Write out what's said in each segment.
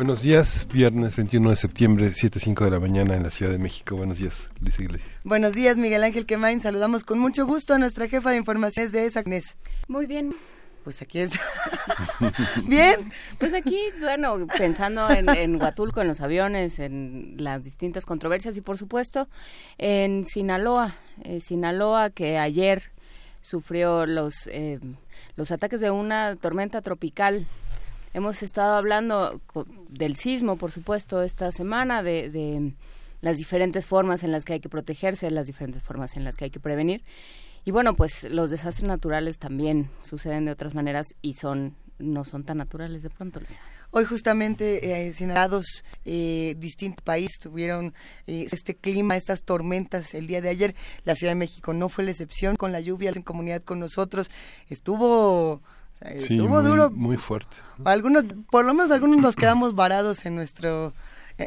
Buenos días, viernes 21 de septiembre, 7.05 de la mañana en la Ciudad de México. Buenos días, Luis Iglesias. Buenos días, Miguel Ángel Quemain. Saludamos con mucho gusto a nuestra jefa de informaciones de esa, Agnes. Muy bien. Pues aquí es. bien. Pues aquí, bueno, pensando en, en, Huatulco, en los aviones, en las distintas controversias y, por supuesto, en Sinaloa. Eh, Sinaloa, que ayer sufrió los, eh, los ataques de una tormenta tropical Hemos estado hablando del sismo, por supuesto, esta semana, de, las diferentes formas en las que hay que protegerse, las diferentes formas en las que hay que prevenir. Y bueno, pues los desastres naturales también suceden de otras maneras y son no son tan naturales de pronto. Hoy justamente eh, senados eh, distintos países tuvieron eh, este clima, estas tormentas el día de ayer. La Ciudad de México no fue la excepción con la lluvia en comunidad con nosotros. Estuvo Estuvo muy, duro. Muy fuerte. Algunos, por lo menos algunos nos quedamos varados en nuestro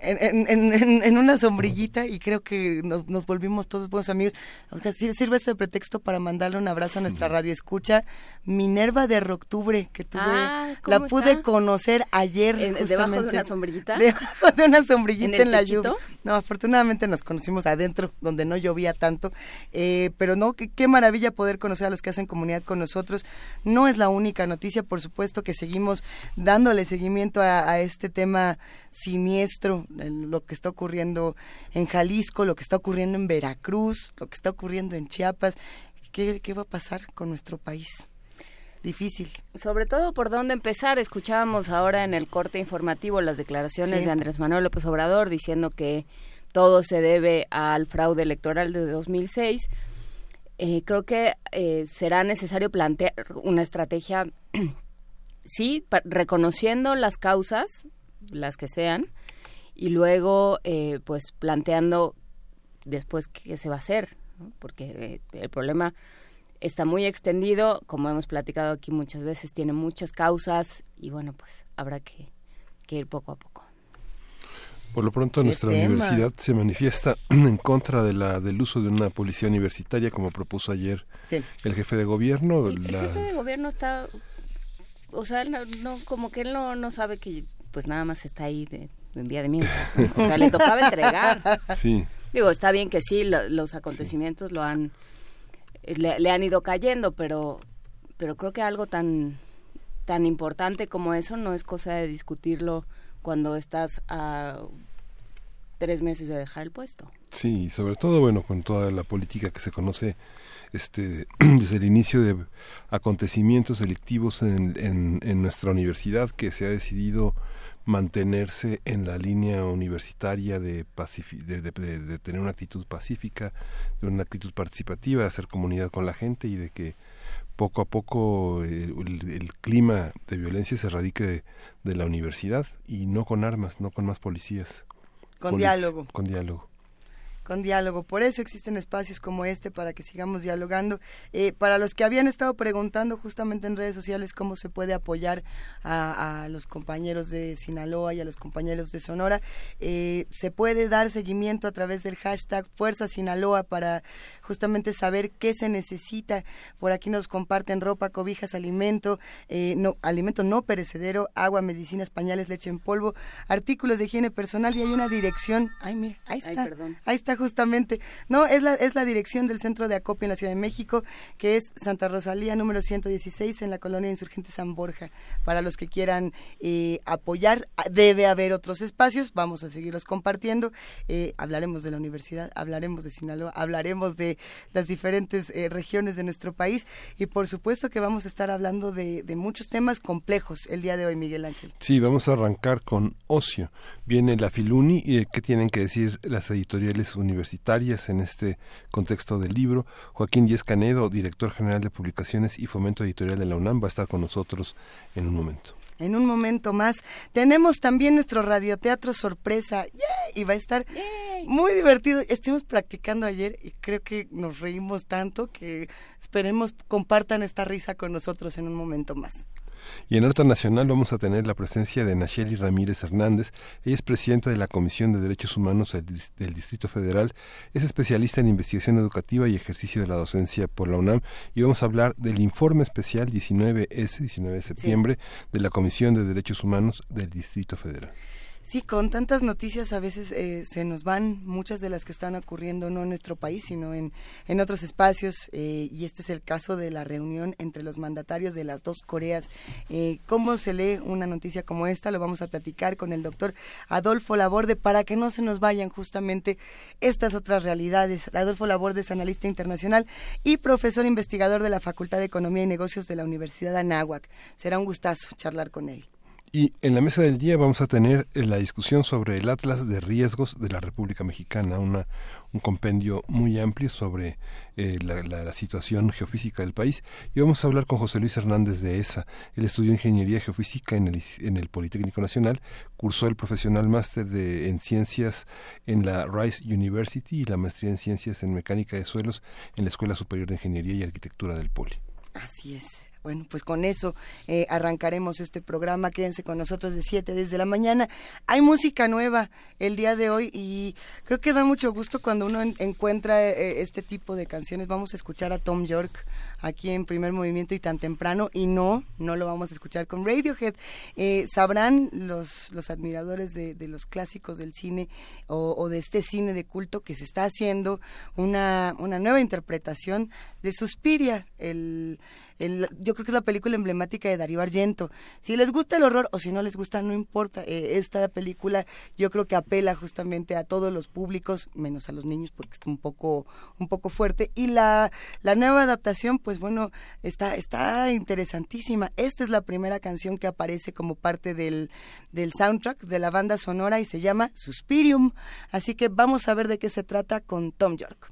en, en, en, una sombrillita y creo que nos, nos volvimos todos buenos amigos. O sea, sirve este pretexto para mandarle un abrazo a nuestra radio escucha, Minerva de Octubre, que tuve, ah, la pude conocer ayer. justamente, ¿Debajo de una sombrillita? Debajo de una sombrillita en, la lluvia. No, afortunadamente nos conocimos adentro, donde no llovía tanto. Eh, pero no, qué, qué maravilla poder conocer a los que hacen comunidad con nosotros. No es la única noticia, por supuesto que seguimos dándole seguimiento a, a este tema siniestro lo que está ocurriendo en Jalisco, lo que está ocurriendo en Veracruz, lo que está ocurriendo en Chiapas. ¿Qué, qué va a pasar con nuestro país? difícil. Sobre todo por dónde empezar. Escuchábamos ahora en el corte informativo las declaraciones Sí. de Andrés Manuel López Obrador diciendo que todo se debe al fraude electoral de 2006. Eh, creo que eh, será necesario plantear una estrategia, sí, reconociendo las causas, las que sean, y luego, eh, pues, planteando después qué se va a hacer, ¿no? porque eh, el problema está muy extendido, como hemos platicado aquí muchas veces, tiene muchas causas y bueno, pues habrá que, que ir poco a poco. Por lo pronto ¿Qué nuestra tema? universidad se manifiesta en contra de la del uso de una policía universitaria como propuso ayer Sí. el jefe de gobierno. El, jefe de gobierno está, o sea, él no, no- como que él no, no sabe que pues nada más está ahí de, de día de mientras, ¿no? O sea, le tocaba entregar. Sí, Digo, está bien que sí, lo- los acontecimientos lo han, le, le han ido cayendo, pero, pero creo que algo tan, tan importante como eso no es cosa de discutirlo cuando estás a tres meses de dejar el puesto. sí, y sobre todo bueno con toda la política que se conoce este desde el inicio de acontecimientos delictivos en, en, en nuestra universidad que se ha decidido mantenerse en la línea universitaria de, de, de- de- de tener una actitud pacífica, de una actitud participativa, de hacer comunidad con la gente y de que poco a poco eh, el, el clima de violencia se radique de, de la universidad y no con armas, no con más policías. Con Polic- diálogo. Con diálogo. Con diálogo. Por eso existen espacios como este para que sigamos dialogando. Eh, para los que habían estado preguntando justamente en redes sociales cómo se puede apoyar a, a los compañeros de Sinaloa y a los compañeros de Sonora, eh, se puede dar seguimiento a través del hashtag Fuerza Sinaloa para justamente saber qué se necesita. Por aquí nos comparten ropa, cobijas, alimento, eh, no, alimento no perecedero, agua, medicinas, pañales, leche en polvo, artículos de higiene personal y hay una dirección. Ay, mira, ahí está. Ahí está justamente. No, es la, es la dirección del centro de acopio en la Ciudad de México, que es Santa Rosalía número 116 en la colonia Insurgente San Borja. Para los que quieran eh, apoyar, ah, debe haber otros espacios, vamos a seguirlos compartiendo. Eh, hablaremos de la universidad, hablaremos de Sinaloa, hablaremos de las diferentes eh, regiones de nuestro país y por supuesto que vamos a estar hablando de, muchos temas complejos el día de hoy, Miguel Ángel. Sí, vamos a arrancar con ocio. Viene la Filuni y qué tienen que decir las editoriales en este contexto del libro. Joaquín Díez Canedo, director general de publicaciones y fomento editorial de la UNAM, va a estar con nosotros en un momento. en un momento más. Tenemos también nuestro radioteatro sorpresa. Y va a estar muy divertido. Estuvimos practicando ayer y creo que nos reímos tanto que esperemos compartan esta risa con nosotros en un momento más. Y en Horta Nacional vamos a tener la presencia de Nacheli Ramírez Hernández. Ella es presidenta de la Comisión de Derechos Humanos del Distrito Federal. Es especialista en investigación educativa y ejercicio de la docencia por la UNAM. Y vamos a hablar del informe especial 19S, 19 de septiembre, de la Comisión de Derechos Humanos del Distrito Federal. Sí, con tantas noticias a veces eh, se nos van muchas de las que están ocurriendo no en nuestro país, sino en, en otros espacios. Eh, y este es el caso de la reunión entre los mandatarios de las dos Coreas. Eh, ¿Cómo se lee una noticia como esta? Lo vamos a platicar con el doctor Adolfo Laborde para que no se nos vayan justamente estas otras realidades. Adolfo Laborde es analista internacional y profesor investigador de la Facultad de Economía y Negocios de la Universidad de Anáhuac. Será un gustazo charlar con él. Y en la mesa del día vamos a tener eh, la discusión sobre el Atlas de Riesgos de la República Mexicana, una, un compendio muy amplio sobre eh, la, situación geofísica del país. Y vamos a hablar con José Luis Hernández de ESA. Él estudió Ingeniería Geofísica en el, en el Politécnico Nacional, cursó el profesional máster de, en Ciencias en la Rice University y la maestría en Ciencias en Mecánica de Suelos en la Escuela Superior de Ingeniería y Arquitectura del Poli. Así es. Bueno, pues con eso eh, arrancaremos este programa. Quédense con nosotros de 7 desde la mañana. Hay música nueva el día de hoy y creo que da mucho gusto cuando uno encuentra eh, este tipo de canciones. Vamos a escuchar a Tom York aquí en primer movimiento y tan temprano y no, no lo vamos a escuchar con Radiohead. Eh, sabrán los, los admiradores de, los clásicos del cine o, o, de este cine de culto que se está haciendo una, una nueva interpretación de Suspiria, el yo creo que es la película emblemática de Darío Argento. Si les gusta el horror o si no les gusta, no importa. Eh, esta película yo creo que apela justamente a todos los públicos, menos a los niños porque está un poco, un poco fuerte. Y la, la nueva adaptación, pues bueno, está, está interesantísima. Esta es la primera canción que aparece como parte del, del soundtrack de la banda sonora y se llama Suspirium. Así que vamos a ver de qué se trata con Tom York.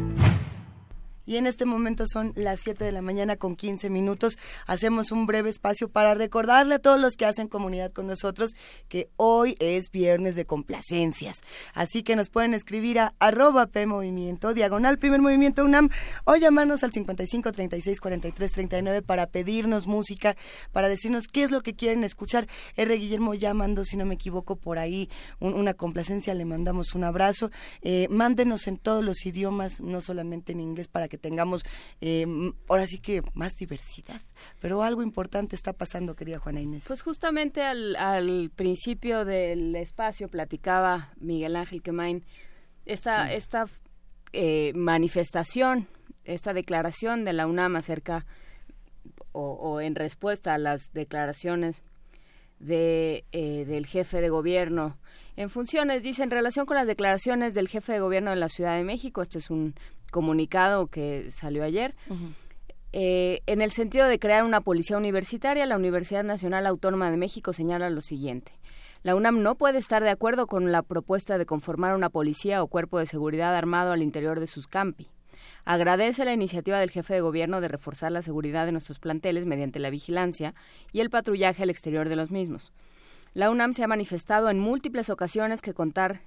Y en este momento son las 7 de la mañana con 15 minutos. Hacemos un breve espacio para recordarle a todos los que hacen comunidad con nosotros que hoy es viernes de complacencias. Así que nos pueden escribir a arroba P Movimiento, diagonal Primer Movimiento UNAM, o llamarnos al 55 36 43 39 para pedirnos música, para decirnos qué es lo que quieren escuchar. R. Guillermo ya mandó, si no me equivoco, por ahí una complacencia. Le mandamos un abrazo. Eh, mándenos en todos los idiomas, no solamente en inglés, para que tengamos eh, ahora sí que más diversidad. Pero algo importante está pasando, querida Juana Inés. Pues justamente al, principio del espacio platicaba Miguel Ángel Quemain esta, esta eh, manifestación, esta declaración de la UNAM acerca o, en respuesta a las declaraciones de, eh, del jefe de gobierno en funciones, dice, en relación con las declaraciones del jefe de gobierno de la Ciudad de México, este es un comunicado que salió ayer. Eh, en el sentido de crear una policía universitaria, la Universidad Nacional Autónoma de México señala lo siguiente. La UNAM no puede estar de acuerdo con la propuesta de conformar una policía o cuerpo de seguridad armado al interior de sus campi. Agradece la iniciativa del jefe de gobierno de reforzar la seguridad de nuestros planteles mediante la vigilancia y el patrullaje al exterior de los mismos. La UNAM se ha manifestado en múltiples ocasiones que contar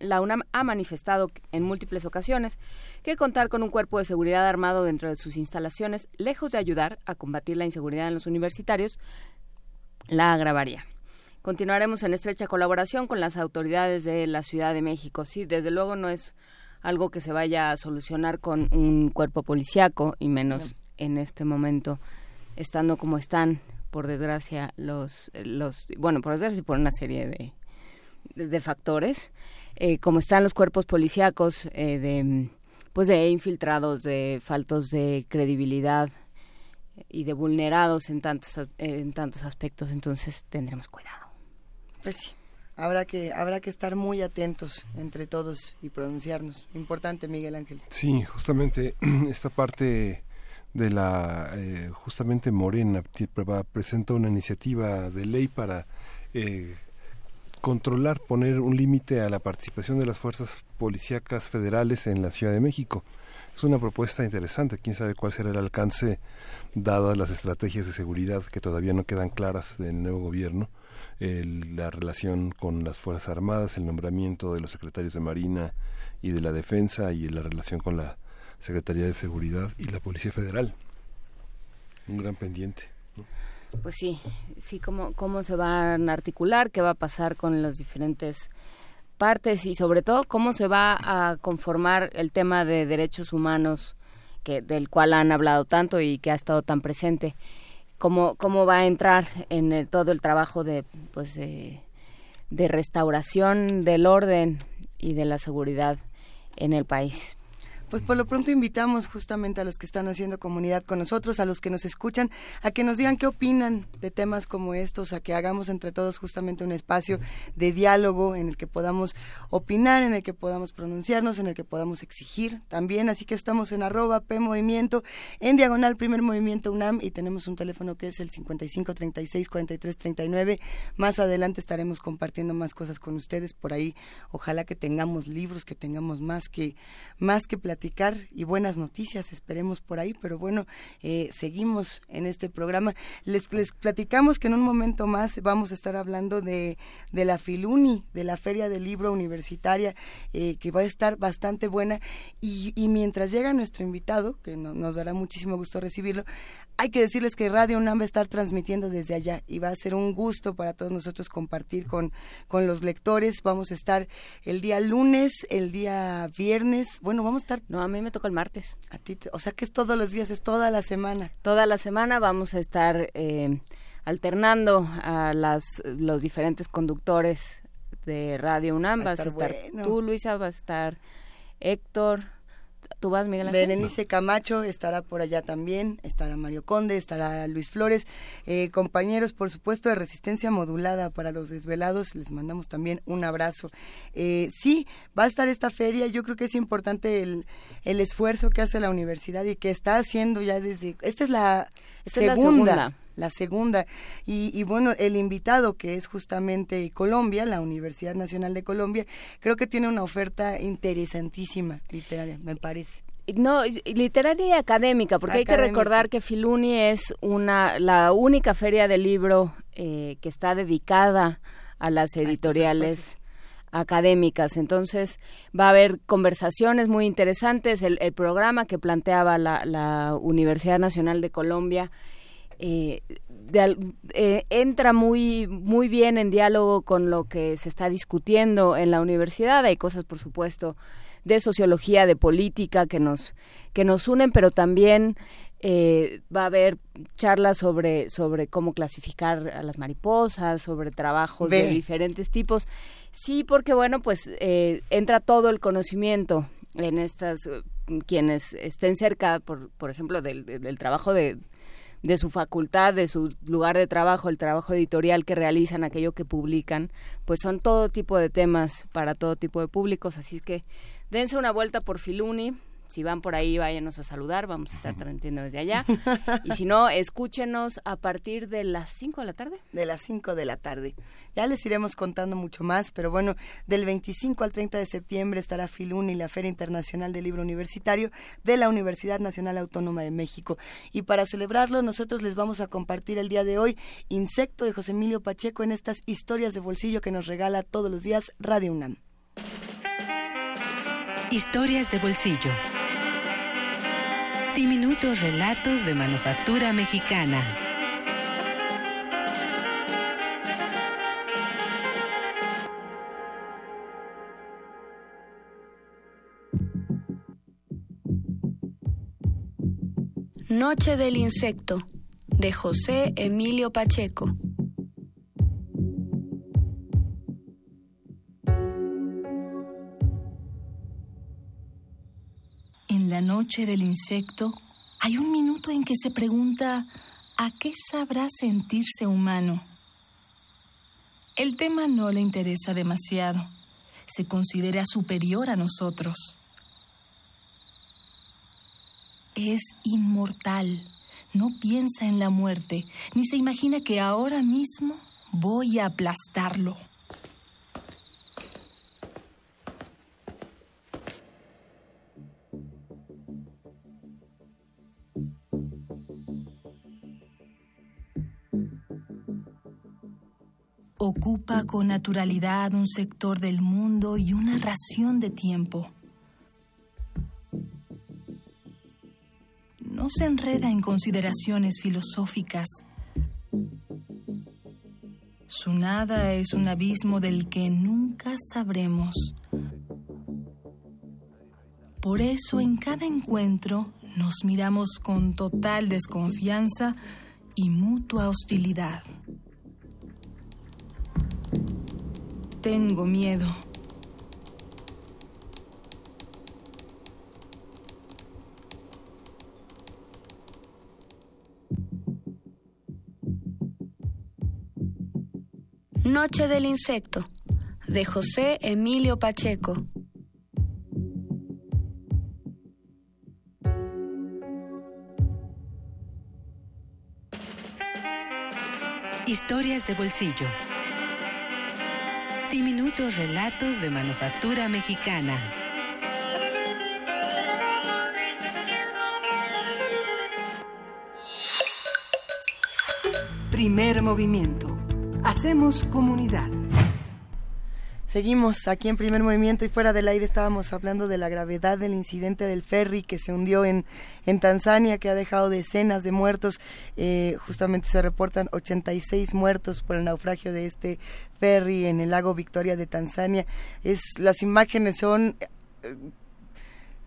la UNAM ha manifestado en múltiples ocasiones que contar con un cuerpo de seguridad armado dentro de sus instalaciones, lejos de ayudar a combatir la inseguridad en los universitarios, la agravaría. Continuaremos en estrecha colaboración con las autoridades de la Ciudad de México. Sí, desde luego no es algo que se vaya a solucionar con un cuerpo policiaco y menos en este momento, estando como están, por desgracia, los, los bueno, por desgracia y por una serie de, de factores. Eh, como están los cuerpos policíacos eh, de pues de infiltrados, de faltos de credibilidad y de vulnerados en tantos en tantos aspectos, entonces tendremos cuidado. Pues sí. Habrá que, habrá que estar muy atentos entre todos y pronunciarnos. Importante, Miguel Ángel. Sí, justamente esta parte de la, eh, justamente Morena presenta una iniciativa de ley para eh, controlar, poner un límite a la participación de las fuerzas policíacas federales en la Ciudad de México. Es una propuesta interesante, quién sabe cuál será el alcance dadas las estrategias de seguridad que todavía no quedan claras del nuevo gobierno, la relación con las Fuerzas Armadas, el nombramiento de los secretarios de Marina y de la Defensa y la relación con la Secretaría de Seguridad y la Policía Federal. Un gran pendiente pues sí, sí, cómo, cómo se van a articular, qué va a pasar con las diferentes partes y sobre todo cómo se va a conformar el tema de derechos humanos que del cual han hablado tanto y que ha estado tan presente. Cómo cómo va a entrar en todo el trabajo de pues de restauración del orden y de la seguridad en el país pues por lo pronto invitamos justamente a los que están haciendo comunidad con nosotros, a los que nos escuchan, a que nos digan qué opinan de temas como estos, a que hagamos entre todos justamente un espacio de diálogo en el que podamos opinar, en el que podamos pronunciarnos, en el que podamos exigir también. Así que estamos en arroba P Movimiento, en diagonal Primer Movimiento UNAM y tenemos un teléfono que es el 55 36 43 39. Más adelante estaremos compartiendo más cosas con ustedes por ahí. Ojalá que tengamos libros, que tengamos más que, más que platicar y buenas noticias, esperemos por ahí, pero bueno, eh, seguimos en este programa. Les, les platicamos que en un momento más vamos a estar hablando de, de la Filuni, de la Feria del Libro Universitaria, eh, que va a estar bastante buena. Y, y mientras llega nuestro invitado, que nos dará muchísimo gusto recibirlo, hay que decirles que Radio UNAM va a estar transmitiendo desde allá y va a ser un gusto para todos nosotros compartir con, con los lectores. Vamos a estar el día lunes, el día viernes. Bueno, vamos a estar. No, a mí me toca el martes. A ti, o sea que es todos los días, es toda la semana. Toda la semana vamos a estar eh, alternando a las, los diferentes conductores de Radio UNAM. Vas a estar tú, Luisa, va a estar Héctor. ¿Tú vas, Miguel Ángel? Berenice Camacho estará por allá también, estará Mario Conde, estará Luis Flores, eh, compañeros, por supuesto, de resistencia modulada para los desvelados, les mandamos también un abrazo. Eh, sí, va a estar esta feria, yo creo que es importante el, esfuerzo que hace la universidad y que está haciendo ya desde, esta es la segunda la segunda. Y, bueno, el invitado que es justamente Colombia, la Universidad Nacional de Colombia, creo que tiene una oferta interesantísima literaria, me parece. No, literaria y académica, porque hay que recordar que Filuni es una la única feria de libro eh, que está dedicada a las editoriales académicas. Entonces va a haber conversaciones muy interesantes. El, programa que planteaba la, Universidad Nacional de Colombia eh, eh, entra muy muy bien en diálogo con lo que se está discutiendo en la universidad. Hay cosas, por supuesto, de sociología, de política que nos que nos unen, pero también eh, va a haber charlas sobre, sobre cómo clasificar a las mariposas, sobre trabajos de diferentes tipos. Sí, porque bueno, pues eh, entra todo el conocimiento en estas, eh, quienes estén cerca, por, por ejemplo, del, del trabajo de, de su facultad, de su lugar de trabajo, el trabajo editorial que realizan, aquello que publican, pues son todo tipo de temas para todo tipo de públicos, así que dense una vuelta por Filuni, si van por ahí, váyanos a saludar, vamos a estar transmitiendo desde allá. Y si no, escúchenos a partir de las 5 de la tarde. De las 5 de la tarde. Ya les iremos contando mucho más, pero bueno, del 25 al 30 de septiembre estará Filuni, la Feria Internacional del Libro Universitario de la Universidad Nacional Autónoma de México. Y para celebrarlo, nosotros les vamos a compartir el día de hoy Insecto de José Emilio Pacheco en estas historias de bolsillo que nos regala todos los días Radio UNAM. Historias de bolsillo. Diminutos relatos de manufactura mexicana. Noche del Insecto, de José Emilio Pacheco. La noche del insecto hay un minuto en que se pregunta ¿a qué sabrá sentirse humano? El tema no le interesa demasiado. Se considera superior a nosotros. Es inmortal. No piensa en la muerte, ni se imagina que ahora mismo voy a aplastarlo. Ocupa con naturalidad un sector del mundo y una ración de tiempo. No se enreda en consideraciones filosóficas. Su nada es un abismo del que nunca sabremos. Por eso en cada encuentro nos miramos con total desconfianza y mutua hostilidad. Tengo miedo. Noche del Insecto, de José Emilio Pacheco. Historias de bolsillo. Relatos de manufactura mexicana. Primer movimiento. Hacemos comunidad. Seguimos aquí en primer movimiento y fuera del aire estábamos hablando de la gravedad del incidente del ferry que se hundió en, en Tanzania, que ha dejado decenas de muertos. Eh, justamente se reportan 86 muertos por el naufragio de este ferry en el lago Victoria de Tanzania. Es, las imágenes son... Eh,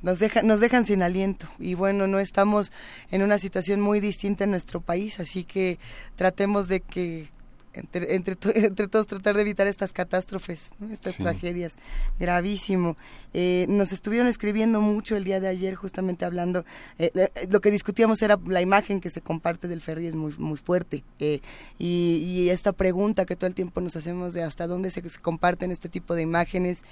nos, nos dejan sin aliento y bueno, no estamos en una situación muy distinta en nuestro país, así que tratemos de que entre, entre, entre, todos tratar de evitar estas catástrofes, estas tragedias. Gravísimo. Eh, nos estuvieron escribiendo mucho el día de ayer, justamente hablando, eh, eh, lo que discutíamos era la imagen que se comparte del ferry es muy, muy fuerte. Y, y, esta pregunta que todo el tiempo nos hacemos de hasta dónde se, comparten este tipo de imágenes,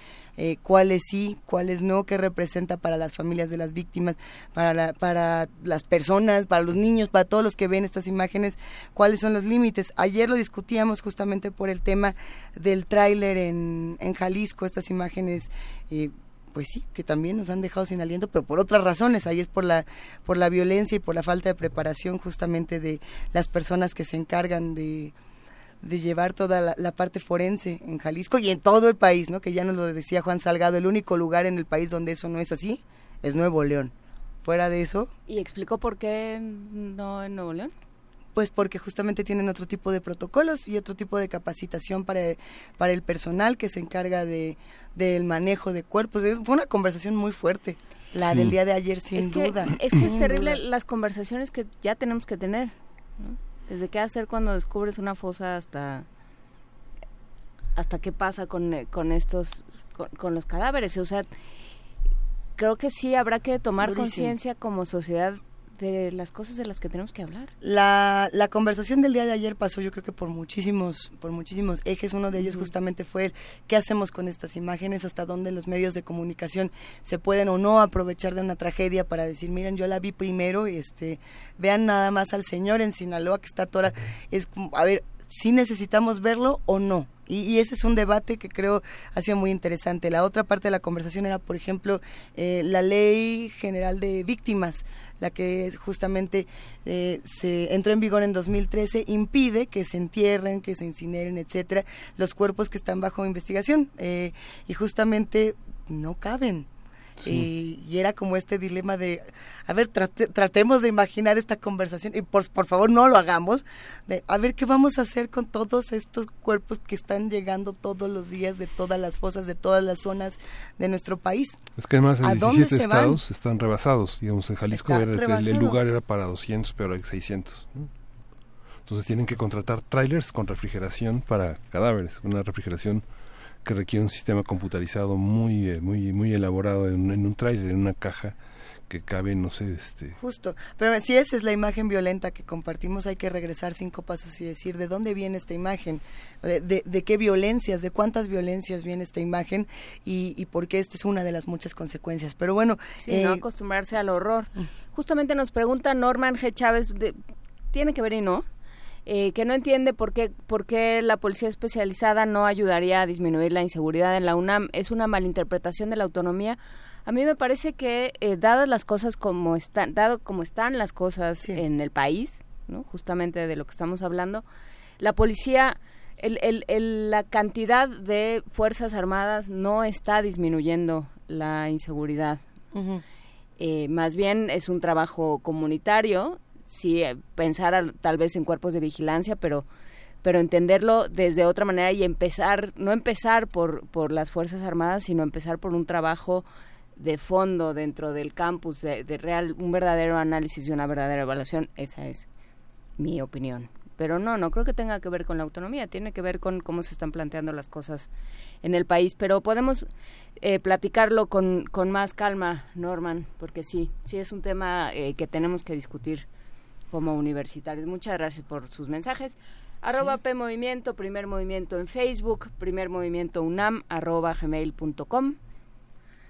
cuáles sí, cuáles no, qué representa para las familias de las víctimas, para, para las personas, para los niños, para todos los que ven estas imágenes, cuáles son los límites. Ayer lo discutimos justamente por el tema del tráiler en, en Jalisco, estas imágenes eh, pues sí, que también nos han dejado sin aliento, pero por otras razones, ahí es por la, por la violencia y por la falta de preparación justamente de las personas que se encargan de, de llevar toda la, parte forense en Jalisco y en todo el país, ¿no? Que ya nos lo decía Juan Salgado, el único lugar en el país donde eso no es así es Nuevo León. Fuera de eso. ¿Y explicó por qué no en Nuevo León? Pues porque justamente tienen otro tipo de protocolos y otro tipo de capacitación para, para el personal que se encarga de del manejo de cuerpos. fue una conversación muy fuerte, la del día de ayer, sin duda. Es es terrible las conversaciones que ya tenemos que tener. Desde qué hacer cuando descubres una fosa hasta hasta qué pasa con, con estos con, los cadáveres. O sea, creo que sí habrá que tomar conciencia como sociedad de las cosas de las que tenemos que hablar. La, la conversación del día de ayer pasó yo creo que por muchísimos, por muchísimos ejes. Uno de ellos justamente fue el qué hacemos con estas imágenes, hasta dónde los medios de comunicación se pueden o no aprovechar de una tragedia para decir, miren, yo la vi primero, y este, vean nada más al señor en Sinaloa que está toda, es a ver, si necesitamos verlo o no. Y, ese es un debate que creo ha sido muy interesante. La otra parte de la conversación era, por ejemplo, eh, la ley general de víctimas la que justamente eh, se entró en vigor en 2013, impide que se entierren, que se incineren, etcétera, los cuerpos que están bajo investigación. Eh, y justamente no caben y, era como este dilema de, a ver, tratemos de imaginar esta conversación y por, por favor no lo hagamos, de a ver qué vamos a hacer con todos estos cuerpos que están llegando todos los días de todas las fosas, de todas las zonas de nuestro país. Es que además en 17 estados están rebasados, digamos, en Jalisco el, lugar era para 200, pero hay 600. Entonces tienen que contratar trailers con refrigeración para cadáveres, una refrigeración que requiere un sistema computarizado muy eh, muy muy elaborado en, un tráiler, en una caja que cabe, no sé, este... Justo, pero si esa es la imagen violenta que compartimos, hay que regresar cinco pasos y decir de dónde viene esta imagen, de, de, qué violencias, de cuántas violencias viene esta imagen y, y por qué esta es una de las muchas consecuencias. Pero bueno... Sí, no eh, acostumbrarse al horror. Mm. Justamente nos pregunta Norman G. Chávez, de, ¿tiene que ver y no? Eh, que no entiende por qué, por qué la policía especializada no ayudaría a disminuir la inseguridad en la UNAM. Es una malinterpretación de la autonomía. A mí me parece que, eh, dadas las cosas como están, dado como están las cosas en el país, ¿no? justamente de lo que estamos hablando, la policía, el, el, la cantidad de fuerzas armadas no está disminuyendo la inseguridad. Eh, más bien es un trabajo comunitario sí eh, pensar tal vez en cuerpos de vigilancia, pero pero entenderlo desde otra manera y empezar, no empezar por, por las Fuerzas Armadas, sino empezar por un trabajo de fondo dentro del campus, de, de real, un verdadero análisis y una verdadera evaluación, esa es mi opinión. Pero no, no creo que tenga que ver con la autonomía, tiene que ver con cómo se están planteando las cosas en el país. Pero podemos eh, platicarlo con, con más calma, Norman, porque sí, sí es un tema eh, que tenemos que discutir como universitarios. Muchas gracias por sus mensajes. Arroba P Movimiento, Primer Movimiento en Facebook, Primer Movimiento UNAM, arroba gmail.com.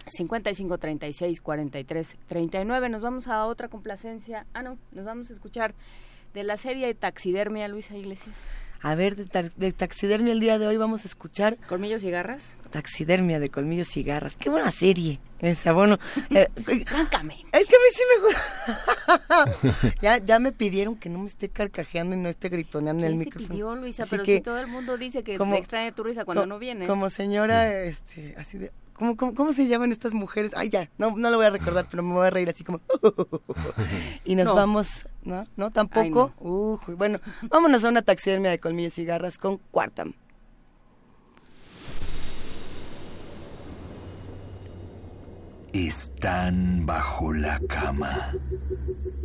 55 36 43 39. Nos vamos a otra complacencia. Ah, no, nos vamos a escuchar de la serie de Taxidermia, Luisa Iglesias. A ver, de, taxidermia el día de hoy vamos a escuchar. ¿Colmillos y garras? Taxidermia de colmillos y garras. Qué buena serie. Esa, bueno. Eh, Es que a mí sí me gusta. ya, ya me pidieron que no me esté carcajeando y no esté gritoneando en el micrófono. Pidió, Luisa, pero si todo el mundo dice que como, extraña tu risa cuando no vienes. Como señora, este, así de, ¿Cómo, cómo, se llaman estas mujeres? Ay, ya, no, no lo voy a recordar, pero me voy a reír así como... y nos vamos, ¿no? ¿No? ¿Tampoco? bueno, vámonos a una taxidermia de colmillos y garras con Cuartam. Están bajo la cama.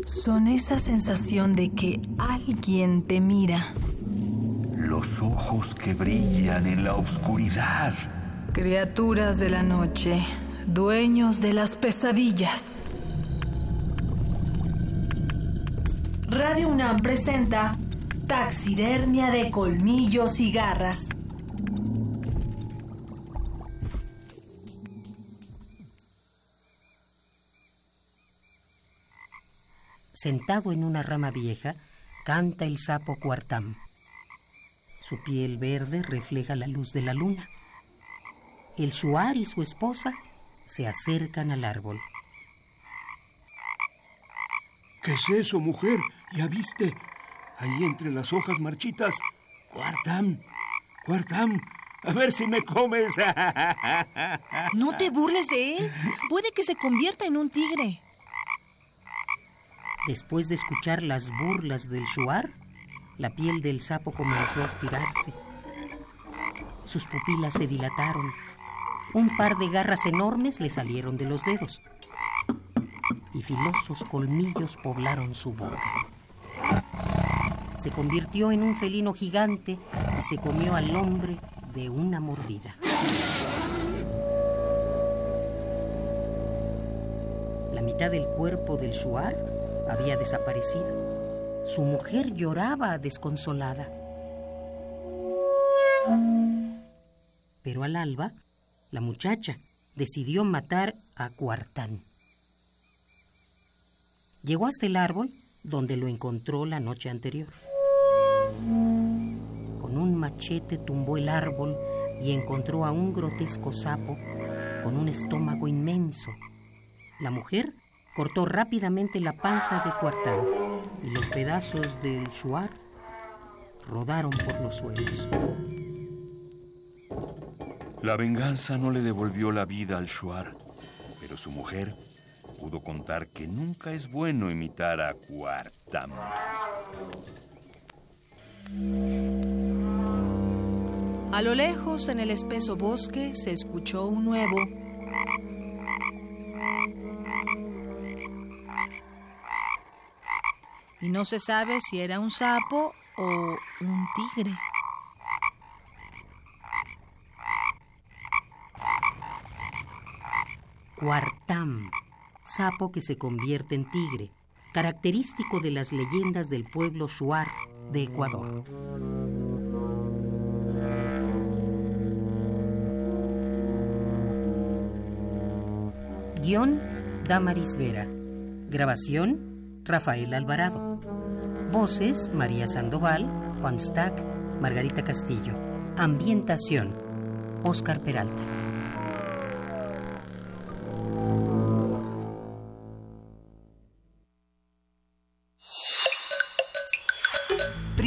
Son esa sensación de que alguien te mira los ojos que brillan en la oscuridad. Criaturas de la noche, dueños de las pesadillas. Radio UNAM presenta Taxidermia de colmillos y garras. Sentado en una rama vieja, canta el sapo cuartam. Su piel verde refleja la luz de la luna. El shuar y su esposa se acercan al árbol. ¿Qué es eso, mujer? ¿Ya viste? Ahí entre las hojas marchitas. Cuartam, cuartam, a ver si me comes. No te burles de él. Puede que se convierta en un tigre. Después de escuchar las burlas del shuar, la piel del sapo comenzó a estirarse. Sus pupilas se dilataron. Un par de garras enormes le salieron de los dedos. Y filosos colmillos poblaron su boca. Se convirtió en un felino gigante y se comió al hombre de una mordida. La mitad del cuerpo del shuar había desaparecido. Su mujer lloraba desconsolada. Pero al alba, la muchacha decidió matar a Cuartán. Llegó hasta el árbol donde lo encontró la noche anterior. Con un machete tumbó el árbol y encontró a un grotesco sapo con un estómago inmenso. La mujer cortó rápidamente la panza de Cuartán y los pedazos del shuar rodaron por los suelos. La venganza no le devolvió la vida al shuar, pero su mujer pudo contar que nunca es bueno imitar a Cuartam. A lo lejos, en el espeso bosque, se escuchó un nuevo y no se sabe si era un sapo o un tigre. Cuartam, sapo que se convierte en tigre, característico de las leyendas del pueblo Shuar de Ecuador. Guión Damaris Vera. Grabación Rafael Alvarado. Voces María Sandoval, Juan Stack, Margarita Castillo. Ambientación Oscar Peralta.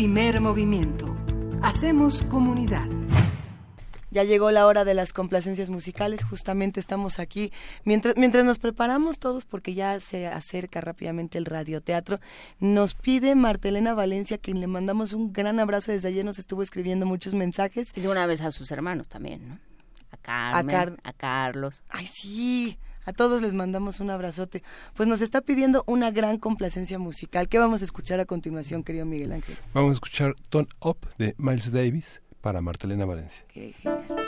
Primer movimiento. Hacemos comunidad. Ya llegó la hora de las complacencias musicales, justamente estamos aquí, mientras, mientras nos preparamos todos, porque ya se acerca rápidamente el radioteatro, nos pide Martelena Valencia, quien le mandamos un gran abrazo, desde ayer nos estuvo escribiendo muchos mensajes. Y de una vez a sus hermanos también, ¿no? A Carmen, a, Carlos. Ay, sí, a todos les mandamos un abrazote. Pues nos está pidiendo una gran complacencia musical. ¿Qué vamos a escuchar a continuación, querido Miguel Ángel? Vamos a escuchar Tone Up de Miles Davis para Martelena Valencia. Qué genial.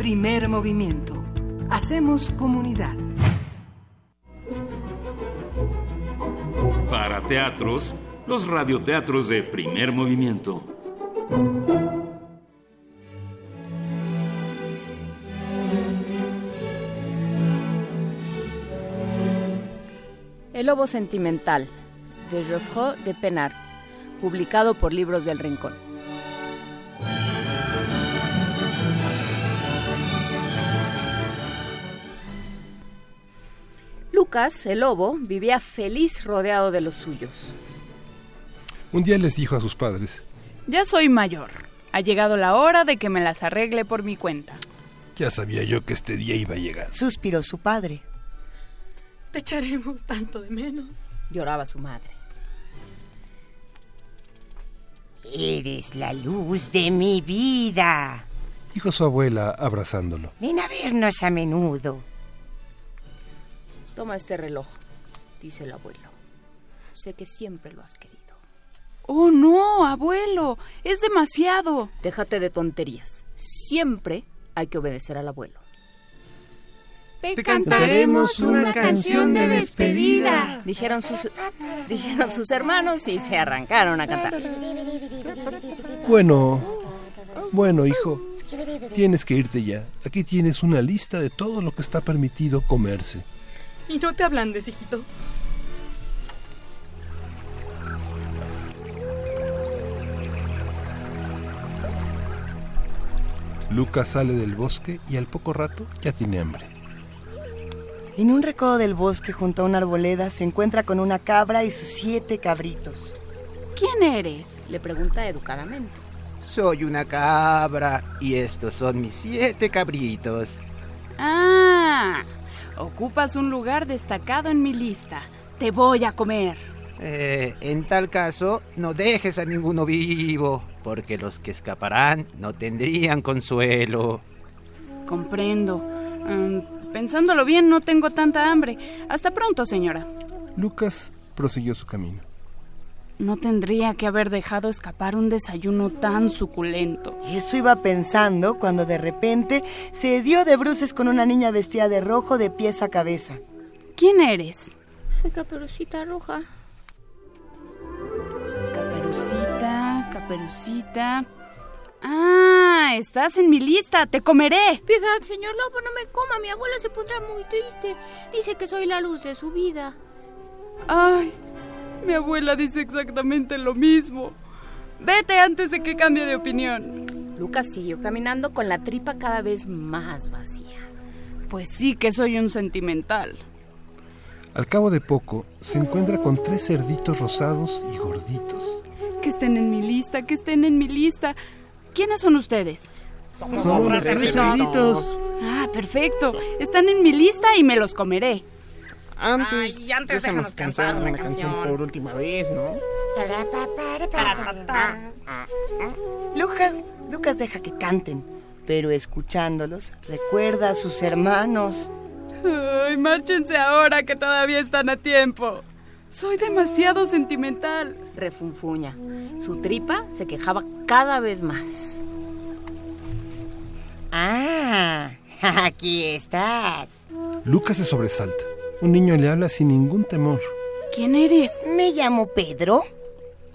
Primer movimiento. Hacemos comunidad. Para teatros, los radioteatros de primer movimiento. El Lobo Sentimental, de Geoffroy de Penard, publicado por Libros del Rincón. Lucas, el lobo, vivía feliz rodeado de los suyos. Un día les dijo a sus padres, Ya soy mayor. Ha llegado la hora de que me las arregle por mi cuenta. ya sabía yo que este día iba a llegar. Suspiró su padre. Te echaremos tanto de menos. Lloraba su madre. Eres la luz de mi vida. Dijo su abuela abrazándolo. Ven a vernos a menudo. Toma este reloj, dice el abuelo. Sé que siempre lo has querido. Oh, no, abuelo, es demasiado. Déjate de tonterías. Siempre hay que obedecer al abuelo. Te cantaremos una canción de despedida. Dijeron sus, dijeron sus hermanos y se arrancaron a cantar. Bueno, bueno, hijo, tienes que irte ya. Aquí tienes una lista de todo lo que está permitido comerse. Y no te ablandes, hijito. Lucas sale del bosque y al poco rato ya tiene hambre. En un recodo del bosque junto a una arboleda se encuentra con una cabra y sus siete cabritos. ¿Quién eres? Le pregunta educadamente. Soy una cabra y estos son mis siete cabritos. Ah, ocupas un lugar destacado en mi lista. Te voy a comer. Eh, en tal caso, no dejes a ninguno vivo, porque los que escaparán no tendrían consuelo. Comprendo. Mm, pensándolo bien, no tengo tanta hambre. Hasta pronto, señora. Lucas prosiguió su camino. No tendría que haber dejado escapar un desayuno tan suculento. Eso iba pensando cuando de repente se dio de bruces con una niña vestida de rojo de pies a cabeza. ¿Quién eres? Soy Caperucita Roja. Caperucita, Caperucita. Ah, estás en mi lista, te comeré. Piedad, señor lobo, no me coma, mi abuela se pondrá muy triste. Dice que soy la luz de su vida. Ay, mi abuela dice exactamente lo mismo. Vete antes de que cambie de opinión. Lucas siguió caminando con la tripa cada vez más vacía. Pues sí que soy un sentimental. Al cabo de poco, se encuentra con tres cerditos rosados y gorditos. Que estén en mi lista, que estén en mi lista. ¿Quiénes son ustedes? Somos, Somos tres cerditos. Ah, perfecto. Están en mi lista y me los comeré. Antes, Ay, antes déjanos cantar una canción. por última vez, ¿no? Lucas, Lucas deja que canten, pero escuchándolos recuerda a sus hermanos. Ay, márchense ahora que todavía están a tiempo. Soy demasiado sentimental. Refunfuña. Su tripa se quejaba cada vez más. Ah, aquí estás. Lucas se sobresalta. Un niño le habla sin ningún temor. ¿Quién eres? Me llamo Pedro.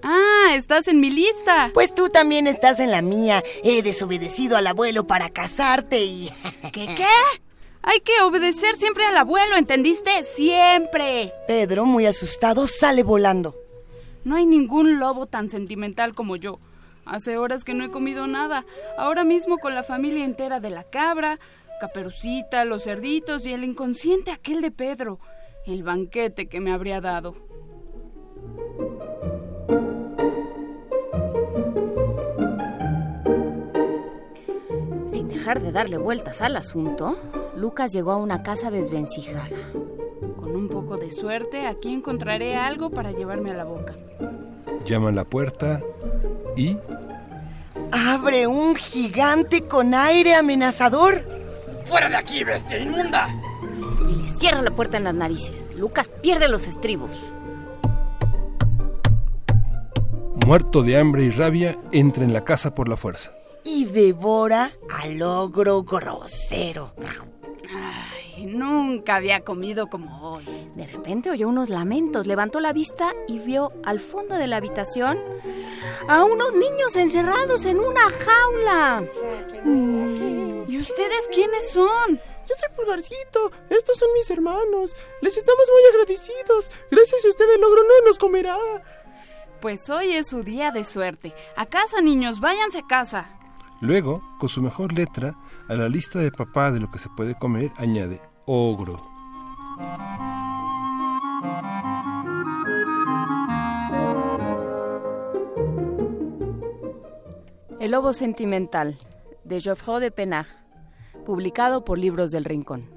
Ah, estás en mi lista. Pues tú también estás en la mía. He desobedecido al abuelo para casarte y... ¿Qué qué? Hay que obedecer siempre al abuelo, ¿entendiste? Siempre. Pedro, muy asustado, sale volando. No hay ningún lobo tan sentimental como yo. Hace horas que no he comido nada. Ahora mismo con la familia entera de la cabra, Caperucita, los cerditos y el inconsciente aquel de Pedro. El banquete que me habría dado. Sin dejar de darle vueltas al asunto, Lucas llegó a una casa desvencijada. Con un poco de suerte, aquí encontraré algo para llevarme a la boca. Llama a la puerta y... Abre un gigante con aire amenazador. ¡Fuera de aquí, bestia inmunda! Y le cierra la puerta en las narices. Lucas pierde los estribos. Muerto de hambre y rabia, entra en la casa por la fuerza. y devora al ogro grosero. Nunca había comido como hoy. De repente oyó unos lamentos, levantó la vista y vio al fondo de la habitación a unos niños encerrados en una jaula. ¿Y ustedes quiénes son? Yo soy Pulgarcito. Estos son mis hermanos. Les estamos muy agradecidos. Gracias a usted el ogro no nos comerá. Pues hoy es su día de suerte. A casa, niños, váyanse a casa. Luego, con su mejor letra, a la lista de papá de lo que se puede comer, añade ogro. El lobo sentimental, de Geoffroy de Penach, publicado por Libros del Rincón.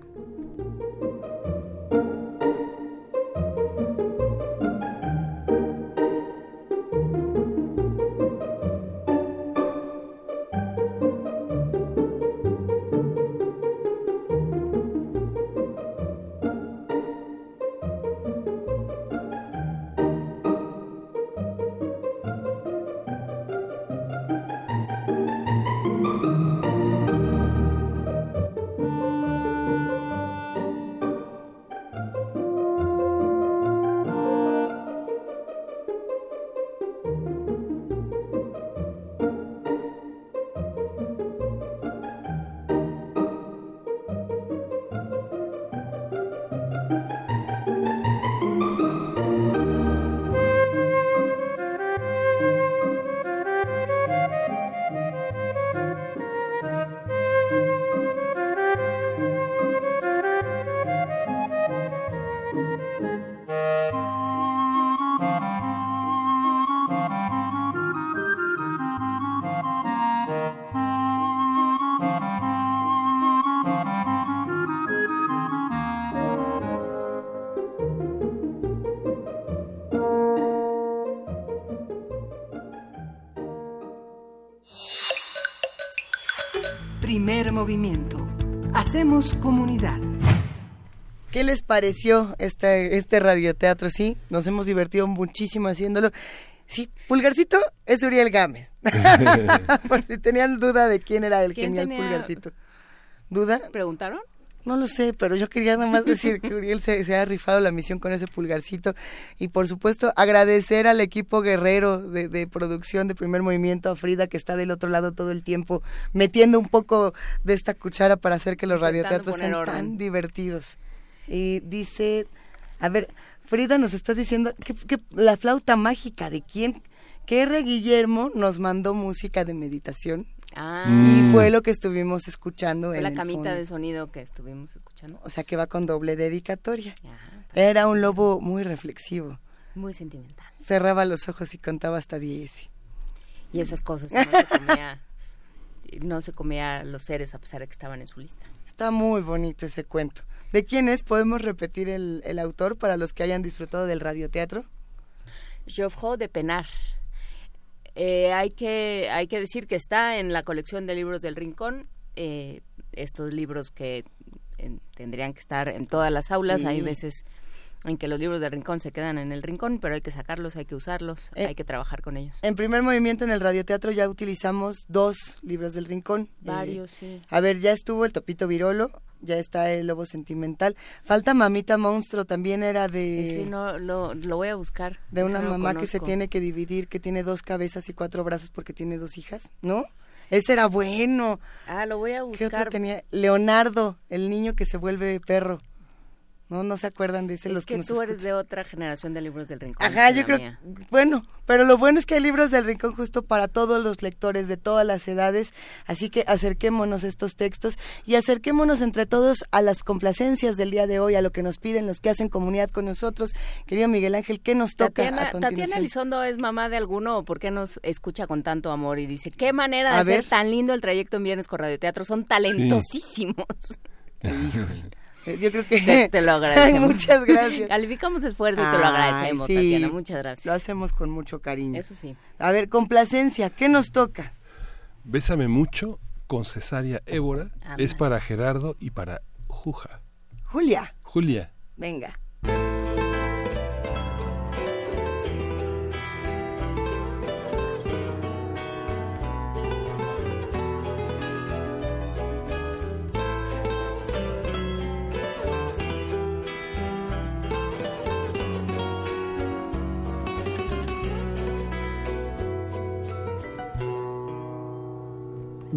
Comunidad. ¿Qué les pareció este, este radioteatro? Sí, nos hemos divertido muchísimo haciéndolo. Sí, Pulgarcito es Uriel Gámez. Por si tenían duda de quién era el ¿Quién genial tenía- Pulgarcito. ¿Duda? ¿Preguntaron? No lo sé, pero yo quería nada más decir que Uriel se, se ha rifado la misión con ese pulgarcito y por supuesto agradecer al equipo guerrero de, de producción de primer movimiento, a Frida que está del otro lado todo el tiempo metiendo un poco de esta cuchara para hacer que los radioteatros sean orden. tan divertidos. Y dice, a ver, Frida nos está diciendo que, que la flauta mágica de quién, que R. Guillermo nos mandó música de meditación. Ah. Y Mm. fue lo que estuvimos escuchando Fue en la camita fondo. de sonido que estuvimos escuchando. O sea que va con doble dedicatoria. Era un lobo muy reflexivo. Muy sentimental. Cerraba los ojos y contaba hasta 10. Y esas cosas no se comía, no se comía los seres a pesar de que estaban en su lista. Está muy bonito ese cuento. ¿De quién es? ¿Podemos repetir el, el autor para los que hayan disfrutado del radioteatro? Geoffroy de Penar. Eh, hay, que, hay que decir que está en la colección de libros del Rincón. eh, estos libros que en- tendrían que estar en todas las aulas. Sí. Hay veces en que los libros del Rincón se quedan en el Rincón, pero hay que sacarlos, hay que usarlos, Eh, hay que trabajar con ellos. En primer movimiento en el radioteatro ya utilizamos dos libros del rincón. Varios, Eh, sí. A ver, ya estuvo el Topito Virolo, ya está el Lobo Sentimental. Falta Mamita Monstruo, también era de... Sí, no, lo, lo voy a buscar. de una no mamá que se tiene que dividir, que tiene dos cabezas y cuatro brazos porque tiene dos hijas, ¿no? Ese era bueno. Ah, lo voy a ¿Qué otro buscar. tenía? Leonardo, el niño que se vuelve perro. ¿No? ¿No se acuerdan de ese? Es los que nos tú eres de otra generación de libros del Rincón. Ajá, que yo creo, mía. bueno, pero lo bueno es que hay libros del Rincón justo para todos los lectores de todas las edades, así que acerquémonos a estos textos y acerquémonos entre todos a las complacencias del día de hoy, a lo que nos piden los que hacen comunidad con nosotros. Querido Miguel Ángel, ¿qué nos toca a Tatiana, continuación? Tatiana Elizondo es mamá de alguno o por qué nos escucha con tanto amor y dice, qué manera de A hacer ver. tan lindo el trayecto en Viernes con Radioteatro, son talentosísimos. Eh, Yo creo que Te, te lo agradecemos. Muchas gracias. Calificamos esfuerzo y te lo agradecemos, sí. Tatiana, muchas gracias. Lo hacemos con mucho cariño. Eso sí. A ver, complacencia, ¿qué nos toca? Bésame mucho con cesárea Évora Anda. es para Gerardo y para Juja. Julia, Julia. venga.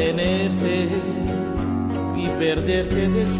Tenerte y perderte después.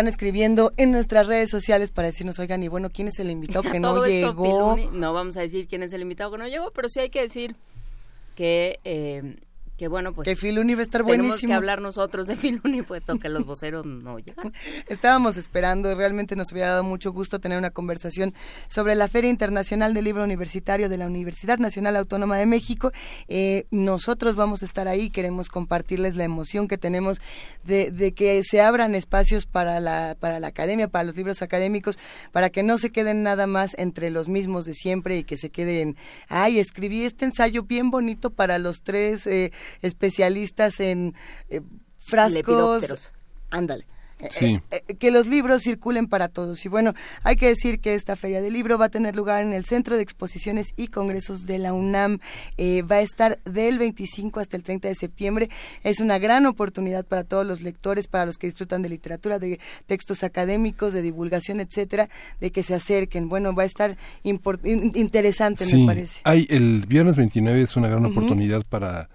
Están escribiendo en nuestras redes sociales para decirnos, oigan, y bueno, ¿quién es el invitado que no llegó? Piluni, no vamos a decir quién es el invitado que no llegó, pero sí hay que decir que, eh, Que bueno, pues. Que Filuni va a estar tenemos buenísimo. que hablar nosotros de Filuni, puesto que los voceros no llegan. Estábamos esperando, realmente nos hubiera dado mucho gusto tener una conversación sobre la Feria Internacional del Libro Universitario de la Universidad Nacional Autónoma de México. Eh, nosotros vamos a estar ahí, queremos compartirles la emoción que tenemos de, de que se abran espacios para la, para la academia, para los libros académicos, para que no se queden nada más entre los mismos de siempre y que se queden, ay, escribí este ensayo bien bonito para los tres eh, especialistas en eh, frascos. Ándale. Eh, Sí. eh, eh, que los libros circulen para todos. Y bueno, hay que decir que esta feria del libro va a tener lugar en el Centro de Exposiciones y Congresos de la UNAM. Eh, va a estar del 25 hasta el 30 de septiembre. Es una gran oportunidad para todos los lectores, para los que disfrutan de literatura, de textos académicos, de divulgación, etcétera, de que se acerquen. Bueno, va a estar interesante, me parece. hay, el viernes 29 es una gran oportunidad para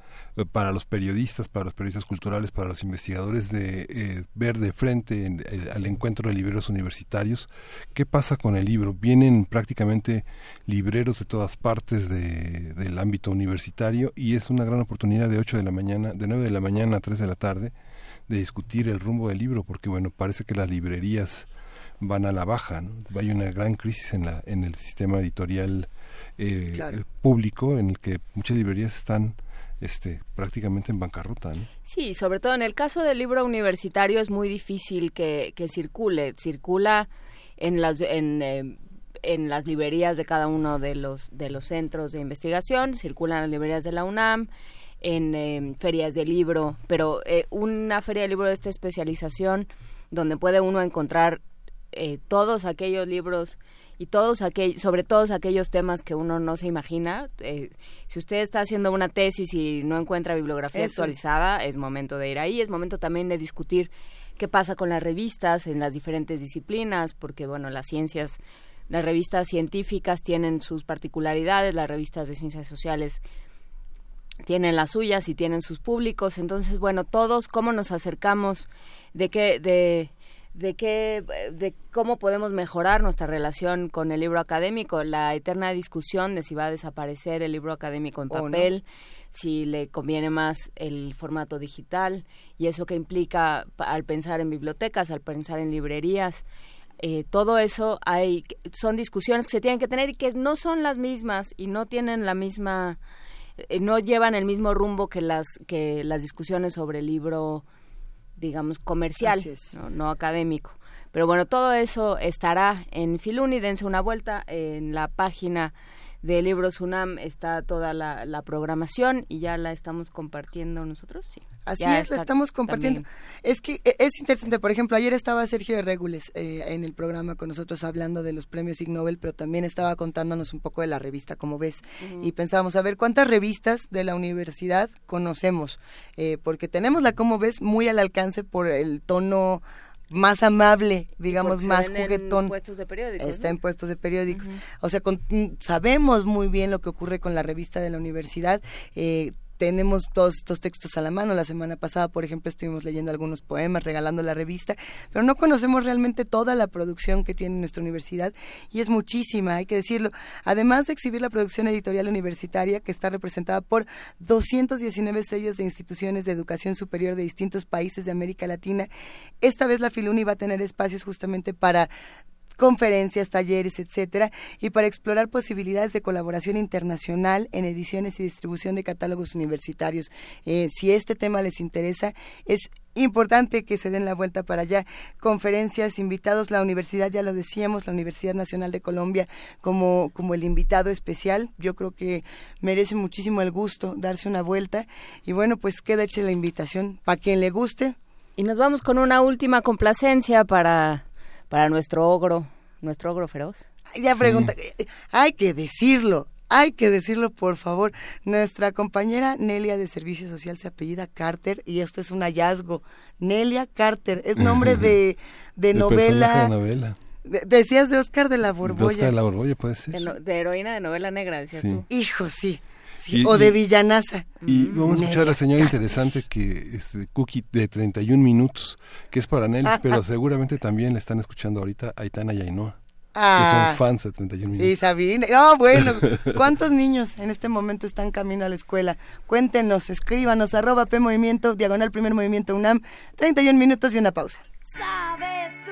para los periodistas, para los periodistas culturales, para los investigadores de eh, ver de frente en- el- al encuentro de libreros universitarios qué pasa con el libro. Vienen prácticamente libreros de todas partes de- del ámbito universitario y es una gran oportunidad de 8 de la mañana, de 9 de la mañana a 3 de la tarde de discutir el rumbo del libro, porque bueno, parece que las librerías van a la baja, ¿no? hay una gran crisis en la en el sistema editorial eh, Claro. eh, público en el que muchas librerías están este prácticamente en bancarrota ¿no? Sí, sobre todo en el caso del libro universitario es muy difícil que, que circule. Circula en las en, eh, en las librerías de cada uno de los de los centros de investigación, circulan en las librerías de la UNAM, en eh, ferias de libro, pero eh, una feria de libro de esta especialización donde puede uno encontrar eh, todos aquellos libros y todos aquellos, sobre todos aquellos temas que uno no se imagina. Eh, si usted está haciendo una tesis y no encuentra bibliografía Eso. actualizada, es momento de ir ahí, es momento también de discutir qué pasa con las revistas en las diferentes disciplinas, porque bueno, las ciencias, las revistas científicas tienen sus particularidades, las revistas de ciencias sociales tienen las suyas y tienen sus públicos, entonces bueno, todos cómo nos acercamos de qué de de qué de cómo podemos mejorar nuestra relación con el libro académico, la eterna discusión de si va a desaparecer el libro académico en no. papel, si le conviene más el formato digital y eso que implica al pensar en bibliotecas, al pensar en librerías, eh, todo eso hay son discusiones que se tienen que tener y que no son las mismas y no tienen la misma eh, no llevan el mismo rumbo que las que las discusiones sobre el libro digamos comercial. ¿no? no académico pero bueno todo eso estará en Filuni dense una vuelta en la página de Libros UNAM está toda la, la programación y ya la estamos compartiendo nosotros sí Así Ya es, la estamos compartiendo. también. Es que eh, es interesante, por ejemplo, ayer estaba Sergio de Regules eh, en el programa con nosotros hablando de los premios Ig Nobel, pero también estaba contándonos un poco de la revista, como ves, y pensábamos, a ver, ¿cuántas revistas de la universidad conocemos? Eh, porque tenemos la Como ves muy al alcance por el tono más amable, digamos, Porque más ven en juguetón. puestos de periódicos, Está ¿no? en puestos de periódicos. O sea, con- mm, sabemos muy bien lo que ocurre con la revista de la universidad. Eh, tenemos todos estos textos a la mano. La semana pasada, por ejemplo, estuvimos leyendo algunos poemas, regalando la revista, pero no conocemos realmente toda la producción que tiene nuestra universidad y es muchísima, hay que decirlo. Además de exhibir la producción editorial universitaria, que está representada por 219 sellos de instituciones de educación superior de distintos países de América Latina, esta vez la Filuni va a tener espacios justamente para conferencias, talleres, etcétera, y para explorar posibilidades de colaboración internacional en ediciones y distribución de catálogos universitarios. Eh, si este tema les interesa, es importante que se den la vuelta para allá. Conferencias, invitados, la universidad, ya lo decíamos, la Universidad Nacional de Colombia como, como el invitado especial. Yo creo que merece muchísimo el gusto darse una vuelta. Y bueno, pues queda hecha la invitación. Para quien le guste. Y nos vamos con una última complacencia para, para nuestro ogro, nuestro ogro feroz. Ya pregunta, hay que decirlo, hay que decirlo por favor. Nuestra compañera Nelia de Servicio Social se apellida Carter y esto es un hallazgo. Nelia Carter, es nombre de, de El novela. personaje de novela. de- decías de Oscar de la De Borbolla. Oscar de la Borbolla puede ser. De, no- de heroína de novela negra, decías Sí. tú. Hijo, sí. Sí, Y- o de villanaza. Y vamos a escuchar a la señora interesante que es de Cookie de 31 minutos, que es para Nelly, pero seguramente también le están escuchando ahorita a Aitana y Ainhoa. que son fans de 31 minutos. Y Sabine, no, bueno, ¿cuántos niños en este momento están camino a la escuela? Cuéntenos, escríbanos, arroba P Movimiento, diagonal primer movimiento UNAM, 31 minutos y una pausa. ¿Sabes tú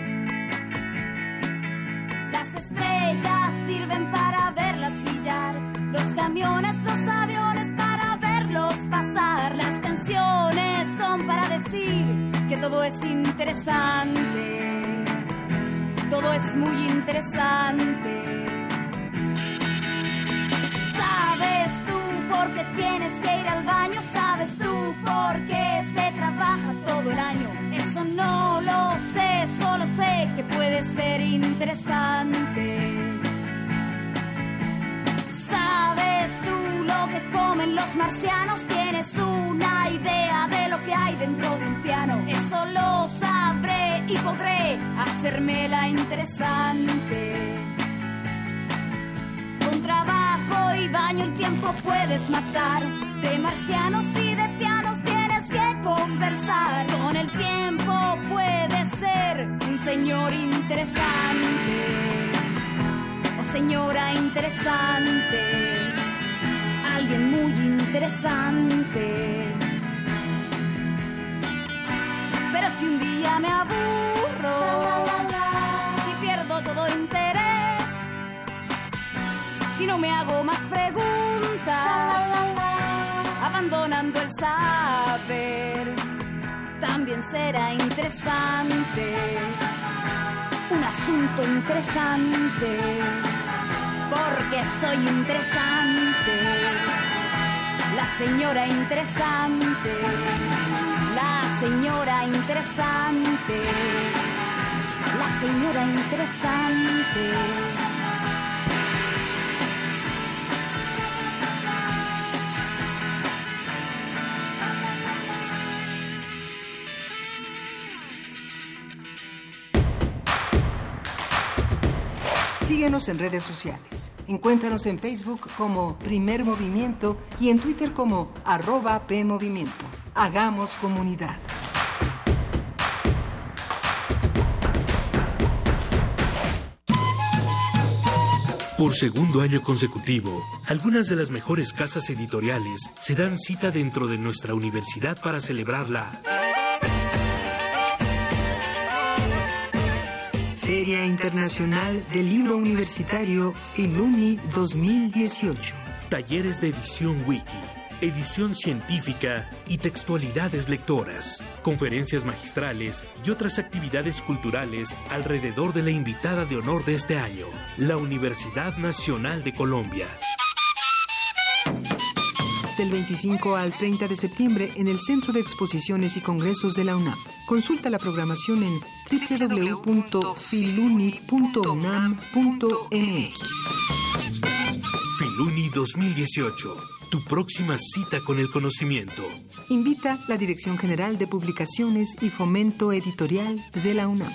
Las estrellas sirven para verlas brillar, los camiones, los aviones para verlos pasar, las canciones son para decir que todo es interesante, todo es muy interesante. ¿Sabes tú por qué tienes que ir al baño? ¿Sabes tú por qué se trabaja todo el año? No lo sé, solo sé que puede ser interesante. ¿Sabes tú lo que comen los marcianos? ¿Tienes una idea de lo que hay dentro de un piano? Eso lo sabré y podré hacérmela interesante. Con trabajo y baño el tiempo puedes matar. De marcianos y de que conversar. Con el tiempo puedes ser un señor interesante. O señora interesante. Alguien muy interesante. Pero si un día me aburro y pierdo todo interés, si no me hago más preguntas, abandonando el saber, también será interesante, un asunto interesante, porque soy interesante, la señora interesante, la señora interesante, la señora interesante. Síguenos en redes sociales. Encuéntranos en Facebook como Primer Movimiento y en Twitter como arroba PMovimiento. Hagamos comunidad. Por segundo año consecutivo, algunas de las mejores casas editoriales se dan cita dentro de nuestra universidad para celebrarla. Feria Internacional del Libro Universitario Filuni 2018. Talleres de edición wiki, edición científica y textualidades lectoras, conferencias magistrales y otras actividades culturales alrededor de la invitada de honor de este año, la Universidad Nacional de Colombia. Del 25 al 30 de septiembre en el Centro de Exposiciones y Congresos de la UNAM. Consulta la programación en www.filuni.unam.mx. Filuni 2018, tu próxima cita con el conocimiento. Invita la Dirección General de Publicaciones y Fomento Editorial de la UNAM.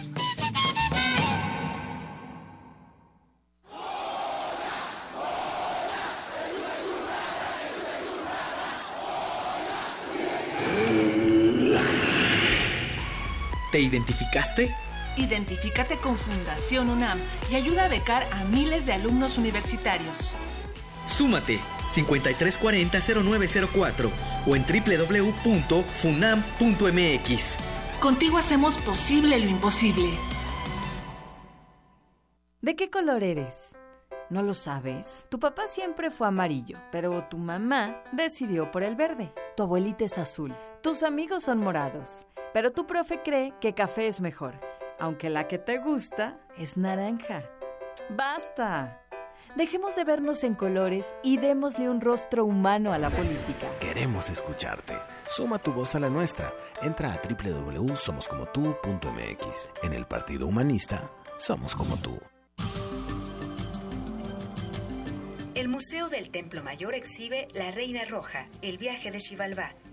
¿Te identificaste? Identifícate con Fundación UNAM y ayuda a becar a miles de alumnos universitarios. Súmate 5340-0904 o en www.funam.mx. Contigo hacemos posible lo imposible. ¿De qué color eres? ¿No lo sabes? Tu papá siempre fue amarillo, pero tu mamá decidió por el verde. Tu abuelita es azul. Tus amigos son morados, pero tu profe cree que café es mejor, aunque la que te gusta es naranja. ¡Basta! Dejemos de vernos en colores y démosle un rostro humano a la política. Queremos escucharte. Suma tu voz a la nuestra. Entra a www.somoscomotu.mx. En el Partido Humanista, somos como tú. El Museo del Templo Mayor exhibe La Reina Roja, el viaje de Xibalbá,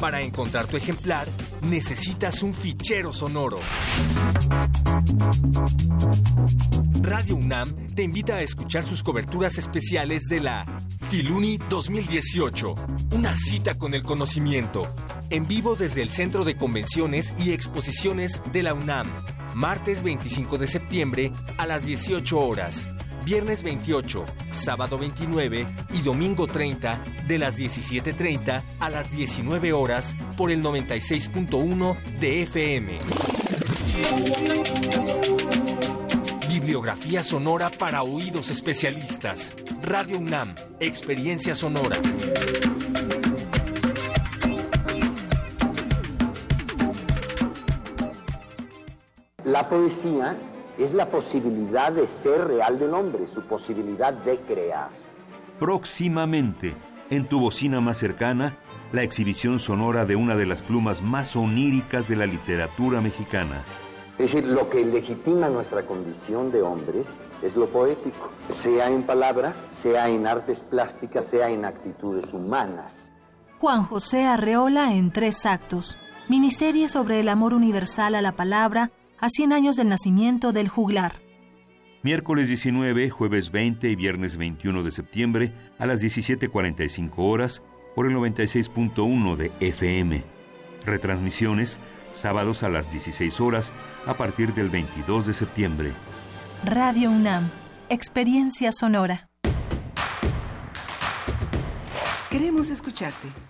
Para encontrar tu ejemplar, necesitas un fichero sonoro. Radio UNAM te invita a escuchar sus coberturas especiales de la Filuni 2018, una cita con el conocimiento, en vivo desde el Centro de Convenciones y Exposiciones de la UNAM, martes 25 de septiembre a las 18 horas viernes 28, sábado 29 y domingo 30 de las 17.30 a las 19 horas por el 96.1 de FM. Bibliografía sonora para oídos especialistas. Radio UNAM, Experiencia Sonora. La poesía es la posibilidad de ser real del hombre, su posibilidad de crear. Próximamente, en tu bocina más cercana, la exhibición sonora de una de las plumas más oníricas de la literatura mexicana. Es decir, lo que legitima nuestra condición de hombres es lo poético, sea en palabra, sea en artes plásticas, sea en actitudes humanas. Juan José Arreola en tres actos. Miniserie sobre el amor universal a la palabra a 100 años del nacimiento del juglar. Miércoles 19, jueves 20 y viernes 21 de septiembre a las 17.45 horas por el 96.1 de FM. Retransmisiones sábados a las 16 horas a partir del 22 de septiembre. Radio UNAM, Experiencia Sonora. Queremos escucharte.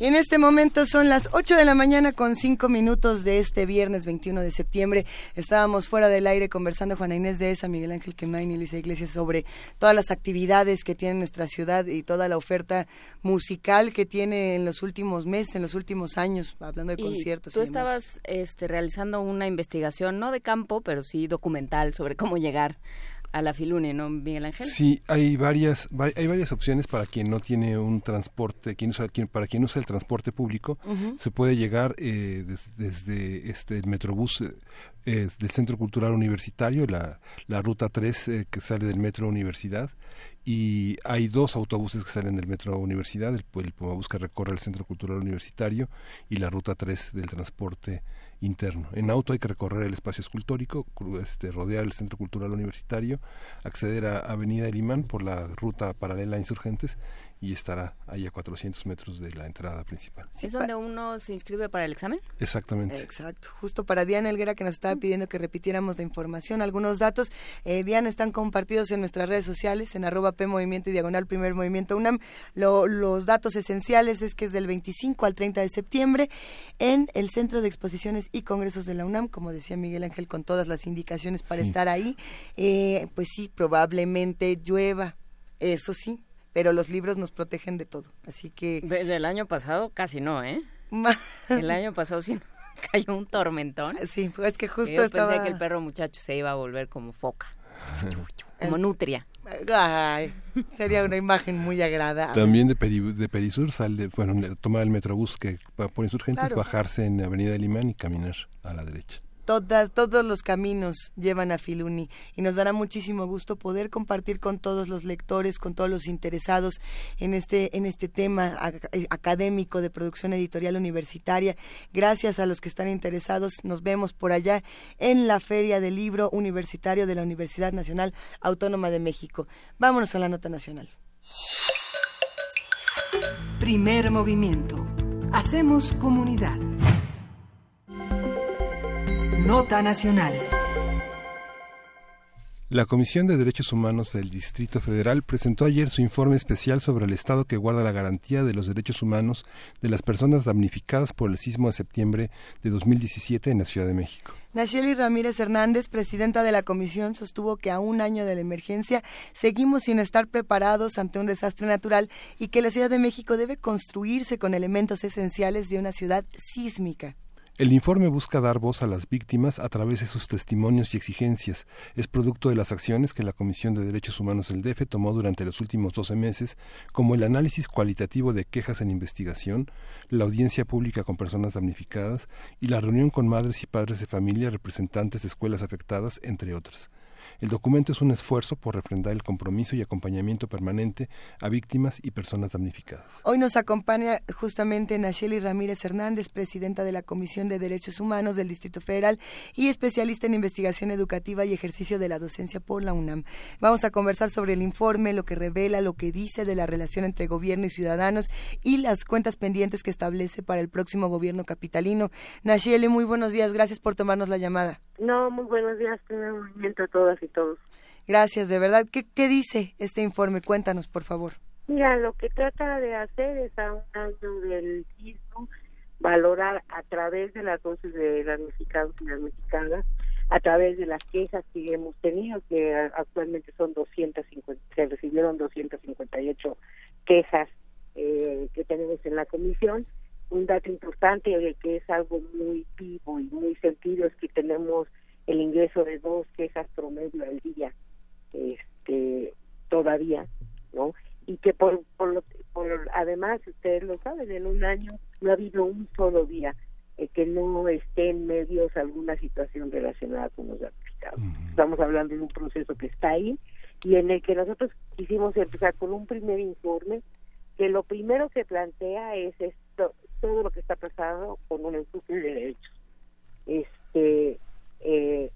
Y en este momento son las 8 de la mañana con 5 minutos de este viernes 21 de septiembre. Estábamos fuera del aire conversando Juana Inés de esa, Miguel Ángel Quemain y Lisa Iglesias sobre todas las actividades que tiene nuestra ciudad y toda la oferta musical que tiene en los últimos meses, en los últimos años, hablando de Y conciertos. Tú y demás. estabas este, realizando una investigación, no de campo, pero sí documental sobre cómo llegar a la Filune, ¿no, Miguel Ángel? Sí, hay varias, va- hay varias opciones para quien no tiene un transporte, quien usa, quien, para quien usa el transporte público, se puede llegar eh, des- desde este el Metrobús eh, eh, del Centro Cultural Universitario, la, la ruta 3 eh, que sale del Metro Universidad, y hay dos autobuses que salen del Metro Universidad, el, el Pumabús que recorre el Centro Cultural Universitario y la ruta 3 del transporte interno. En auto hay que recorrer el espacio escultórico, este, rodear el Centro Cultural Universitario, acceder a Avenida del Imán por la ruta paralela a Insurgentes y estará ahí a 400 metros de la entrada principal. ¿Es donde uno se inscribe para el examen? Exactamente. Exacto, justo para Diana Elguera que nos estaba pidiendo que repitiéramos la información, algunos datos. Eh, Diana, están compartidos en nuestras redes sociales, en arroba P Movimiento y Diagonal Primer Movimiento UNAM. Lo- los datos esenciales es que es del 25 al 30 de septiembre en el Centro de Exposiciones y Congresos de la UNAM, como decía Miguel Ángel, con todas las indicaciones para Sí. estar ahí. Eh, pues sí, probablemente llueva, eso sí, pero los libros nos protegen de todo. Así que... Del año pasado casi no, ¿eh? El año pasado sí cayó un tormentón. Sí, pues es que justo Yo estaba- pensé que el perro muchacho se iba a volver como foca, como nutria. Ay, sería una imagen muy agradable. También de, Peri- de Perisur sale, bueno, tomar el Metrobús que por Insurgentes, Claro. bajarse en Avenida del Imán y caminar a la derecha. Todos los caminos llevan a Filuni y nos dará muchísimo gusto poder compartir con todos los lectores, con todos los interesados en este, en este tema eh, académico de producción editorial universitaria. Gracias a los que están interesados, nos vemos por allá en la Feria del Libro Universitario de la Universidad Nacional Autónoma de México. Vámonos a la nota nacional. Primer movimiento. Hacemos comunidad. Nota nacional. La Comisión de Derechos Humanos del Distrito Federal presentó ayer su informe especial sobre el Estado que guarda la garantía de los derechos humanos de las personas damnificadas por el sismo de septiembre de 2017 en la Ciudad de México. Nacheli Ramírez Hernández, presidenta de la comisión, sostuvo que a un año de la emergencia seguimos sin estar preparados ante un desastre natural y que la Ciudad de México debe construirse con elementos esenciales de una ciudad sísmica. El informe busca dar voz a las víctimas a través de sus testimonios y exigencias. Es producto de las acciones que la Comisión de Derechos Humanos del DF tomó durante los últimos 12 meses, como el análisis cualitativo de quejas en investigación, la audiencia pública con personas damnificadas y la reunión con madres y padres de familia, representantes de escuelas afectadas, entre otras. El documento es un esfuerzo por refrendar el compromiso y acompañamiento permanente a víctimas y personas damnificadas. Hoy nos acompaña justamente Nacheli Ramírez Hernández, presidenta de la Comisión de Derechos Humanos del Distrito Federal y especialista en investigación educativa y ejercicio de la docencia por la UNAM. Vamos a conversar sobre el informe, lo que revela, lo que dice de la relación entre gobierno y ciudadanos y las cuentas pendientes que establece para el próximo gobierno capitalino. Nacheli, muy buenos días. Gracias por tomarnos la llamada. No, muy buenos días, primer movimiento a todas y todos. Gracias, de verdad. ¿Qué, ¿Qué dice este informe? Cuéntanos, por favor. Mira, lo que trata de hacer es a un año del sismo valorar a través de las voces de las mexicanos y las mexicanas, a través de las quejas que hemos tenido, que actualmente son 250, se recibieron 258 quejas eh, que tenemos en la comisión. Un dato importante de que es algo muy vivo y muy sentido es que tenemos el ingreso de dos quejas promedio al día, este, todavía, ¿no? Y que por, por, por además, ustedes lo saben, en un año no ha habido un solo día eh, que no esté en medios alguna situación relacionada con los damnificados. Estamos hablando de un proceso que está ahí y en el que nosotros quisimos empezar con un primer informe que lo primero que plantea es esto, todo lo que está pasando con un enfoque de derechos. Este eh,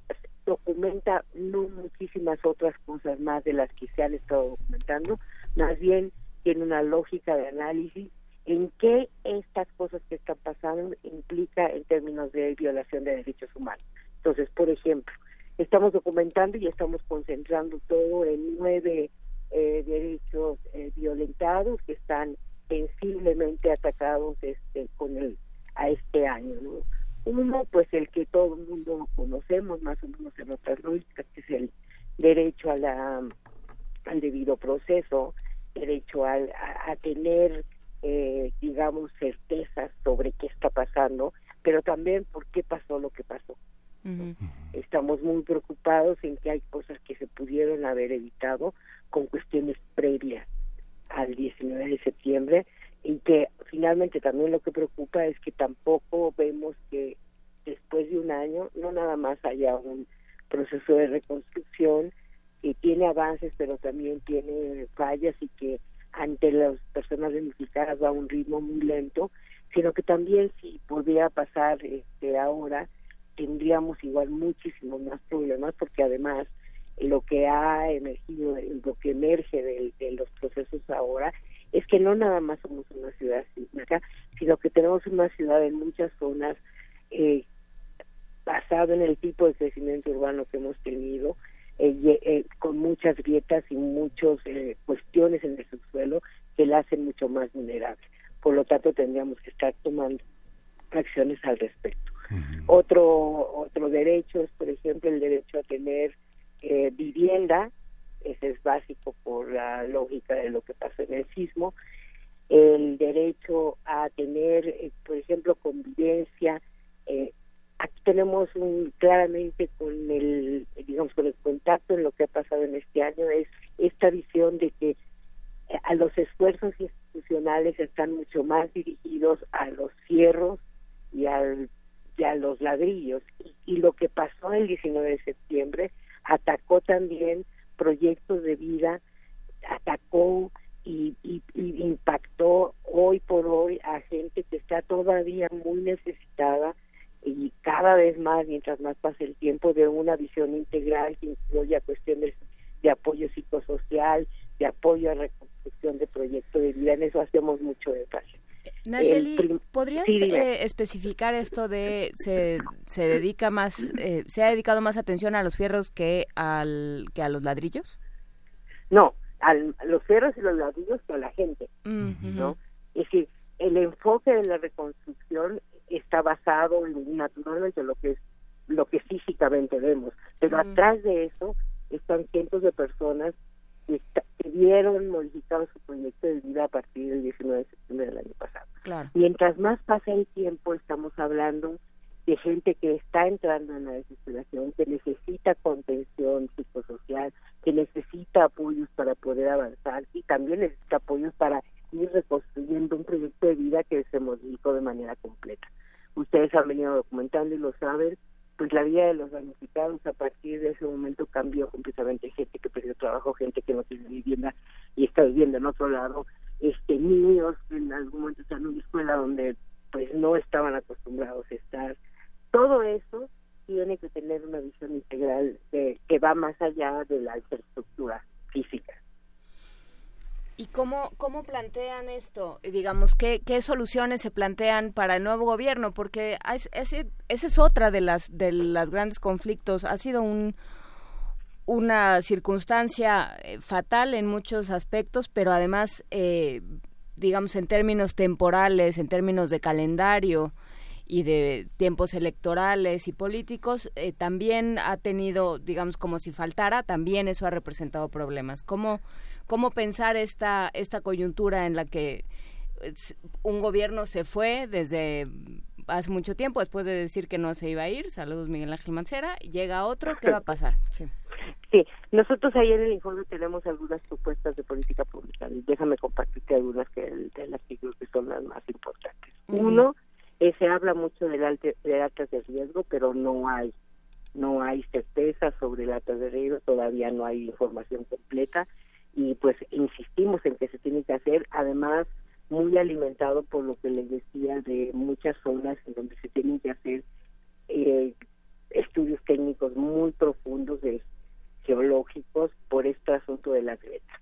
documenta no muchísimas otras cosas más de las que se han estado documentando, más bien tiene una lógica de análisis en qué estas cosas que están pasando implica en términos de violación de derechos humanos. Entonces, por ejemplo, estamos documentando y estamos concentrando todo en nueve eh, derechos eh, violentados que están sensiblemente atacados este, con el a este año. ¿no? Uno, pues el que todo el mundo conocemos más o menos en otras lógicas, que es el derecho a la, al debido proceso, derecho al, a, a tener, eh, digamos, certezas sobre qué está pasando, pero también por qué pasó lo que pasó. Estamos muy preocupados en que hay cosas que se pudieron haber evitado con cuestiones previas al 19 de septiembre y que finalmente también lo que preocupa es que tampoco vemos que después de un año no nada más haya un proceso de reconstrucción que tiene avances pero también tiene fallas y que ante las personas damnificadas va a un ritmo muy lento sino que también si podría pasar este ahora tendríamos igual muchísimos más problemas porque además lo que ha emergido, lo que emerge de, de, los procesos ahora es que no nada más somos una ciudad sísmica, sino que tenemos una ciudad en muchas zonas eh, basado en el tipo de crecimiento urbano que hemos tenido, eh, eh, con muchas grietas y muchas eh, cuestiones en el subsuelo que la hacen mucho más vulnerable. Por lo tanto, tendríamos que estar tomando acciones al respecto. Otro otro derecho es, por ejemplo, el derecho a tener eh, vivienda, ese es básico por la lógica de lo que pasó en el sismo, el derecho a tener, eh, por ejemplo, convivencia. Eh, aquí tenemos un, claramente con el, digamos, con el contacto en lo que ha pasado en este año, es esta visión de que eh, a los esfuerzos institucionales están mucho más dirigidos a los cierros y al y a los ladrillos. Y, y, lo que pasó el 19 de septiembre atacó también proyectos de vida, atacó y, impactó hoy por hoy a gente que está todavía muy necesitada y cada vez más, mientras más pase el tiempo, de una visión integral que incluya cuestiones de apoyo psicosocial, de apoyo a reconstrucción de proyectos de vida. En eso hacemos mucho énfasis. Nayeli, ¿podrías Sí, eh, especificar esto de se, se dedica más, eh, se ha dedicado más atención a los fierros que al que a los ladrillos? No, al- a los fierros y los ladrillos que a la gente, ¿no? Es decir, el enfoque de la reconstrucción está basado en naturalmente lo que es lo que físicamente vemos, pero atrás de eso están cientos de personas que, vieron modificado su proyecto de vida a partir del 19 de septiembre del año pasado. Claro. Mientras más pasa el tiempo, estamos hablando de gente que está entrando en la desesperación, que necesita contención psicosocial, que necesita apoyos para poder avanzar y también necesita apoyos para ir reconstruyendo un proyecto de vida que se modificó de manera completa. Ustedes han venido documentando y lo saben, pues la vida de los damnificados a partir de ese momento cambió completamente. Gente que perdió trabajo, gente que no tiene vivienda y está viviendo en otro lado, este niños que en algún momento están en una escuela donde pues no estaban acostumbrados a estar. Todo eso tiene que tener una visión integral de- que va más allá de la infraestructura física. ¿Y cómo, cómo plantean esto? Digamos, ¿qué, ¿qué soluciones se plantean para el nuevo gobierno? Porque es- ese, esa es otra de las, de las grandes conflictos. Ha sido un, una circunstancia eh, fatal en muchos aspectos, pero además, eh, digamos, en términos temporales, en términos de calendario y de tiempos electorales y políticos, eh, también ha tenido, digamos, como si faltara, también eso ha representado problemas. ¿Cómo, cómo pensar esta, esta coyuntura en la que eh, un gobierno se fue desde hace mucho tiempo, después de decir que no se iba a ir, saludos Miguel Ángel Mancera, llega otro, ¿qué va a pasar? Sí, nosotros ahí en el informe tenemos algunas propuestas de política pública. Déjame compartirte algunas que de las que creo que son las más importantes. Uno, eh, se habla mucho del alte- de altas de riesgo, pero no hay no hay certeza sobre el altas de riesgo, todavía no hay información completa y pues insistimos en que se tiene que hacer, además muy alimentado por lo que les decía de muchas zonas en donde se tienen que hacer eh, estudios técnicos muy profundos de geológicos por este asunto de la grieta.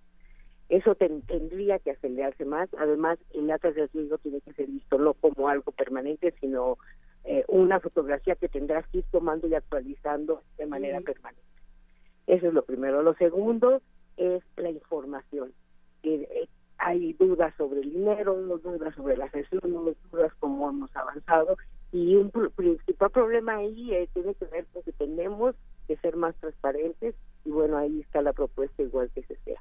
Eso ten- tendría que acelerarse más. Además, el atlas de riesgo tiene que ser visto no como algo permanente, sino eh, una fotografía que tendrás que ir tomando y actualizando de manera permanente. Eso es lo primero. Lo segundo es la información. Eh, eh, hay dudas sobre el dinero, dudas sobre la gestión, dudas cómo hemos avanzado y un pr- principal problema ahí eh, tiene que ver con que tenemos que ser más transparentes y bueno, ahí está la propuesta igual que se sea.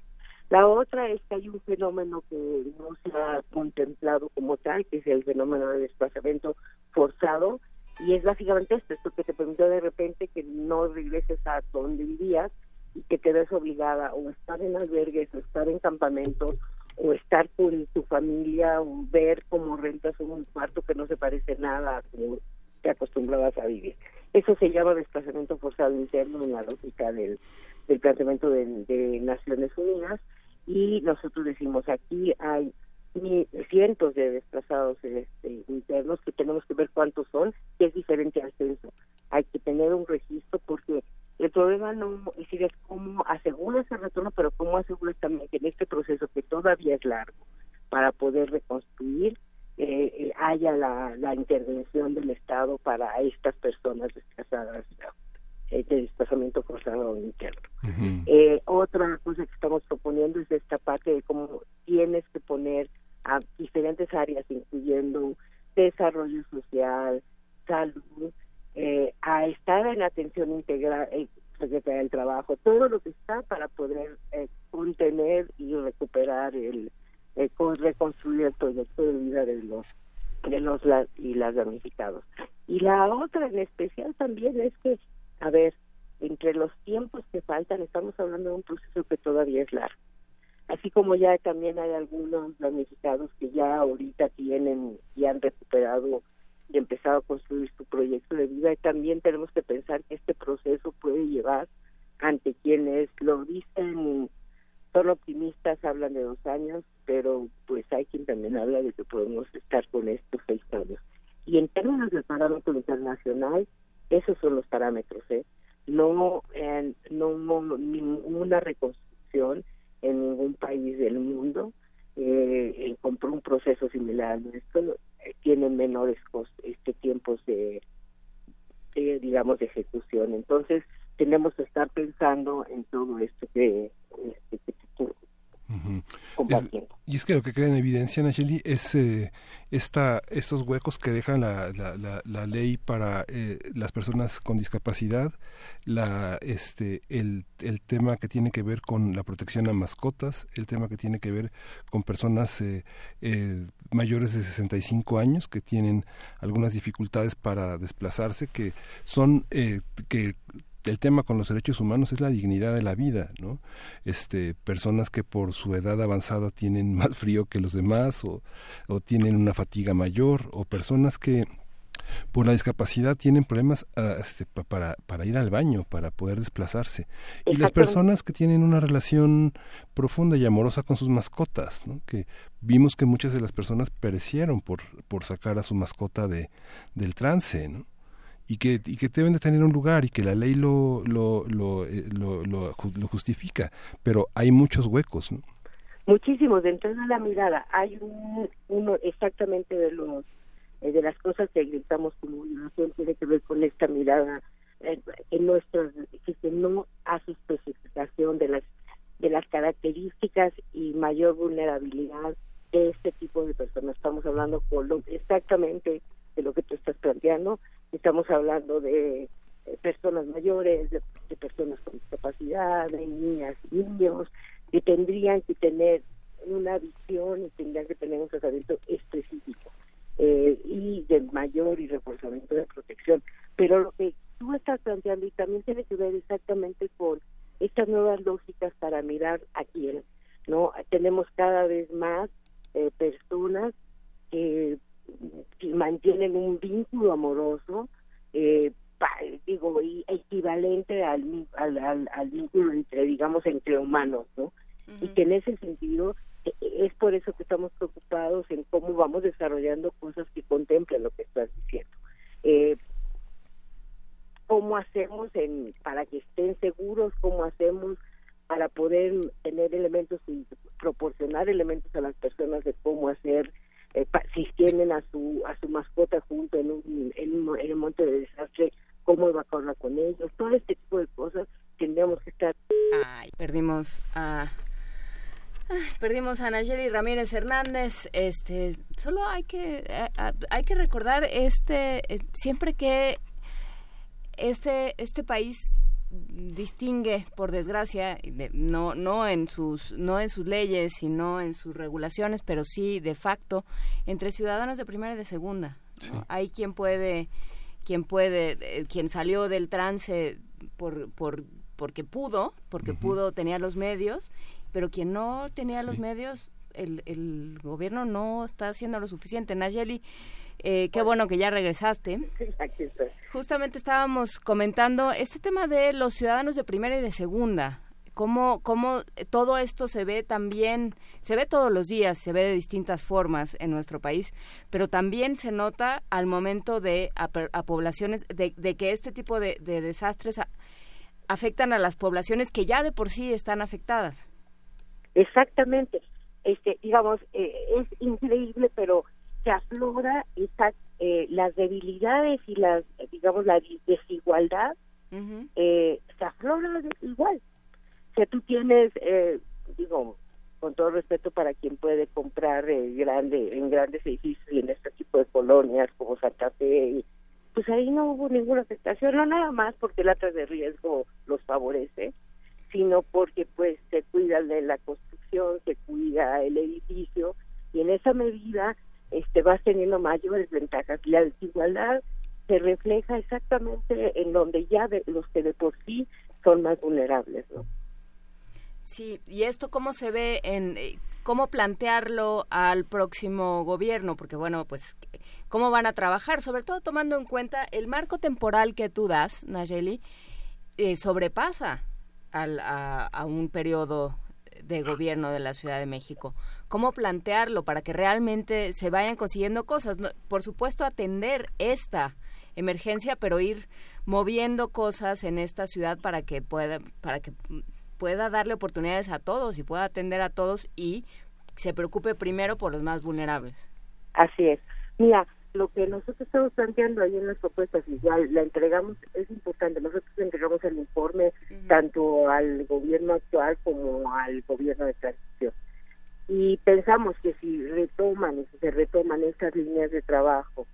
La otra es que hay un fenómeno que no se ha contemplado como tal, que es el fenómeno de desplazamiento forzado, y es básicamente esto, esto que te permitió de repente que no regreses a donde vivías y que te ves obligada o estar en albergues, o estar en campamentos, o estar con tu familia, o ver cómo rentas un cuarto que no se parece nada a como te acostumbrabas a vivir. Eso se llama desplazamiento forzado interno en la lógica del, planteamiento de Naciones Unidas y nosotros decimos aquí hay cientos de desplazados este, internos que tenemos que ver cuántos son, que es diferente al censo. Hay que tener un registro porque el problema no es decir, es cómo aseguras el retorno, pero cómo aseguras también que en este proceso que todavía es largo para poder reconstruir eh, eh, haya la, la intervención del Estado para estas personas desplazadas eh, de desplazamiento forzado interno. Eh, otra cosa que estamos proponiendo es esta parte de cómo tienes que poner a diferentes áreas, incluyendo desarrollo social, salud, eh, a estar en atención integral, eh, Secretaría del Trabajo, todo lo que está para poder eh, contener y recuperar el, eh, con- reconstruir el proyecto de vida de los de los y las damnificados. Y la otra en especial también es que, a ver, entre los tiempos que faltan, estamos hablando de un proceso que todavía es largo. Así como ya también hay algunos damnificados que ya ahorita tienen y han recuperado y empezado a construir su proyecto de vida, y también tenemos que pensar que este proceso puede llevar ante quienes lo dicen son optimistas, hablan de dos años, pero pues hay quien también habla de que podemos estar con estos seis años. Y en términos del parámetro internacional, esos son los parámetros, ¿eh? No, eh, no ninguna reconstrucción en ningún país del mundo eh, encontró un proceso similar al nuestro eh, tienen menores cos- este tiempos de, de, digamos de ejecución entonces tenemos que estar pensando en todo esto que, este, que. Y es que lo que queda en evidencia, Nacheli, es eh, esta, estos huecos que deja la, la, ley para eh, las personas con discapacidad, la, este, el, el tema que tiene que ver con la protección a mascotas, el tema que tiene que ver con personas eh, eh, mayores de 65 años que tienen algunas dificultades para desplazarse, que son eh, que el tema con los derechos humanos es la dignidad de la vida, ¿no? Este, personas que por su edad avanzada tienen más frío que los demás o, o tienen una fatiga mayor o personas que por la discapacidad tienen problemas ah, este, pa- para, para ir al baño, para poder desplazarse. Y las personas que tienen una relación profunda y amorosa con sus mascotas, ¿no? que vimos que muchas de las personas perecieron por, por sacar a su mascota de, del trance, ¿no? Y que, y que deben de tener un lugar y que la ley lo, lo, lo, eh, lo, lo ju- lo justifica, pero hay muchos huecos. muchísimos. De entrada a la mirada. Hay un, uno exactamente de los eh, de las cosas que gritamos como nación tiene que ver con esta mirada eh, en nuestras que no hace especificación de las de las características y mayor vulnerabilidad de este tipo de personas. Estamos hablando con lo- exactamente de lo que tú estás planteando estamos hablando de eh, personas mayores, de, personas con discapacidad, de niñas niños, que tendrían que tener una visión y tendrían que tener un tratamiento específico eh, y de mayor y reforzamiento de protección. Pero lo que tú estás planteando y también tiene que ver exactamente con estas nuevas lógicas para mirar a quién, ¿no? Tenemos cada vez más eh, personas que mantienen un vínculo amoroso, eh, pa- digo, y equivalente al, al, al, al vínculo entre, digamos, entre humanos, ¿no? Y que en ese sentido eh, es por eso que estamos preocupados en cómo vamos desarrollando cosas que contemplen lo que estás diciendo. Eh, ¿Cómo hacemos en, para que estén seguros? ¿Cómo hacemos para poder tener elementos y proporcionar elementos a las personas de cómo hacer eh, pa- si tienen a su a su mascota junto en un en un, en un monte de desastre cómo evacuarla con ellos todo este tipo de cosas tendríamos que estar Ay, perdimos a perdimos a Nayeli Ramírez Hernández. Este, solo hay que a- hay que recordar este eh, siempre que este este país distingue por desgracia de- no no en sus no en sus leyes sino en sus regulaciones pero sí de facto entre ciudadanos de primera y de segunda ¿no? hay quien puede quien puede eh, quien salió del trance por por porque pudo porque pudo tenía los medios pero quien no tenía los medios el, el gobierno no está haciendo lo suficiente. Nayeli eh, qué bueno que ya regresaste Aquí estoy. Justamente estábamos comentando este tema de los ciudadanos de primera y de segunda. Cómo, cómo todo esto se ve también, se ve todos los días, se ve de distintas formas en nuestro país, pero también se nota al momento de a, a poblaciones, de, de que este tipo de, de desastres a- afectan a las poblaciones que ya de por sí están afectadas. exactamente este digamos eh, es increíble pero se aflora esa, eh, las debilidades y las digamos la desigualdad eh, se aflora igual. O sea tú tienes eh, digo con todo respeto para quien puede comprar eh, grande en grandes edificios y en este tipo de colonias como Santa Fe y- pues ahí no hubo ninguna afectación no nada más porque la tasa de riesgo los favorece sino porque pues se cuida de la construcción, se cuida el edificio y en esa medida este vas teniendo mayores ventajas. La desigualdad se refleja exactamente en donde ya de, los que de por sí son más vulnerables, ¿no? Sí, y esto cómo se ve en eh, cómo plantearlo al próximo gobierno, porque bueno, pues cómo van a trabajar, sobre todo tomando en cuenta el marco temporal que tú das, Nayeli, eh, sobrepasa al, a, a un periodo de gobierno de la Ciudad de México. ¿Cómo plantearlo para que realmente se vayan consiguiendo cosas? No, por supuesto, atender esta emergencia, pero ir moviendo cosas en esta ciudad para que pueda, para que pueda darle oportunidades a todos y pueda atender a todos y se preocupe primero por los más vulnerables. Así es. Mira, lo que nosotros estamos planteando ahí en las propuestas y ya la entregamos es importante. Nosotros entregamos el informe tanto al gobierno actual como al gobierno de transición. Y pensamos que si retoman, si se retoman estas líneas de trabajo,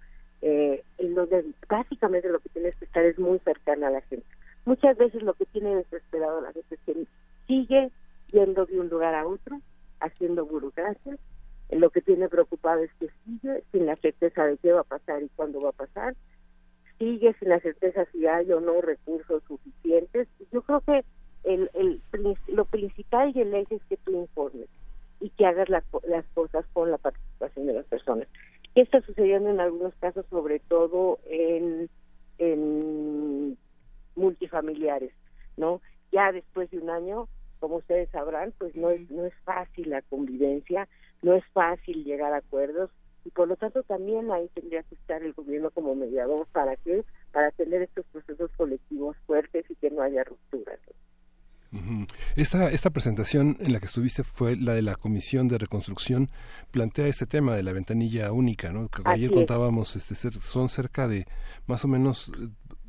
eh, en donde básicamente lo que tienes que estar es muy cercana a la gente. Muchas veces lo que tiene desesperado la gente es que sigue yendo de un lugar a otro, haciendo burocracia, lo que tiene preocupado es que sigue sin la certeza de qué va a pasar y cuándo va a pasar, sigue sin la certeza si hay o no recursos suficientes. Yo creo que el, el, lo principal y el eje es que tú informes y que hagas las cosas con la participación de las personas. ¿Qué está sucediendo en algunos casos, sobre todo en, en multifamiliares? no Ya después de un año, como ustedes sabrán, pues no es, no es fácil la convivencia, no es fácil llegar a acuerdos y por lo tanto también ahí tendría que estar el gobierno como mediador para que para tener estos procesos colectivos fuertes y que no haya rupturas. Esta, esta presentación en la que estuviste fue la de la Comisión de Reconstrucción, plantea este tema de la ventanilla única, ¿no? Ayer contábamos, este, son cerca de más o menos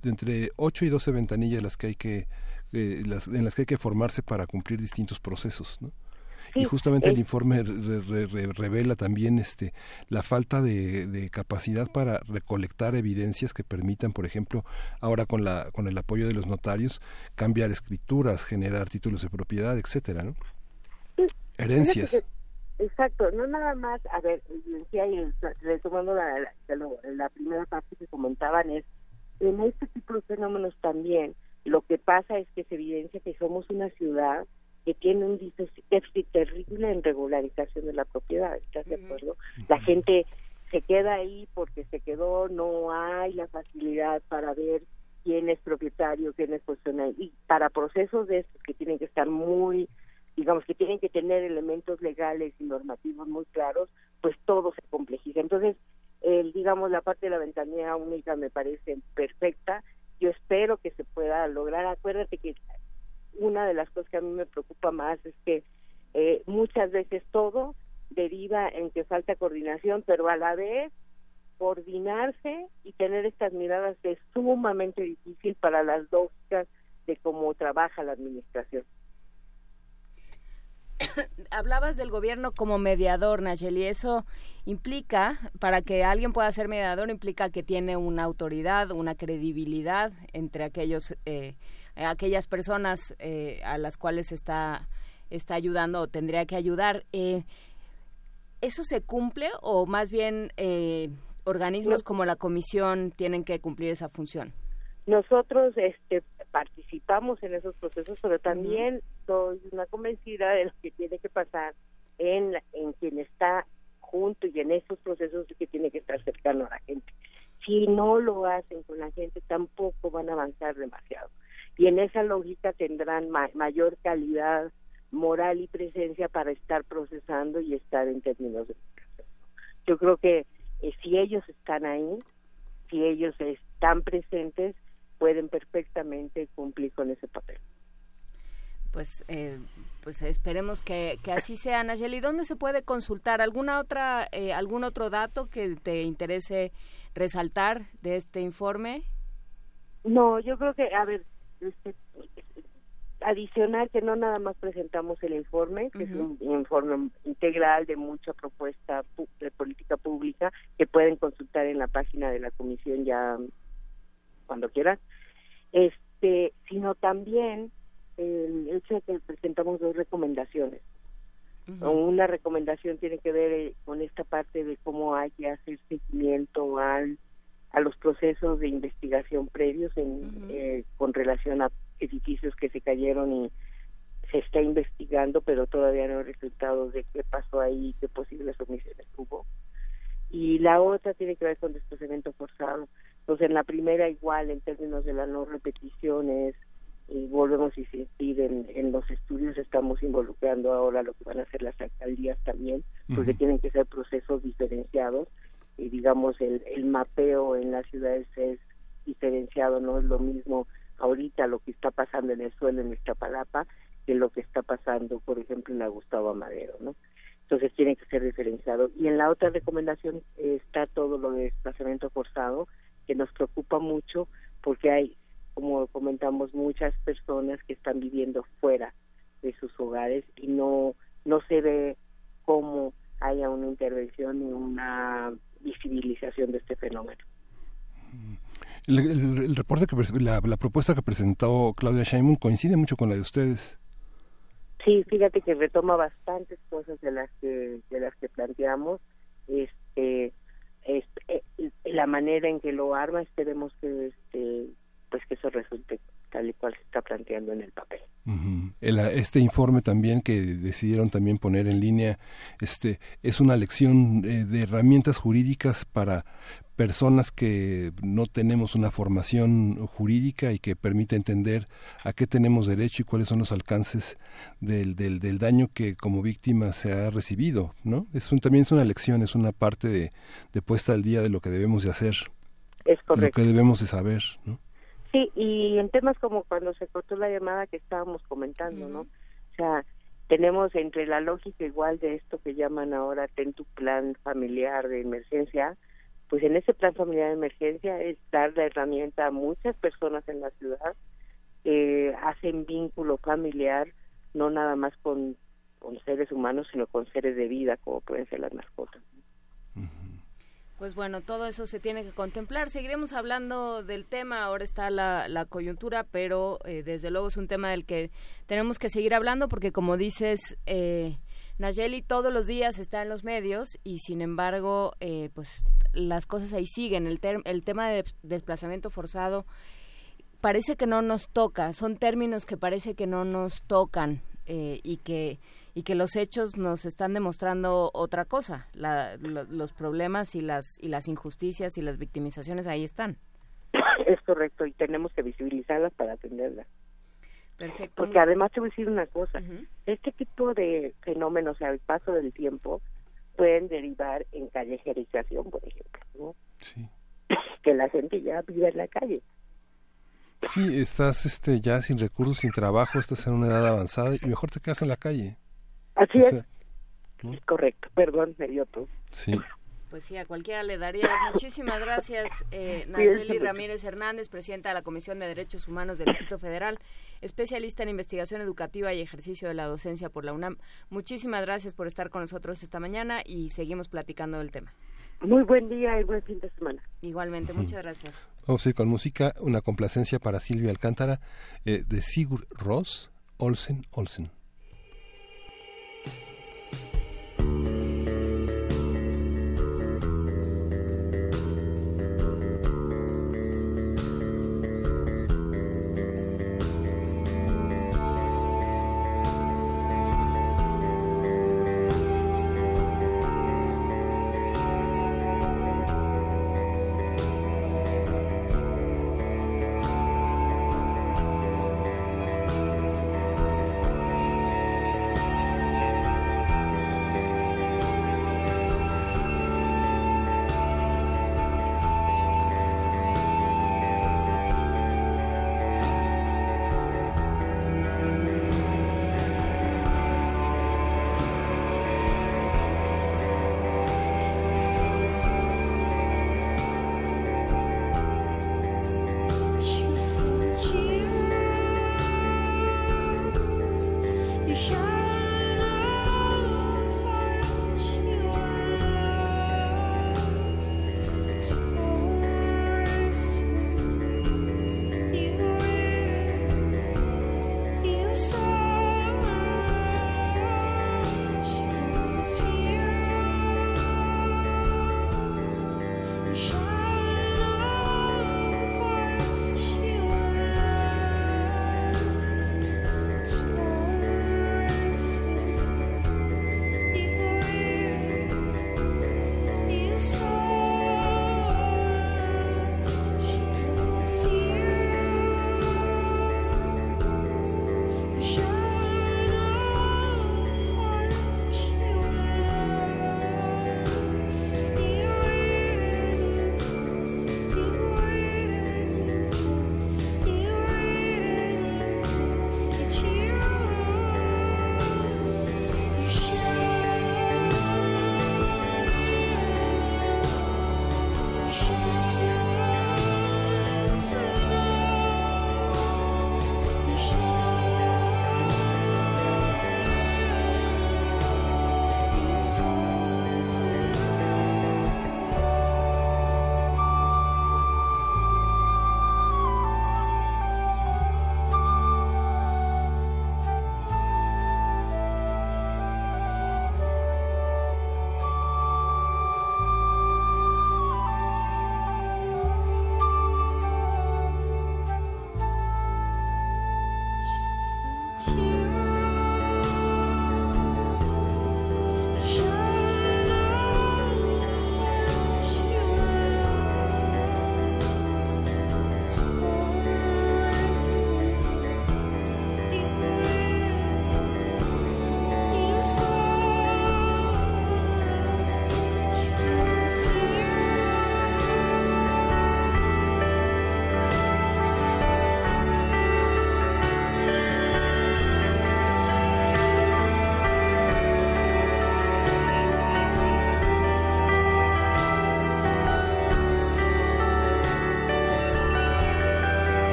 de entre 8 y 12 ventanillas las que hay que, eh, las, en las que hay que formarse para cumplir distintos procesos, ¿no? Y justamente el informe revela también este la falta de, capacidad para recolectar evidencias que permitan por ejemplo ahora con la con el apoyo de los notarios cambiar escrituras generar títulos de propiedad etcétera ¿no? herencias Exacto, no nada más, a ver, retomando la, la, la, primera parte que comentaban es, en este tipo de fenómenos también, lo que pasa es que se evidencia que somos una ciudad que tiene un déficit terrible en regularización de la propiedad, ¿estás de acuerdo? La gente se queda ahí porque se quedó, no hay la facilidad para ver quién es propietario, quién es funcionario, y para procesos de estos que tienen que estar muy, digamos que tienen que tener elementos legales y normativos muy claros, pues todo se complejiza. Entonces, el, digamos, la parte de la ventanilla única me parece perfecta, yo espero que se pueda lograr, acuérdate que una de las cosas que a mí me preocupa más es que eh, muchas veces todo deriva en que falta coordinación, pero a la vez coordinarse y tener estas miradas es sumamente difícil para las dos de cómo trabaja la administración. Hablabas del gobierno como mediador, Nacheli. Eso implica, para que alguien pueda ser mediador, implica que tiene una autoridad, una credibilidad entre aquellos eh, aquellas personas eh, a las cuales está, está ayudando o tendría que ayudar. Eh, ¿Eso se cumple o más bien organismos como la comisión tienen que cumplir esa función? Nosotros este, participamos en esos procesos, pero también soy una convencida de lo que tiene que pasar en, en quien está junto y en esos procesos que tiene que estar cercano a la gente. Si no lo hacen con la gente, tampoco van a avanzar demasiado y en esa lógica tendrán mayor calidad moral y presencia para estar procesando y estar en términos de yo creo que eh, si ellos están ahí si ellos están presentes pueden perfectamente cumplir con ese papel. Pues eh, pues esperemos que, que así sea Nayeli. Dónde se puede consultar alguna otra eh, algún otro dato que te interese resaltar de este informe no yo creo que a ver adicional que no nada más presentamos el informe, que es un informe integral de mucha propuesta de política pública que pueden consultar en la página de la comisión ya cuando quieran, este, sino también el hecho de que presentamos dos recomendaciones. Una recomendación tiene que ver eh, con esta parte de cómo hay que hacer seguimiento al a los procesos de investigación previos en, eh, con relación a edificios que se cayeron y se está investigando, pero todavía no hay resultados de qué pasó ahí, qué posibles omisiones hubo. Y la otra tiene que ver con desplazamiento forzado. Entonces, en la primera, igual, en términos de las no repeticiones, y volvemos a insistir en, en los estudios, estamos involucrando ahora lo que van a hacer las alcaldías también, porque tienen que ser procesos diferenciados digamos el, el mapeo en las ciudades es diferenciado, no es lo mismo ahorita lo que está pasando en el suelo en Iztapalapa que lo que está pasando, por ejemplo, en la Gustavo Amadero, ¿no? entonces tiene que ser diferenciado. Y en la otra recomendación está todo lo de desplazamiento forzado, que nos preocupa mucho porque hay, como comentamos, muchas personas que están viviendo fuera de sus hogares y no, no se ve cómo haya una intervención y una visibilización de este fenómeno. El, reporte que la, la, propuesta que presentó Claudia Sheinbaum coincide mucho con la de ustedes. Sí, fíjate que retoma bastantes cosas de las que de las que planteamos. Este, este la manera en que lo arma, esperemos que este pues que eso resulte tal y cual se está planteando en el papel. este informe también que decidieron también poner en línea, este es una lección eh, de herramientas jurídicas para personas que no tenemos una formación jurídica y que permite entender a qué tenemos derecho y cuáles son los alcances del, del, del daño que como víctima se ha recibido, ¿no? Es un, también es una lección, es una parte de, de puesta al día de lo que debemos de hacer, es lo que debemos de saber, ¿no? Sí, y en temas como cuando se cortó la llamada que estábamos comentando, ¿no? O sea, tenemos entre la lógica igual de esto que llaman ahora ten tu plan familiar de emergencia, pues en ese plan familiar de emergencia es dar la herramienta a muchas personas en la ciudad que hacen vínculo familiar no nada más con, con seres humanos, sino con seres de vida, como pueden ser las mascotas. Pues bueno, todo eso se tiene que contemplar. Seguiremos hablando del tema. Ahora está la, coyuntura, pero eh, desde luego es un tema del que tenemos que seguir hablando porque, como dices, eh, Nayeli todos los días está en los medios y, sin embargo, eh, pues las cosas ahí siguen. El, el tema de desplazamiento forzado parece que no nos toca. Son términos que parece que no nos tocan y que y que los hechos nos están demostrando otra cosa. los problemas y las, y las injusticias y las victimizaciones ahí están. Es correcto y tenemos que visibilizarlas para atenderlas. Perfecto. Porque además te voy a decir una cosa, este tipo de fenómenos al paso del tiempo pueden derivar en callejerización, por ejemplo, ¿no? Sí. Que la gente ya vive en la calle. Sí, estás este ya sin recursos, sin trabajo, estás en una edad avanzada y mejor te quedas en la calle. Así es. Es correcto, perdón, me dio tú. Sí. Pues sí, a cualquiera le daría. Muchísimas gracias, eh, Nayeli Ramírez Hernández, presidenta de la Comisión de Derechos Humanos del Distrito Federal, especialista en investigación educativa y ejercicio de la docencia por la UNAM. Muchísimas gracias por estar con nosotros esta mañana y seguimos platicando del tema. Muy buen día y buen fin de semana. Igualmente, muchas gracias. Vamos a ir con música, una complacencia para Silvia Alcántara eh, de Sigur Ross, Olsen Olsen.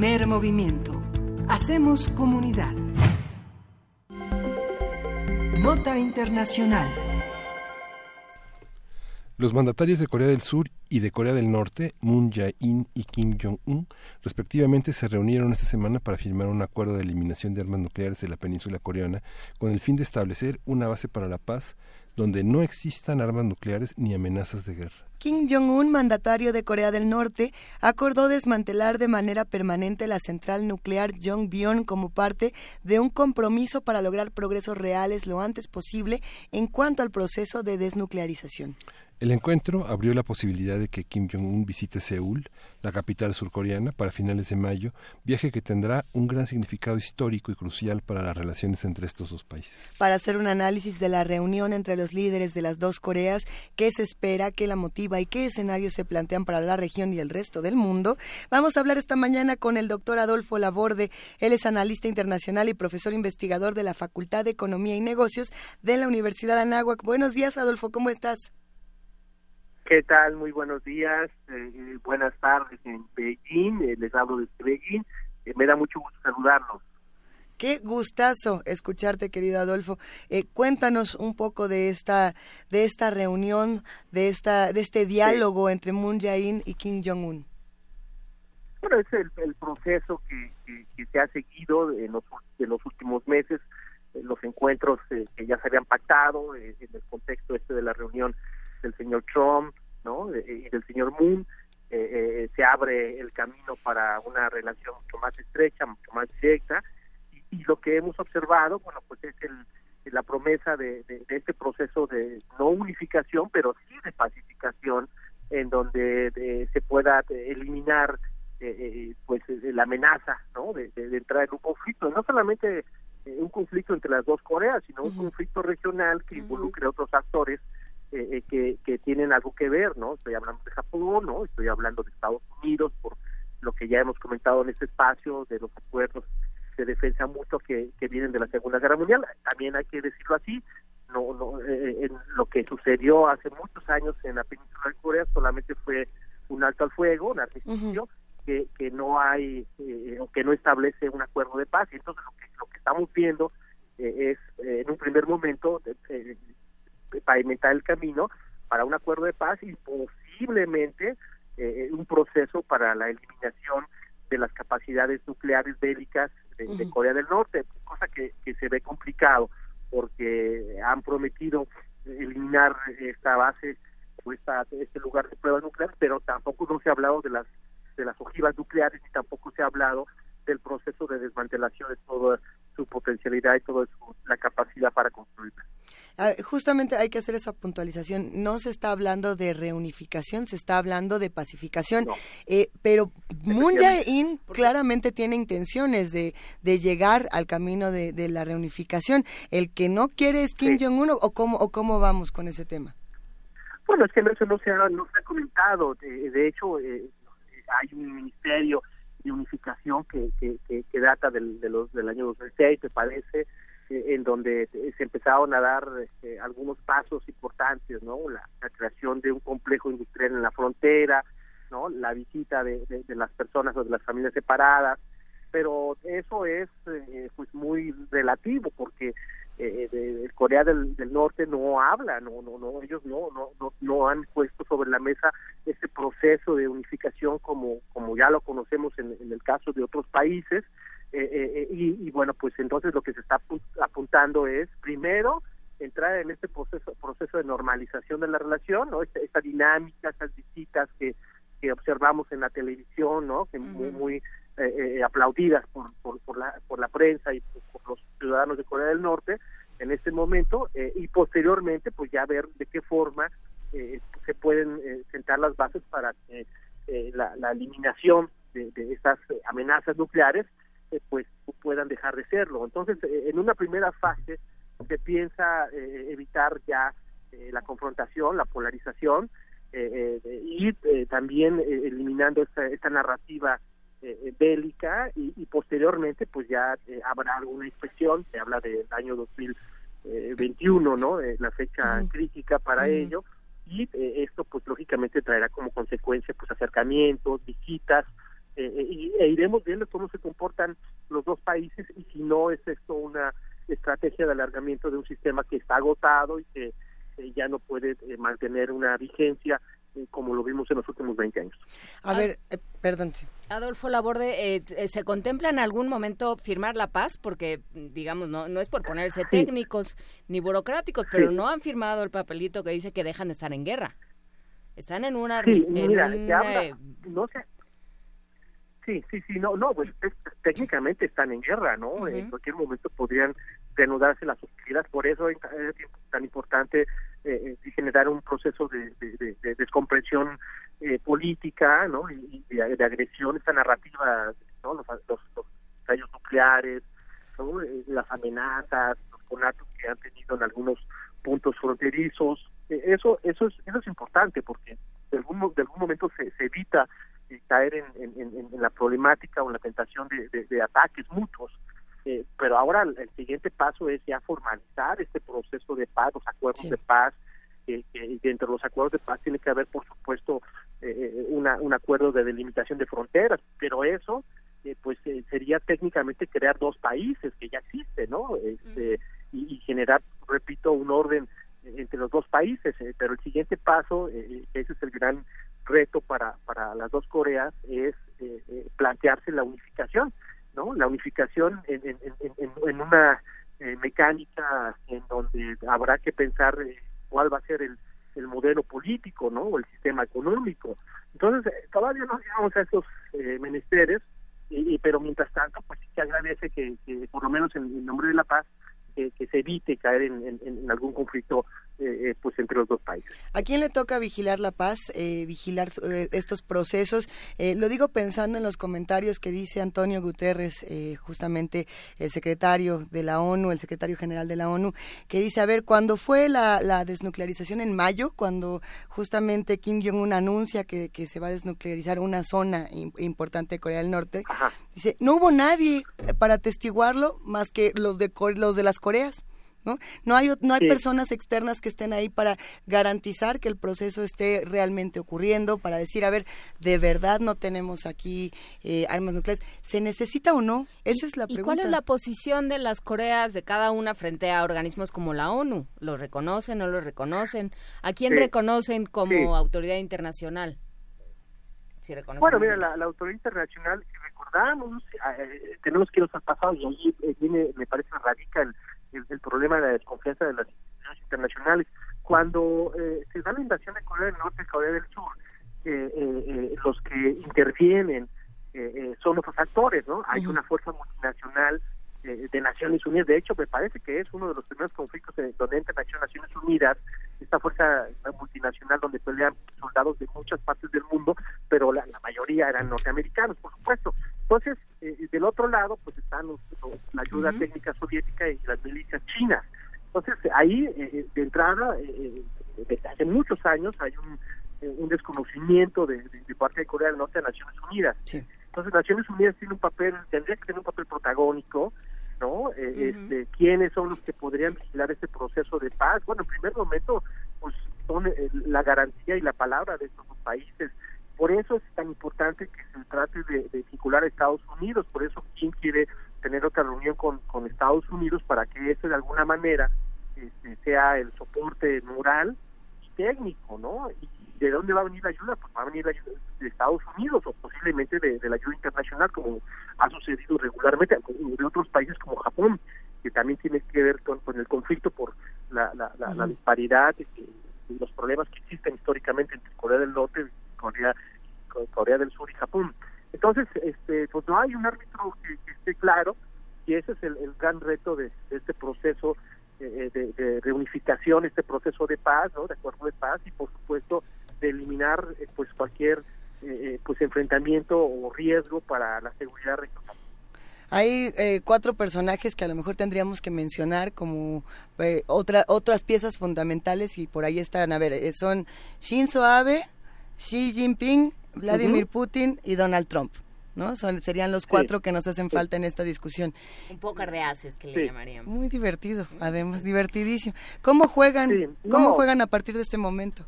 Primer movimiento. Hacemos comunidad. Nota Internacional. Los mandatarios de Corea del Sur y de Corea del Norte, Moon Jae-in y Kim Jong-un, respectivamente, se reunieron esta semana para firmar un acuerdo de eliminación de armas nucleares de la península coreana con el fin de establecer una base para la paz donde no existan armas nucleares ni amenazas de guerra. Kim Jong-un, mandatario de Corea del Norte, acordó desmantelar de manera permanente la central nuclear Yongbyon como parte de un compromiso para lograr progresos reales lo antes posible en cuanto al proceso de desnuclearización. El encuentro abrió la posibilidad de que Kim Jong-un visite Seúl, la capital surcoreana, para finales de mayo, viaje que tendrá un gran significado histórico y crucial para las relaciones entre estos dos países. Para hacer un análisis de la reunión entre los líderes de las dos Coreas, qué se espera, qué la motiva y qué escenarios se plantean para la región y el resto del mundo, vamos a hablar esta mañana con el doctor Adolfo Laborde. Él es analista internacional y profesor investigador de la Facultad de Economía y Negocios de la Universidad de Anáhuac. Buenos días, Adolfo, ¿cómo estás? ¿Qué tal? Muy buenos días, eh, eh, buenas tardes en Beijing, eh, les hablo desde Beijing, me da mucho gusto saludarlos. Qué gustazo escucharte, querido Adolfo. cuéntanos un poco de esta de esta reunión, de esta de este diálogo entre Moon Jae-in y Kim Jong Un. Bueno, es el, proceso que, que, se ha seguido en los, en los últimos meses, los encuentros que ya se habían pactado en el contexto este de la reunión del señor Trump ¿no? y del señor Moon, eh, eh, se abre el camino para una relación mucho más estrecha, mucho más directa, y, lo que hemos observado, bueno, pues es el, la promesa de, este proceso de no unificación, pero sí de pacificación, en donde se pueda eliminar eh, pues la amenaza ¿no? de, entrar en un conflicto, no solamente un conflicto entre las dos Coreas, sino un conflicto regional que involucre a otros actores eh, eh, que, que tienen algo que ver, ¿no? Estoy hablando de Japón, ¿no? Estoy hablando de Estados Unidos por lo que ya hemos comentado en este espacio, de los acuerdos de defensa mutua que, que vienen de la Segunda Guerra Mundial. También hay que decirlo así, no, no eh, en lo que sucedió hace muchos años en la península de Corea solamente fue un alto al fuego, un armisticio, que, que no hay o que no establece un acuerdo de paz. Y entonces lo que, lo que estamos viendo es en un primer momento pavimentar el camino para un acuerdo de paz y posiblemente eh, un proceso para la eliminación de las capacidades nucleares bélicas de, Corea del Norte, cosa que, que se ve complicado porque han prometido eliminar esta base o esta, este lugar de pruebas nucleares, pero tampoco no se ha hablado de las de las ojivas nucleares y tampoco se ha hablado del proceso de desmantelación de toda su potencialidad y toda la capacidad para construirla. Ah, justamente hay que hacer esa puntualización. No se está hablando de reunificación, se está hablando de pacificación. Eh, pero Moon Jae-in claramente tiene intenciones de, de llegar al camino de, de, la reunificación. El que no quiere es Kim Jong-un o cómo, o cómo vamos con ese tema. Bueno, es que eso no se ha, no se ha comentado. De, hecho, eh, hay un ministerio de unificación que, que, que, data del, de los, del año 2006, me parece, eh, en donde se empezaron a dar este, algunos pasos importantes, ¿no? La, creación de un complejo industrial en la frontera, ¿no? La visita de, de, las personas o de las familias separadas, pero eso es eh, pues muy relativo porque eh, de, Corea del, Norte no habla, no, no, no, ellos no, no, no, han puesto sobre la mesa este proceso de unificación como, como ya lo conocemos en, el caso de otros países, eh, eh, y, bueno, pues entonces lo que se está apuntando es, primero, entrar en este proceso, proceso de normalización de la relación, ¿no? Esta, dinámica, estas visitas que, que observamos en la televisión, ¿no? Que muy, muy aplaudidas por, por, la, por la prensa y por, los ciudadanos de Corea del Norte en este momento eh, y posteriormente pues ya ver de qué forma eh, se pueden eh, sentar las bases para que la, la, eliminación de, de estas amenazas nucleares pues puedan dejar de serlo. Entonces, en una primera fase se piensa evitar ya la confrontación, la polarización y también eliminando esta, esta narrativa eh, eh, bélica y, posteriormente pues ya eh, habrá alguna inspección, se habla del año 2021, ¿no? la fecha crítica para ello y esto pues lógicamente traerá como consecuencia pues acercamientos, visitas y, e iremos viendo cómo se comportan los dos países y si no es esto una estrategia de alargamiento de un sistema que está agotado y que ya no puede mantener una vigencia como lo vimos en los últimos 20 años. A ver, eh, perdón. Adolfo Laborde, eh, eh, ¿se contempla en algún momento firmar la paz? Porque, digamos, no, no es por ponerse técnicos ni burocráticos, pero no han firmado el papelito que dice que dejan de estar en guerra. Están en una... Sí, mira, no sé, Sí, sí, sí, no, no, pues técnicamente están en guerra, ¿no? En cualquier momento podrían reanudarse las hostilidades, por eso es tan importante eh, eh generar un proceso de, de, descomprensión eh, política, ¿no? Y, de, agresión, esta narrativa, ¿no? Los, los, los nucleares, eh, las amenazas, los conatos que han tenido en algunos puntos fronterizos, eso, eso es, eso es importante porque de algún, de algún momento se, se evita caer en, en, la problemática o en la tentación de, ataques mutuos. Eh, pero ahora el, siguiente paso es ya formalizar este proceso de paz, los acuerdos de paz, y entre los acuerdos de paz tiene que haber, por supuesto, eh, eh, una, un acuerdo de delimitación de fronteras, pero eso pues sería técnicamente crear dos países que ya existen, ¿no? Este, y, generar, repito, un orden entre los dos países, pero el siguiente paso, ese es el gran reto para, para las dos Coreas es eh, eh, plantearse la unificación, ¿no? La unificación en, en, en, en una eh, mecánica en donde habrá que pensar cuál va a ser el, el modelo político, ¿no? O el sistema económico. Entonces, todavía no llegamos a esos menesteres, y, pero mientras tanto, pues sí que agradece que, que por lo menos en, en nombre de la paz que, se evite caer en, algún conflicto eh, eh, pues entre los dos países. ¿A quién le toca vigilar la paz, eh, vigilar estos procesos? lo digo pensando en los comentarios que dice Antonio Guterres, justamente el secretario de la ONU, el secretario general de la ONU, que dice, a ver, cuando fue la, desnuclearización en mayo, cuando justamente Kim Jong-un anuncia que, se va a desnuclearizar una zona importante de Corea del Norte, dice, no hubo nadie para atestiguarlo más que los de, los de las Coreas. ¿No? No hay, no hay personas externas que estén ahí para garantizar que el proceso esté realmente ocurriendo, para decir, a ver, de verdad no tenemos aquí eh, armas nucleares. ¿Se necesita o no? Esa es la pregunta. ¿Y cuál es la posición de las Coreas de cada una frente a organismos como la ONU? ¿Lo reconocen o no lo reconocen? ¿A quién reconocen como autoridad internacional? bueno, mira, la, autoridad internacional, recordamos, eh, tenemos que ir al pasado y ahí eh, viene, me parece, radica el, el, problema de la desconfianza de las instituciones internacionales. Cuando eh, se da la invasión de Corea del Norte y Corea del Sur, los que intervienen son otros actores, ¿no? Hay una fuerza multinacional de Naciones Unidas. De hecho, me parece que es uno de los primeros conflictos donde entra Naciones Unidas, esta fuerza multinacional donde pelean soldados de muchas partes del mundo, pero la, mayoría eran norteamericanos, por supuesto. Entonces, eh, del otro lado, pues están la ayuda técnica soviética y las milicias chinas. Entonces, ahí, eh, de entrada, eh, desde hace muchos años hay un, un desconocimiento de, de, parte de Corea del Norte a Naciones Unidas. Entonces, Naciones Unidas tiene un papel, tendría que tener un papel protagónico, ¿no? Eh, este, ¿Quiénes son los que podrían vigilar este proceso de paz? Bueno, en primer momento, pues son eh, la garantía y la palabra de estos dos países. Por eso es tan importante que se trate de, de vincular a Estados Unidos. Por eso, ¿quién quiere tener otra reunión con, con Estados Unidos para que ese de alguna manera este, sea el soporte moral y técnico, ¿no? Y, ¿De dónde va a venir la ayuda? Pues va a venir la ayuda de Estados Unidos o posiblemente de, la ayuda internacional, como ha sucedido regularmente de otros países como Japón, que también tiene que ver con, el conflicto por la, la, disparidad y los problemas que existen históricamente entre Corea del Norte, Corea, Corea del Sur y Japón. Entonces, este, pues no hay un árbitro que, esté claro y ese es el, gran reto de, este proceso eh, de, de, reunificación, este proceso de paz, ¿no? de acuerdo de paz y por supuesto de eliminar eh, pues cualquier eh, eh, pues enfrentamiento o riesgo para la seguridad regional. Hay cuatro personajes que a lo mejor tendríamos que mencionar como otra, otras piezas fundamentales y por ahí están, a ver, son Shinzo Abe, Xi Jinping, Vladimir Putin y Donald Trump. ¿no? Son, serían los cuatro que nos hacen falta en esta discusión. Un pócar de haces que le llamaríamos. Muy divertido, además, divertidísimo. ¿Cómo juegan, ¿cómo juegan a partir de este momento?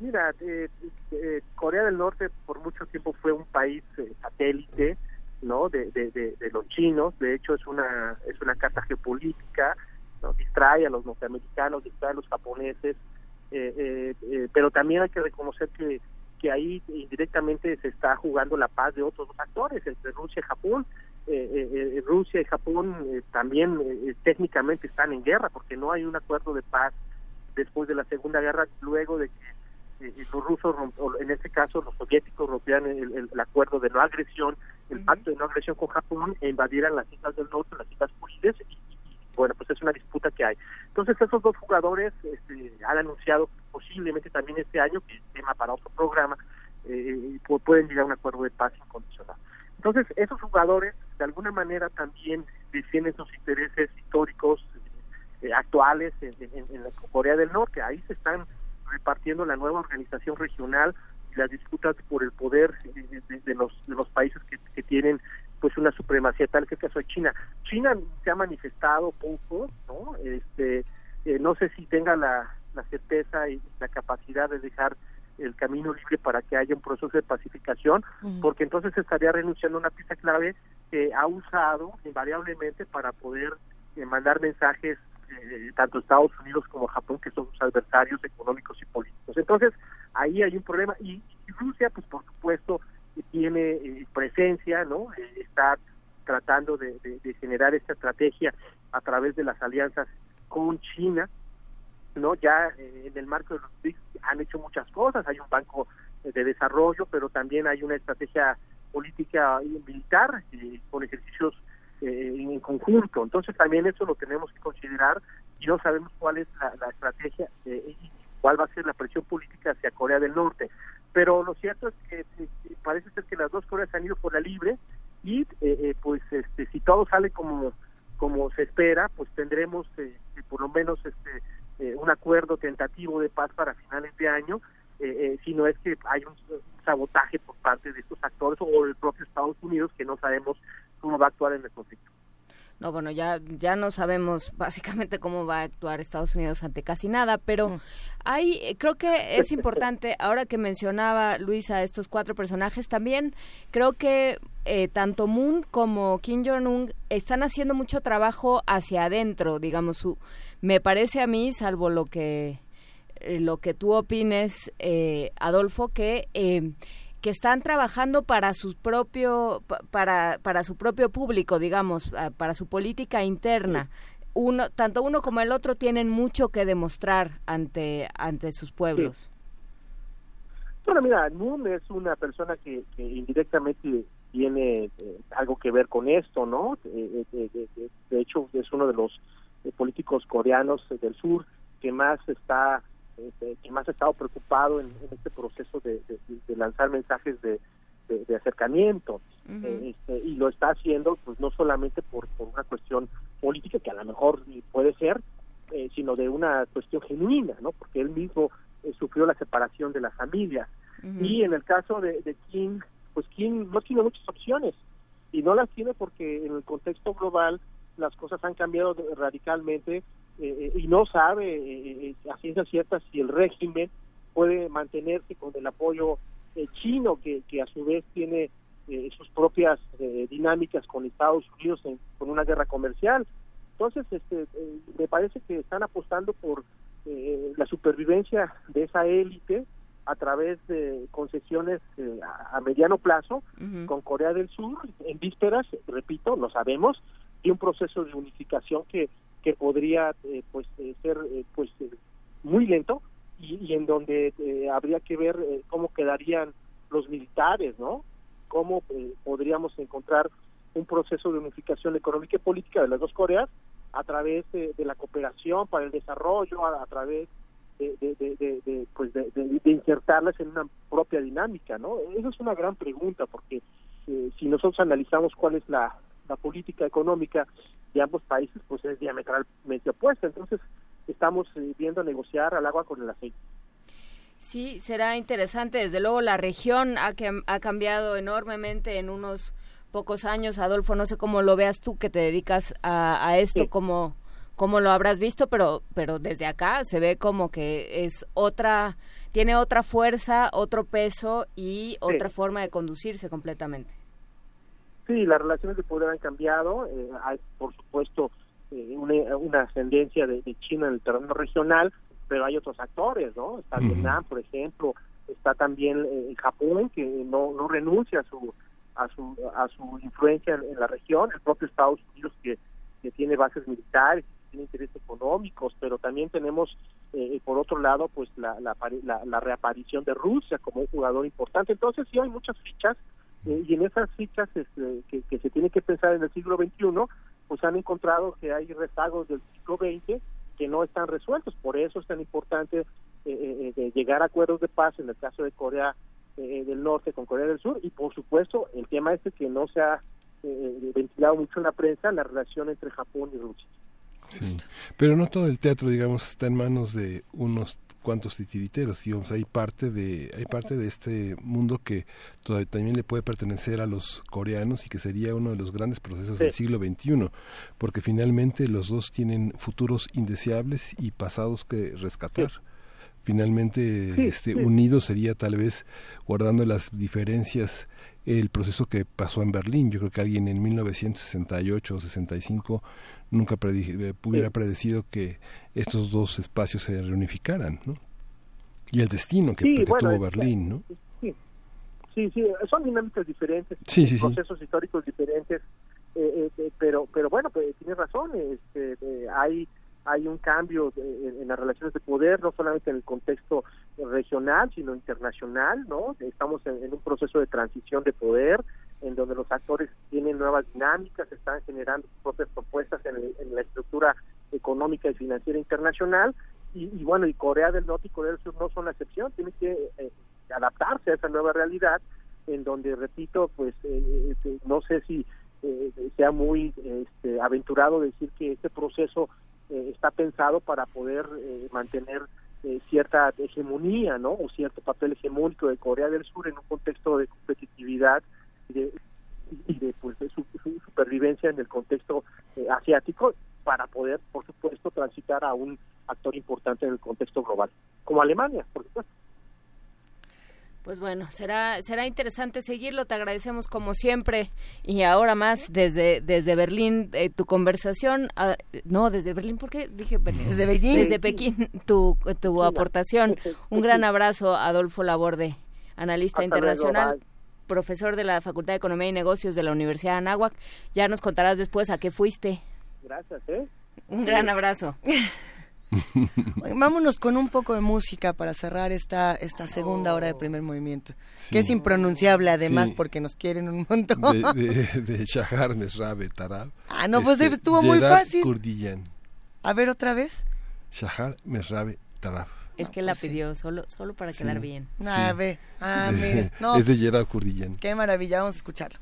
Mira, eh, eh, Corea del Norte por mucho tiempo fue un país eh, satélite, ¿no? De, de, de, de los chinos. De hecho, es una es una carta geopolítica, ¿no? distrae a los norteamericanos, distrae a los japoneses. eh, eh, eh, pero también hay que reconocer que que ahí indirectamente se está jugando la paz de otros dos actores, entre Rusia y Japón. Eh, eh, eh, Rusia y Japón eh, también eh, técnicamente están en guerra porque no hay un acuerdo de paz después de la Segunda Guerra, luego de que los rusos, en este caso los soviéticos, rompieran el, el- el acuerdo de no agresión, el pacto de no agresión con Japón, e invadieran las islas del norte, las islas Kuriles, y, bueno, pues es una disputa que hay. Entonces esos dos jugadores este, han anunciado posiblemente también este año, que es tema para otro programa, eh, pu- pueden llegar a un acuerdo de paz incondicional. Entonces esos jugadores de alguna manera también defienden sus intereses históricos eh, actuales en, en- en la Corea del Norte. Ahí se están repartiendo la nueva organización regional y las disputas por el poder eh, de, de los de los países que, que tienen pues una supremacía tal que caso de China. China se ha manifestado poco, ¿no? Este, eh, no sé si tenga la, la certeza y la capacidad de dejar el camino libre para que haya un proceso de pacificación, porque entonces estaría renunciando a una pieza clave que ha usado invariablemente para poder eh, mandar mensajes eh, tanto Estados Unidos como Japón, que son sus adversarios económicos y políticos. Entonces, ahí hay un problema. Y, y Rusia, pues por supuesto, tiene eh, presencia, ¿no? Eh, está tratando de, de- generar esta estrategia a través de las alianzas con China, ¿no? Ya eh, en el marco de los BRICS han hecho muchas cosas, hay un banco de desarrollo, pero también hay una estrategia política y militar eh, con ejercicios eh, en conjunto. Entonces también eso lo tenemos que considerar y no sabemos cuál es la, estrategia y cuál va a ser la presión política hacia Corea del Norte. Pero lo cierto es que eh, parece ser que las dos Coreas han ido por la libre y eh, eh, pues este si todo sale como como se espera, pues tendremos eh, eh, por lo menos este eh, un acuerdo tentativo de paz para finales de año, eh, eh, si no es que hay un sabotaje por parte de estos actores o del propio Estados Unidos que no sabemos cómo va a actuar en el conflicto. No, bueno, ya, ya no sabemos básicamente cómo va a actuar Estados Unidos ante casi nada, pero hay, eh, creo que es importante, ahora que mencionaba Luisa estos cuatro personajes, también creo que eh, tanto Moon como Kim Jong-un están haciendo mucho trabajo hacia adentro, digamos, su, me parece a mí, salvo lo que, eh, lo que tú opines, eh, Adolfo, que... Que están trabajando para su propio pa- para para su propio público digamos para su política interna. Uno tanto uno como el otro tienen mucho que demostrar ante ante sus pueblos. Bueno, mira, Moon es una persona que, que indirectamente tiene eh, algo que ver con esto, ¿no? Eh, eh, de, hecho, es uno de los políticos coreanos del sur que más está eh, que más ha estado preocupado en, en este proceso de, de- de lanzar mensajes de, acercamiento. Eh, este, y lo está haciendo pues no solamente por, por una cuestión política que a lo mejor puede ser eh, sino de una cuestión genuina no porque él mismo eh, sufrió la separación de la familia. Y en el caso de, de Kim pues Kim no tiene muchas opciones. Y no las tiene porque en el contexto global las cosas han cambiado radicalmente eh, y no sabe eh, eh, a ciencia cierta si el régimen puede mantenerse con el apoyo eh, chino que, que a su vez tiene eh, sus propias eh, dinámicas con Estados Unidos en- con una guerra comercial. Entonces este me parece que están apostando por eh, la supervivencia de esa élite a través de concesiones eh, a, a mediano plazo con Corea del Sur en vísperas, repito, lo sabemos, de un proceso de unificación que que podría eh, pues eh, ser eh, pues eh, muy lento y, y en donde habría que ver cómo quedarían los militares, ¿no? Cómo podríamos encontrar un proceso de unificación económica y política de las dos Coreas a través de, la cooperación para el desarrollo, a, través de, de, pues de, insertarlas en una propia dinámica, ¿no? Esa es una gran pregunta porque si nosotros analizamos cuál es la, la política económica de ambos países, pues es diametralmente opuesta. Entonces estamos eh, viendo negociar al agua con el aceite. Sí, será interesante. Desde luego la región ha, cam- ha cambiado enormemente en unos pocos años. Adolfo, no sé cómo lo veas tú que te dedicas a, a esto, Sí. cómo, cómo lo habrás visto, pero, pero desde acá se ve como que es otra, tiene otra fuerza, otro peso y otra forma de conducirse completamente. Sí, las relaciones de poder han cambiado. eh, hay, por supuesto, eh, una, una ascendencia de, de China en el terreno regional, pero hay otros actores, ¿no? Está Ujú. Vietnam, por ejemplo, está también eh, Japón, que no, no renuncia a su a su a su influencia en, en la región, el propio Estados Unidos que, que tiene bases militares, tiene intereses económicos, pero también tenemos eh, por otro lado pues la, la, la, la reaparición de Rusia como un jugador importante. Entonces sí hay muchas fichas eh, y en esas fichas este, que, que se tiene que pensar en el siglo XXI, pues han encontrado que hay rezagos del siglo XX que no están resueltos. Por eso es tan importante eh, eh, eh, llegar a acuerdos de paz en el caso de Corea eh, del Norte con Corea del Sur y por supuesto el tema este que no se ha eh, ventilado mucho en la prensa, la relación entre Japón y Rusia. Sí. Pero no todo el teatro, digamos, está en manos de unos cuantos titiriteros, digamos, hay parte de hay parte de este mundo que todavía también le puede pertenecer a los coreanos y que sería uno de los grandes procesos del siglo XXI, porque finalmente los dos tienen futuros indeseables y pasados que rescatar. Finalmente, Sí, este sí. unido sería tal vez guardando las diferencias el proceso que pasó en Berlín. Yo creo que alguien en 1968 o 65 nunca predi- eh, hubiera predecido que estos dos espacios se reunificaran, ¿no? Y el destino que, Sí, que bueno, tuvo es- Berlín, ¿no? Sí, sí, sí, son dinámicas diferentes, Sí, sí, sí. procesos históricos diferentes, eh, eh, eh, pero pero bueno, pues tienes razón, este, eh, hay hay un cambio en, las relaciones de poder, no solamente en el contexto regional, sino internacional, ¿no? Estamos en, un proceso de transición de poder, en donde los actores tienen nuevas dinámicas, están generando sus propias propuestas en, el- en la estructura económica y financiera internacional, y, bueno, y Corea del Norte y Corea del Sur no son la excepción, tienen que eh, adaptarse a esa nueva realidad, en donde, repito, pues eh, este, no sé si eh, sea muy este, aventurado decir que este proceso eh, está pensado para poder eh, mantener eh, cierta hegemonía, ¿no? O cierto papel hegemónico de Corea del Sur en un contexto de competitividad y de, y de, pues, de su, su supervivencia en el contexto eh, asiático para poder, por supuesto, transitar a un actor importante en el contexto global, como Alemania, por supuesto. Pues bueno, será será interesante seguirlo. Te agradecemos como siempre y ahora más desde desde Berlín eh, tu conversación. ah, no, desde Berlín, ¿por qué dije Berlín? Desde Beijing. Desde Pekín tu tu aportación. Un gran abrazo, Adolfo Laborde, analista Hasta internacional. profesor de la Facultad de Economía y Negocios de la Universidad de Anáhuac. Ya nos contarás después a qué fuiste. Gracias, ¿eh? Un gran abrazo. Vámonos con un poco de música para cerrar esta esta segunda hora de primer movimiento, Sí. que es impronunciable además Sí. porque nos quieren un montón. De, de, de Shahar Mesrabe Tarab. Ah, no, pues Este, estuvo muy Gerard fácil. Kurdiyan. A ver otra vez. Shahar Mesrabe Tarab. Es que la pidió solo solo para Sí. quedar bien. A ver, ah, mire, no, Es de Gerard Kurdiyan. qué maravilla, vamos a escucharlo.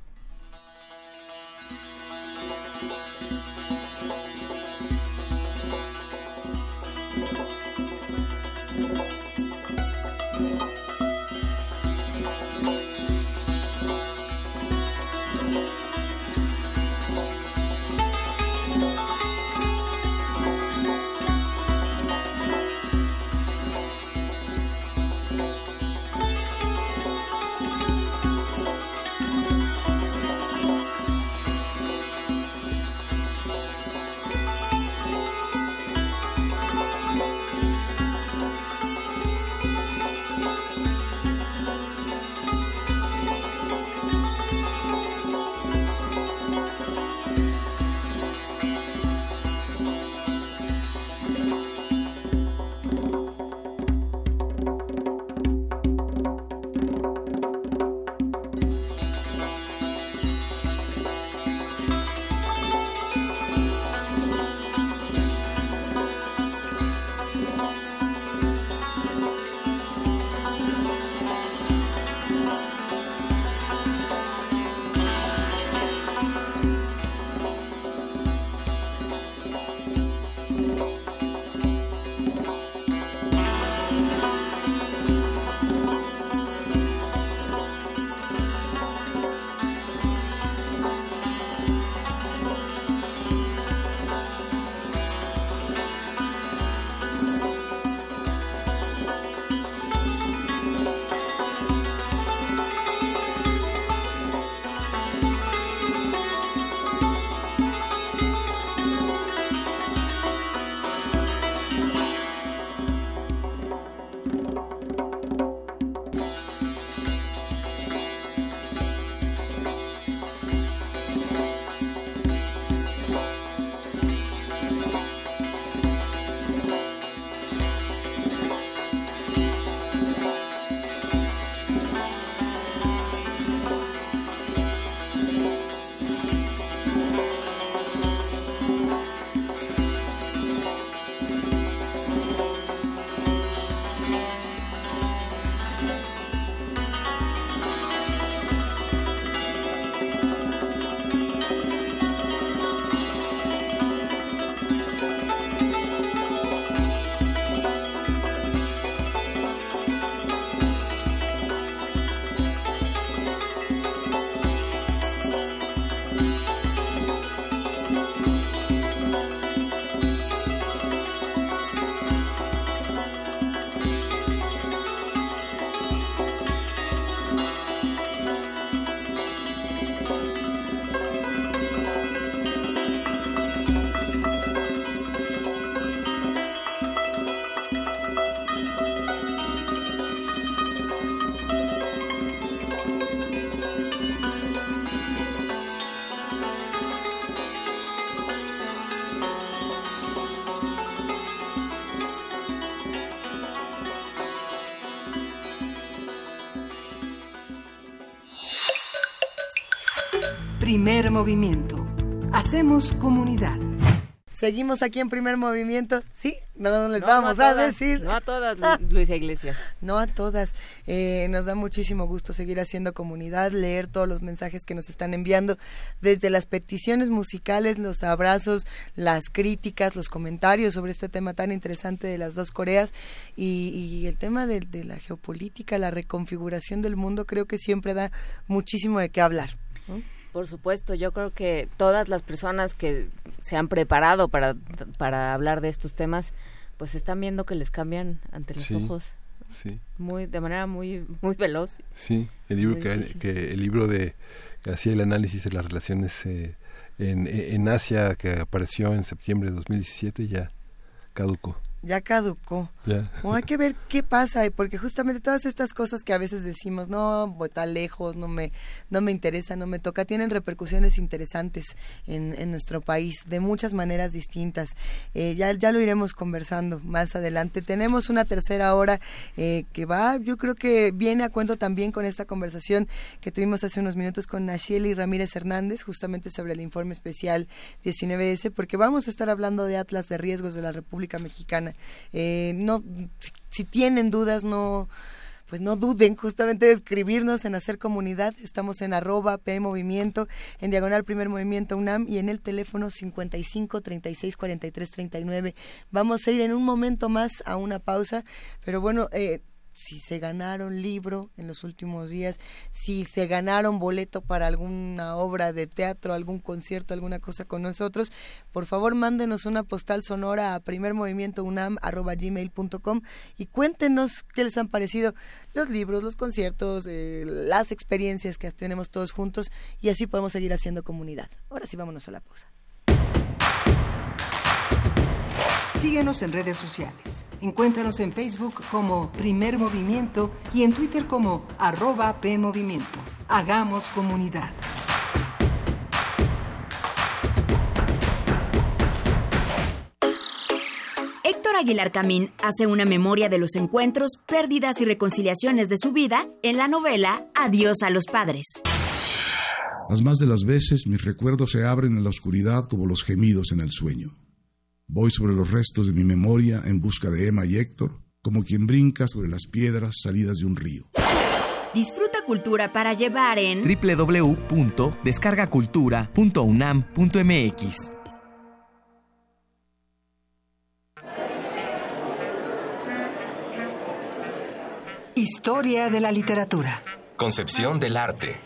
Primer movimiento. Hacemos comunidad. Seguimos aquí en primer movimiento. Sí, no les No, vamos no a decir. no a todas, Lu- Luisa Iglesias. No a todas. Eh, nos da muchísimo gusto seguir haciendo comunidad, leer todos los mensajes que nos están enviando, desde las peticiones musicales, los abrazos, las críticas, los comentarios sobre este tema tan interesante de las dos Coreas y, y el tema de, de la geopolítica, la reconfiguración del mundo, creo que siempre da muchísimo de qué hablar. ¿no? Por supuesto, yo creo que todas las personas que se han preparado para, para hablar de estos temas, pues están viendo que les cambian ante los Sí, ojos sí. muy de manera muy muy veloz. Sí, el libro que, el libro de que hacía el análisis de las relaciones eh, en, en Asia que apareció en septiembre de 2017 ya caducó. Ya caducó. O hay que ver qué pasa, y porque justamente todas estas cosas que a veces decimos, no, pues, está lejos, no me, no me interesa, no me toca, tienen repercusiones interesantes en, en nuestro país, de muchas maneras distintas. Eh, ya, ya lo iremos conversando más adelante. Tenemos una tercera hora eh, que va, yo creo que viene a cuento también con esta conversación que tuvimos hace unos minutos con Nacheli Ramírez Hernández, justamente sobre el informe especial 19S, porque vamos a estar hablando de Atlas de Riesgos de la República Mexicana. Eh, no, si, tienen dudas, no pues no duden justamente de escribirnos en hacer comunidad. Estamos en arroba P Movimiento, en diagonal Primer Movimiento UNAM y en el teléfono 55 36 43 39. Vamos a ir en un momento más a una pausa, pero bueno, eh, si se ganaron libro en los últimos días, si se ganaron boleto para alguna obra de teatro, algún concierto, alguna cosa con nosotros, por favor mándenos una postal sonora a primermovimientounam.gmail.com y cuéntenos qué les han parecido los libros, los conciertos, eh, las experiencias que tenemos todos juntos y así podemos seguir haciendo comunidad. Ahora sí, vámonos a la pausa. Síguenos en redes sociales. Encuéntranos en Facebook como Primer Movimiento y en Twitter como arroba PMovimiento. Hagamos comunidad. Héctor Aguilar Camín hace una memoria de los encuentros, pérdidas y reconciliaciones de su vida en la novela Adiós a los padres. Las más de las veces mis recuerdos se abren en la oscuridad como los gemidos en el sueño. Voy sobre los restos de mi memoria en busca de Emma y Héctor, como quien brinca sobre las piedras salidas de un río. Disfruta cultura para llevar en www.descargacultura.unam.mx. Historia de la literatura. Concepción del arte.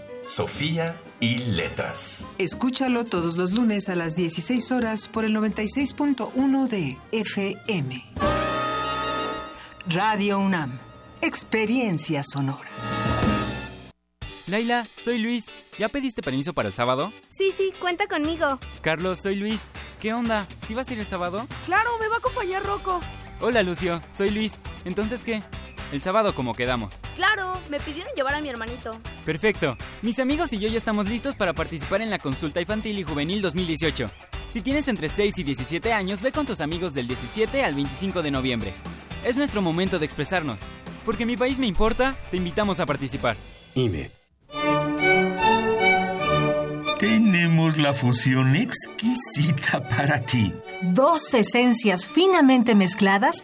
Sofía y Letras. Escúchalo todos los lunes a las 16 horas por el 96.1 de FM. Radio UNAM. Experiencia sonora. Laila, soy Luis. ¿Ya pediste permiso para el sábado? Sí, sí, cuenta conmigo. Carlos, soy Luis. ¿Qué onda? ¿Sí vas a ir el sábado? Claro, me va a acompañar Rocco. Hola, Lucio. Soy Luis. ¿Entonces qué? El sábado como quedamos. Claro, me pidieron llevar a mi hermanito. Perfecto. Mis amigos y yo ya estamos listos para participar en la consulta infantil y juvenil 2018. Si tienes entre 6 y 17 años, ve con tus amigos del 17 al 25 de noviembre. Es nuestro momento de expresarnos. Porque mi país me importa, te invitamos a participar. INE. Tenemos la fusión exquisita para ti. Dos esencias finamente mezcladas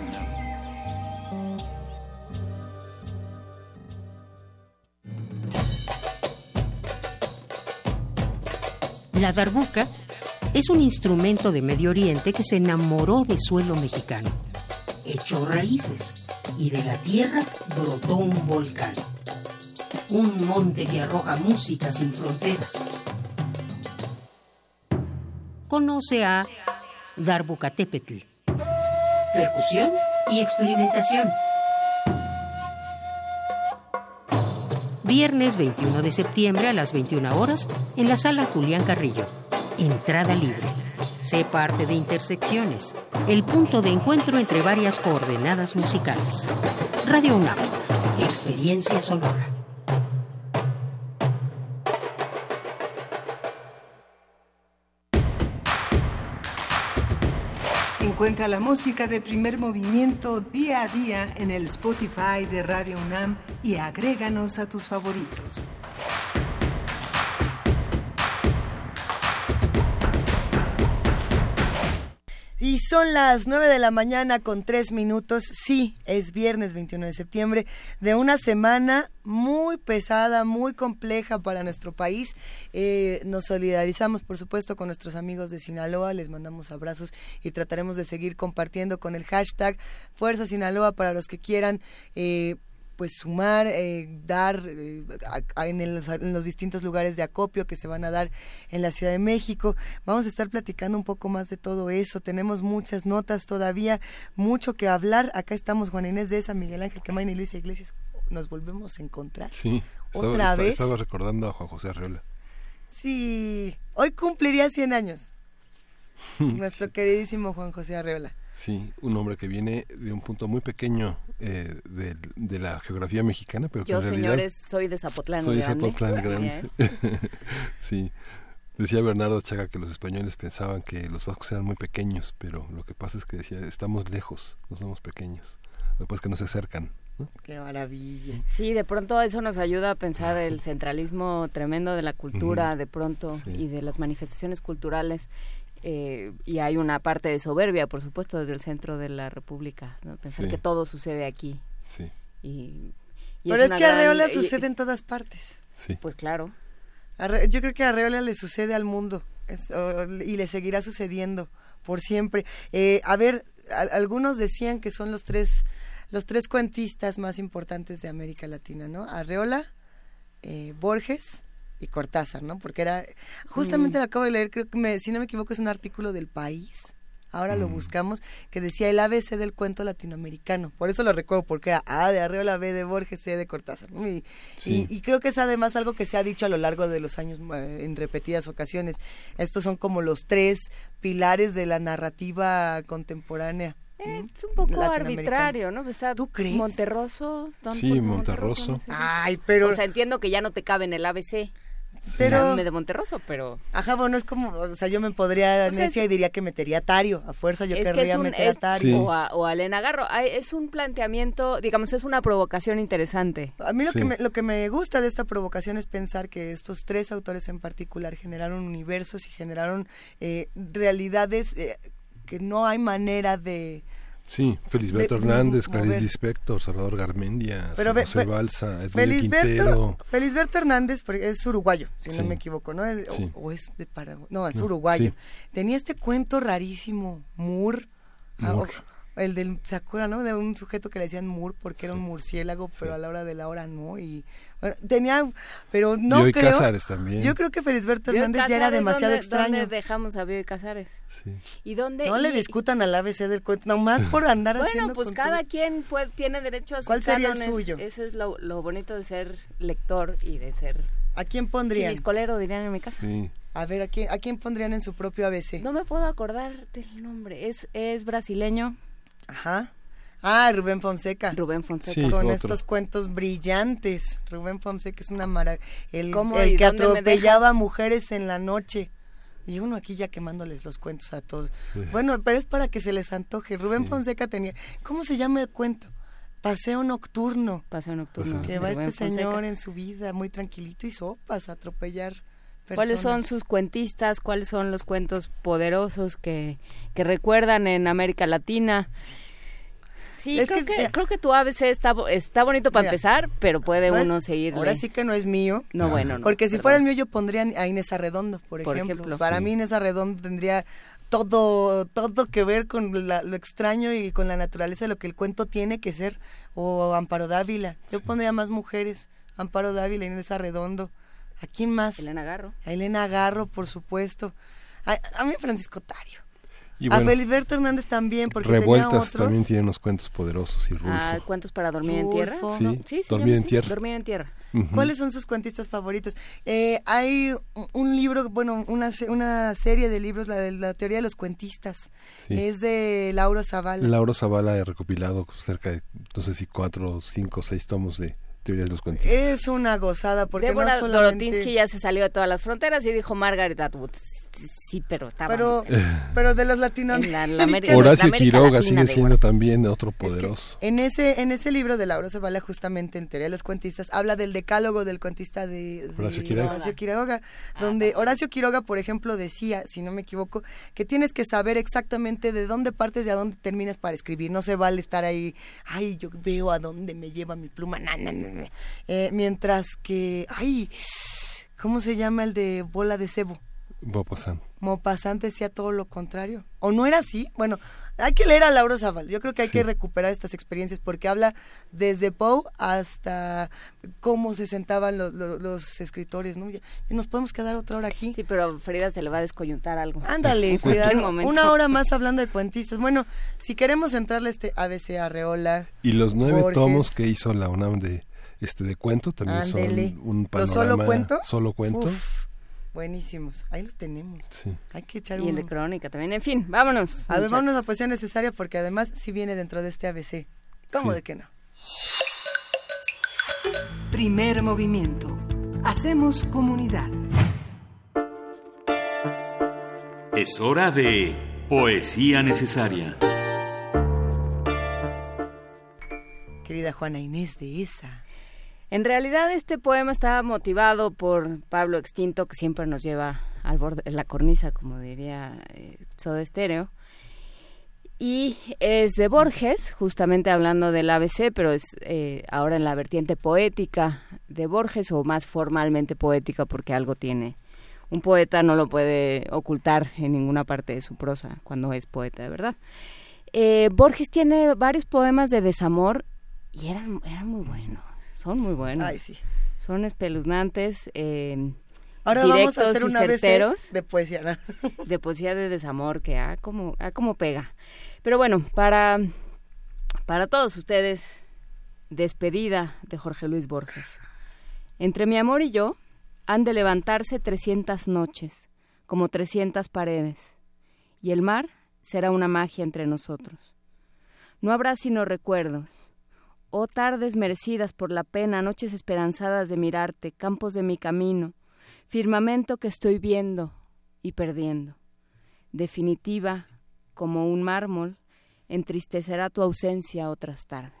La darbuca es un instrumento de Medio Oriente que se enamoró de suelo mexicano. Echó raíces y de la tierra brotó un volcán. Un monte que arroja música sin fronteras. Conoce a Darbucatepetl. Percusión y experimentación. Viernes 21 de septiembre a las 21 horas en la sala Julián Carrillo. Entrada libre. Sé parte de Intersecciones, el punto de encuentro entre varias coordenadas musicales. Radio UNAM, experiencia sonora. Encuentra la música de primer movimiento día a día en el Spotify de Radio UNAM y agréganos a tus favoritos. Y son las 9 de la mañana con 3 minutos. Sí, es viernes 21 de septiembre de una semana muy pesada, muy compleja para nuestro país. Eh, nos solidarizamos, por supuesto, con nuestros amigos de Sinaloa. Les mandamos abrazos y trataremos de seguir compartiendo con el hashtag Fuerza Sinaloa para los que quieran. Eh, pues sumar, eh, dar eh, a- a- en, los distintos lugares de acopio que se van a dar en la Ciudad de México. Vamos a estar platicando un poco más de todo eso. Tenemos muchas notas todavía, mucho que hablar. Acá estamos Juan Inés de esa, Miguel Ángel Quemain y Luisa Iglesias. Nos volvemos a encontrar. Sí, estaba, ¿Otra vez? estaba recordando a Juan José Arreola. Sí, hoy cumpliría 100 años. Nuestro queridísimo Juan José Arreola. Sí, un hombre que viene de un punto muy pequeño eh, de, de la geografía mexicana, pero que Yo, en realidad... señores, soy de Zapotlán Soy de Grande. Zapotlán Grande. Sí. Decía Bernardo Chaga que los españoles pensaban que los vascos eran muy pequeños, pero lo que pasa es que decía, estamos lejos, no somos pequeños. Lo que pasa es que no se acercan. ¿no? Qué maravilla. Sí, de pronto eso nos ayuda a pensar el centralismo tremendo de la cultura, de pronto, Sí. y de las manifestaciones culturales. Eh, y hay una parte de soberbia, por supuesto, desde el centro de la República, ¿no? pensar Sí. que todo sucede aquí. Sí. Y, y Pero es, que gran- Arreola y- sucede en todas partes. Sí. Pues claro. Arre- yo creo que Arreola le sucede al mundo es- o- y le seguirá sucediendo por siempre. Eh, a ver, a- algunos decían que son los tres los tres cuentistas más importantes de América Latina, ¿no? Arreola, eh, Borges y Cortázar, ¿no? Porque era justamente Mm. lo acabo de leer, creo que me, si no me equivoco es un artículo del País. Ahora lo Mm. buscamos, que decía el ABC del cuento latinoamericano. Por eso lo recuerdo, porque era A de Arreola, B de Borges, C de Cortázar. ¿no? Y, Sí. y- y creo que es además algo que se ha dicho a lo largo de los años eh, en repetidas ocasiones. Estos son como los tres pilares de la narrativa contemporánea. Eh, es un poco arbitrario, ¿no? Está ¿Tú crees? Monterroso. don Sí, Monterroso. no sé. Ay, pero... O sea, entiendo que ya no te cabe en el ABC. Pero- de Monterroso, pero... Ajá, bueno, es como, o sea, yo me podría, O sea, necia, es- y diría que metería a Tario, a fuerza yo es que querría es un, meter a Tario. o, a, o a Elena Garro. Ay, Es un planteamiento, digamos, es una provocación interesante. A mí lo, Sí. que me, lo que me gusta de esta provocación es pensar que estos tres autores en particular generaron universos y generaron eh, realidades eh, que no hay manera de... Sí, Felisberto De- Hernández. Clarice Lispector, Salvador Garmendia, Pero José fe- Balsa, Felisberto, Quintero. Felisberto Hernández porque es uruguayo, si Sí. no me equivoco, ¿no? Es- o- Sí. o, es de Paraguay. No, es No, uruguayo. sí. Tenía este cuento rarísimo, Moore. Ah, Moore. El del, ¿se acuerdan, no? De un sujeto que le decían Moore porque era un murciélago, pero a la hora de la hora no. Y bueno, tenía, pero no Bioy creo. Cázares también. Yo creo que Felisberto Bioy Hernández ya era demasiado ¿dónde- extraño. ¿Dónde dejamos a Bioy Casares? Sí. ¿Y dónde? No le discutan al ABC del cuento, nomás por andar Bueno, haciendo pues cultura. cada quien puede- tiene derecho a sus ¿Cuál sería el suyo? Eso es lo, lo bonito de ser lector y de ser ¿A quién pondrían? chiviscolero, dirían en mi casa. Sí. A ver, ¿a quién, ¿a quién pondrían en su propio ABC? No me puedo acordar del nombre. Es, es brasileño. Ajá. Ah, Rubén Fonseca. Rubén Fonseca. Sí, con otro. estos cuentos brillantes. Rubén Fonseca es una maravilla. El, ¿Cómo el que atropellaba mujeres en la noche. Y uno aquí ya quemándoles los cuentos a todos. Sí. Bueno, pero es para que se les antoje. Rubén Sí. Fonseca tenía... ¿Cómo se llama el cuento? Paseo nocturno. Paseo nocturno. Que va Rubén este señor Fonseca. en su vida muy tranquilito y sopas a atropellar ¿Cuáles son sus cuentistas? ¿Cuáles son los cuentos poderosos que, que recuerdan en América Latina? Sí, Es creo, que- que, creo que tu ABC está, está bonito para Mira, empezar, pero puede uno seguirle. Ahora sí que no es mío. No, bueno, no, Porque si perdón. fuera el mío yo pondría a Inés Arredondo, por, Por ejemplo. ejemplo. Para Sí. mí Inés Arredondo tendría todo todo que ver con la- lo extraño y con la naturaleza de lo que el cuento tiene que ser. O Amparo Dávila. Yo pondría más mujeres. Amparo Dávila, Inés Arredondo. ¿A quién más? Elena Garro. A Elena Garro, por supuesto. A, a mí a Francisco Tario. Y a Feliberto Hernández también, porque tenía Revueltas otros. también tiene unos cuentos poderosos y Rulfo. Ah, ¿Cuentos para dormir en tierra? Sí, No, sí, se Dormir en tierra. Dormir en tierra. ¿Cuáles son sus cuentistas favoritos? Eh, hay un- libro, bueno, una, se- una serie de libros, la de la teoría de los cuentistas. Sí. Es de Lauro Zavala. Lauro Zavala ha recopilado cerca de, no sé si cuatro, cinco, seis tomos de teorías de los cuentistas. Es una gozada porque Débora no solamente... Dorotinsky ya se salió de todas las fronteras y dijo Margaret Atwood. Sí, pero estábamos Pero, en- pero de los la, latinoamericanos. la Horacio la América Quiroga Latina sigue de siendo también otro poderoso. En ese, en ese libro de Lauro Zavala, justamente en Teoría de los Cuentistas, habla del decálogo del cuentista de, de Horacio Quiroga. Horacio Quiroga, donde Horacio Quiroga, por ejemplo, decía, si no me equivoco, que tienes que saber exactamente de dónde partes y a dónde terminas para escribir. No se vale estar ahí, ay, yo veo a dónde me lleva mi pluma. na, na, na, na". Eh, mientras que, ay, ¿cómo se llama el de bola de cebo? Maupassant decía todo lo contrario. ¿O no era así? Bueno, hay que leer a Lauro Zaval. Yo creo que hay Sí. que recuperar estas experiencias porque habla desde Poe hasta cómo se sentaban los, los- los escritores, ¿no? Ya nos podemos quedar otra hora aquí. Sí, pero Frida se le va a descoyuntar algo. Ándale, momento. Una hora más hablando de cuentistas. Bueno, si queremos entrarle a este ABC Arreola. Y los nueve Borges. tomos que hizo la UNAM de este de cuento también son un ¿Los panorama solo cuento? solo cuento. Uf, buenísimos. Ahí los tenemos. Sí. Hay que echar Y el de un... crónica también. En fin, vámonos. A ver, vámonos a poesía necesaria porque además sí viene dentro de este ABC. ¿Cómo Sí. de que no? Primer movimiento. Hacemos comunidad. Es hora de Poesía Necesaria. Querida Juana Inés de esa. En realidad este poema está motivado por Pablo Extinto, que siempre nos lleva al borde de la cornisa, como diría eh, Soda Stereo. Y es de Borges, justamente hablando del ABC, pero es eh, ahora en la vertiente poética de Borges, o más formalmente poética, porque algo tiene. Un poeta no lo puede ocultar en ninguna parte de su prosa cuando es poeta de verdad. Eh, Borges tiene varios poemas de desamor y eran muy buenos, son muy buenos. Ay, sí. Son espeluznantes, eh, Ahora vamos a hacer y un ABC certeros de poesía. ¿no? de poesía de desamor que ha como, ha como pega. Pero bueno, para, para todos ustedes, despedida de Jorge Luis Borges. Entre mi amor y yo han de levantarse trescientas noches, como trescientas paredes, y el mar será una magia entre nosotros. No habrá sino recuerdos, oh tardes merecidas por la pena, noches esperanzadas de mirarte, campos de mi camino, firmamento que estoy viendo y perdiendo. Definitiva, como un mármol, entristecerá tu ausencia otras tardes.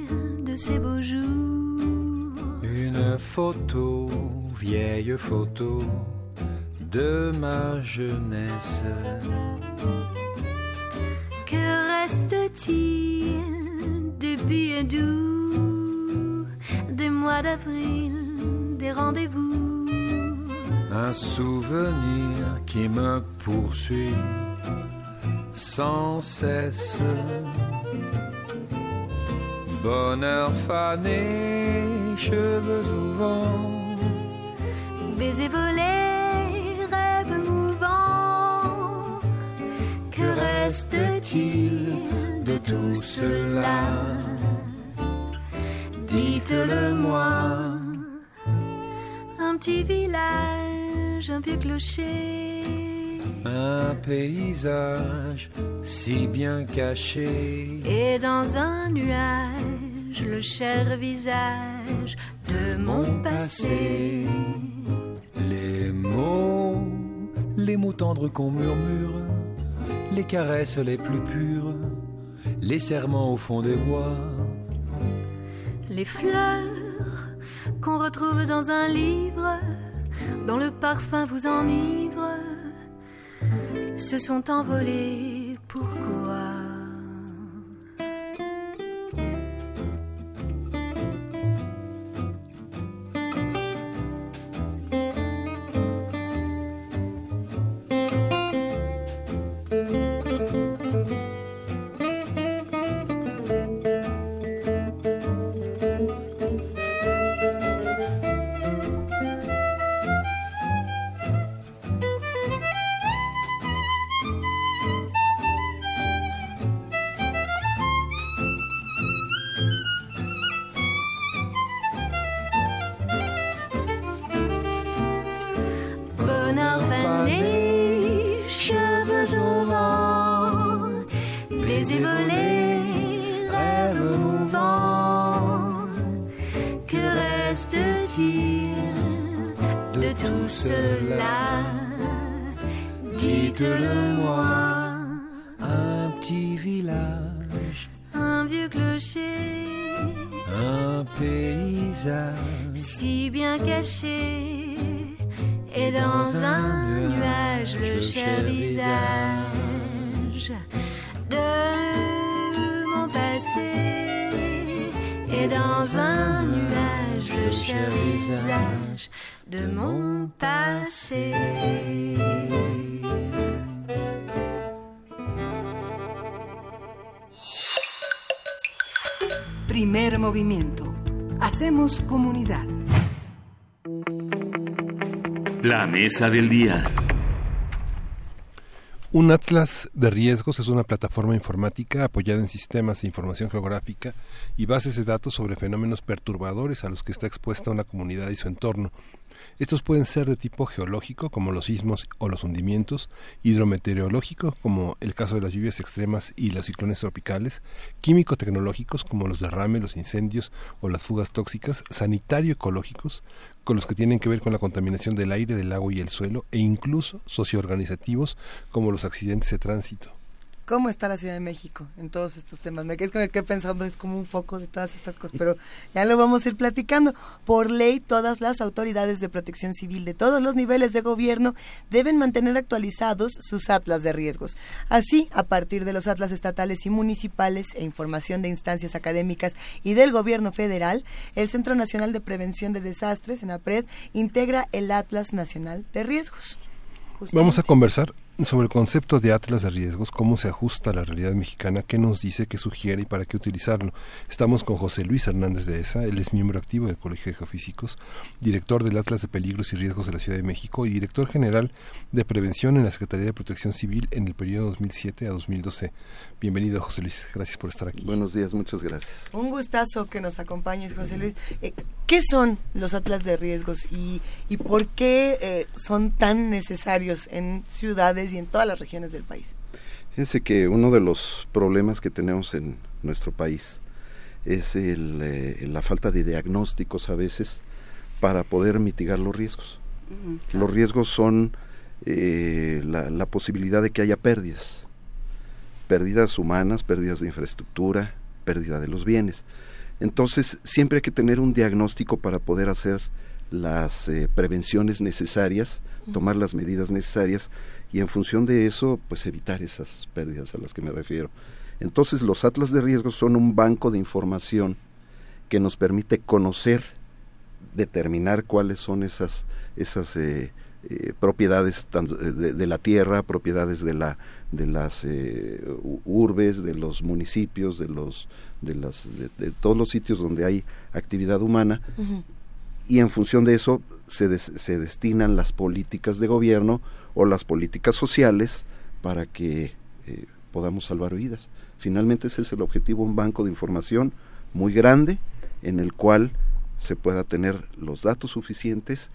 De ces beaux jours Une photo, vieille photo de ma jeunesse. Que petit, des billets doux, des mois d'avril, des rendez-vous? Un souvenir qui me poursuit sans cesse. Bonheur fané, cheveux au vent. Baiser volé, rêve mouvant. Que reste-t-il de tout cela? Dites-le-moi. Un petit village, un vieux clocher. Un paysage si bien caché. Et dans un nuage, le cher visage de mon passé. Les mots, les mots tendres qu'on murmure, les caresses les plus pures, les serments au fond des bois. Les fleurs qu'on retrouve dans un livre, dont le parfum vous enivre, se sont envolés. Pourquoi de mon passé. Primer movimiento. Hacemos comunidad. La mesa del día. Un atlas de riesgos es una plataforma informática apoyada en sistemas de información geográfica y bases de datos sobre fenómenos perturbadores a los que está expuesta una comunidad y su entorno. Estos pueden ser de tipo geológico, como los sismos o los hundimientos, hidrometeorológico, como el caso de las lluvias extremas y los ciclones tropicales, químico-tecnológicos, como los derrames, los incendios o las fugas tóxicas, sanitario-ecológicos, con los que tienen que ver con la contaminación del aire, del agua y el suelo, e incluso socioorganizativos, como los accidentes de tránsito. ¿Cómo está la Ciudad de México en todos estos temas? Me quedé con el que pensando, es como un foco de todas estas cosas, pero ya lo vamos a ir platicando. Por ley, todas las autoridades de protección civil de todos los niveles de gobierno deben mantener actualizados sus atlas de riesgos. Así, a partir de los atlas estatales y municipales e información de instancias académicas y del gobierno federal, el Centro Nacional de Prevención de Desastres, en APRED, integra el Atlas Nacional de Riesgos. Vamos a conversar sobre el concepto de atlas de riesgos, cómo se ajusta a la realidad mexicana, qué nos dice, qué sugiere y para qué utilizarlo. Estamos con José Luis Hernández de ESA, él es miembro activo del Colegio de Geofísicos, director del Atlas de Peligros y Riesgos de la Ciudad de México y director general de Prevención en la Secretaría de Protección Civil en el periodo 2007 a 2012. Bienvenido, José Luis, gracias por estar aquí. Buenos días, muchas gracias. Un gustazo que nos acompañes, José Luis. Eh, ¿Qué son los atlas de riesgos y, y por qué eh, son tan necesarios en ciudades y en todas las regiones del país? Fíjense que uno de los problemas que tenemos en nuestro país es el, eh, la falta de diagnósticos a veces para poder mitigar los riesgos. Los riesgos son eh, la, la posibilidad de que haya pérdidas, pérdidas humanas, pérdidas de infraestructura, pérdida de los bienes. Entonces, siempre hay que tener un diagnóstico para poder hacer las eh, prevenciones necesarias, tomar las medidas necesarias y en función de eso, pues evitar esas pérdidas a las que me refiero. Entonces los atlas de riesgos son un banco de información que nos permite conocer, determinar cuáles son esas, esas eh, eh, propiedades de, de, la tierra, propiedades de la de las eh, urbes, de los municipios, de los de las de, todos los sitios donde hay actividad humana y en función de eso se, se destinan las políticas de gobierno o las políticas sociales para que eh, podamos salvar vidas. Finalmente ese es el objetivo, un banco de información muy grande en el cual se pueda tener los datos suficientes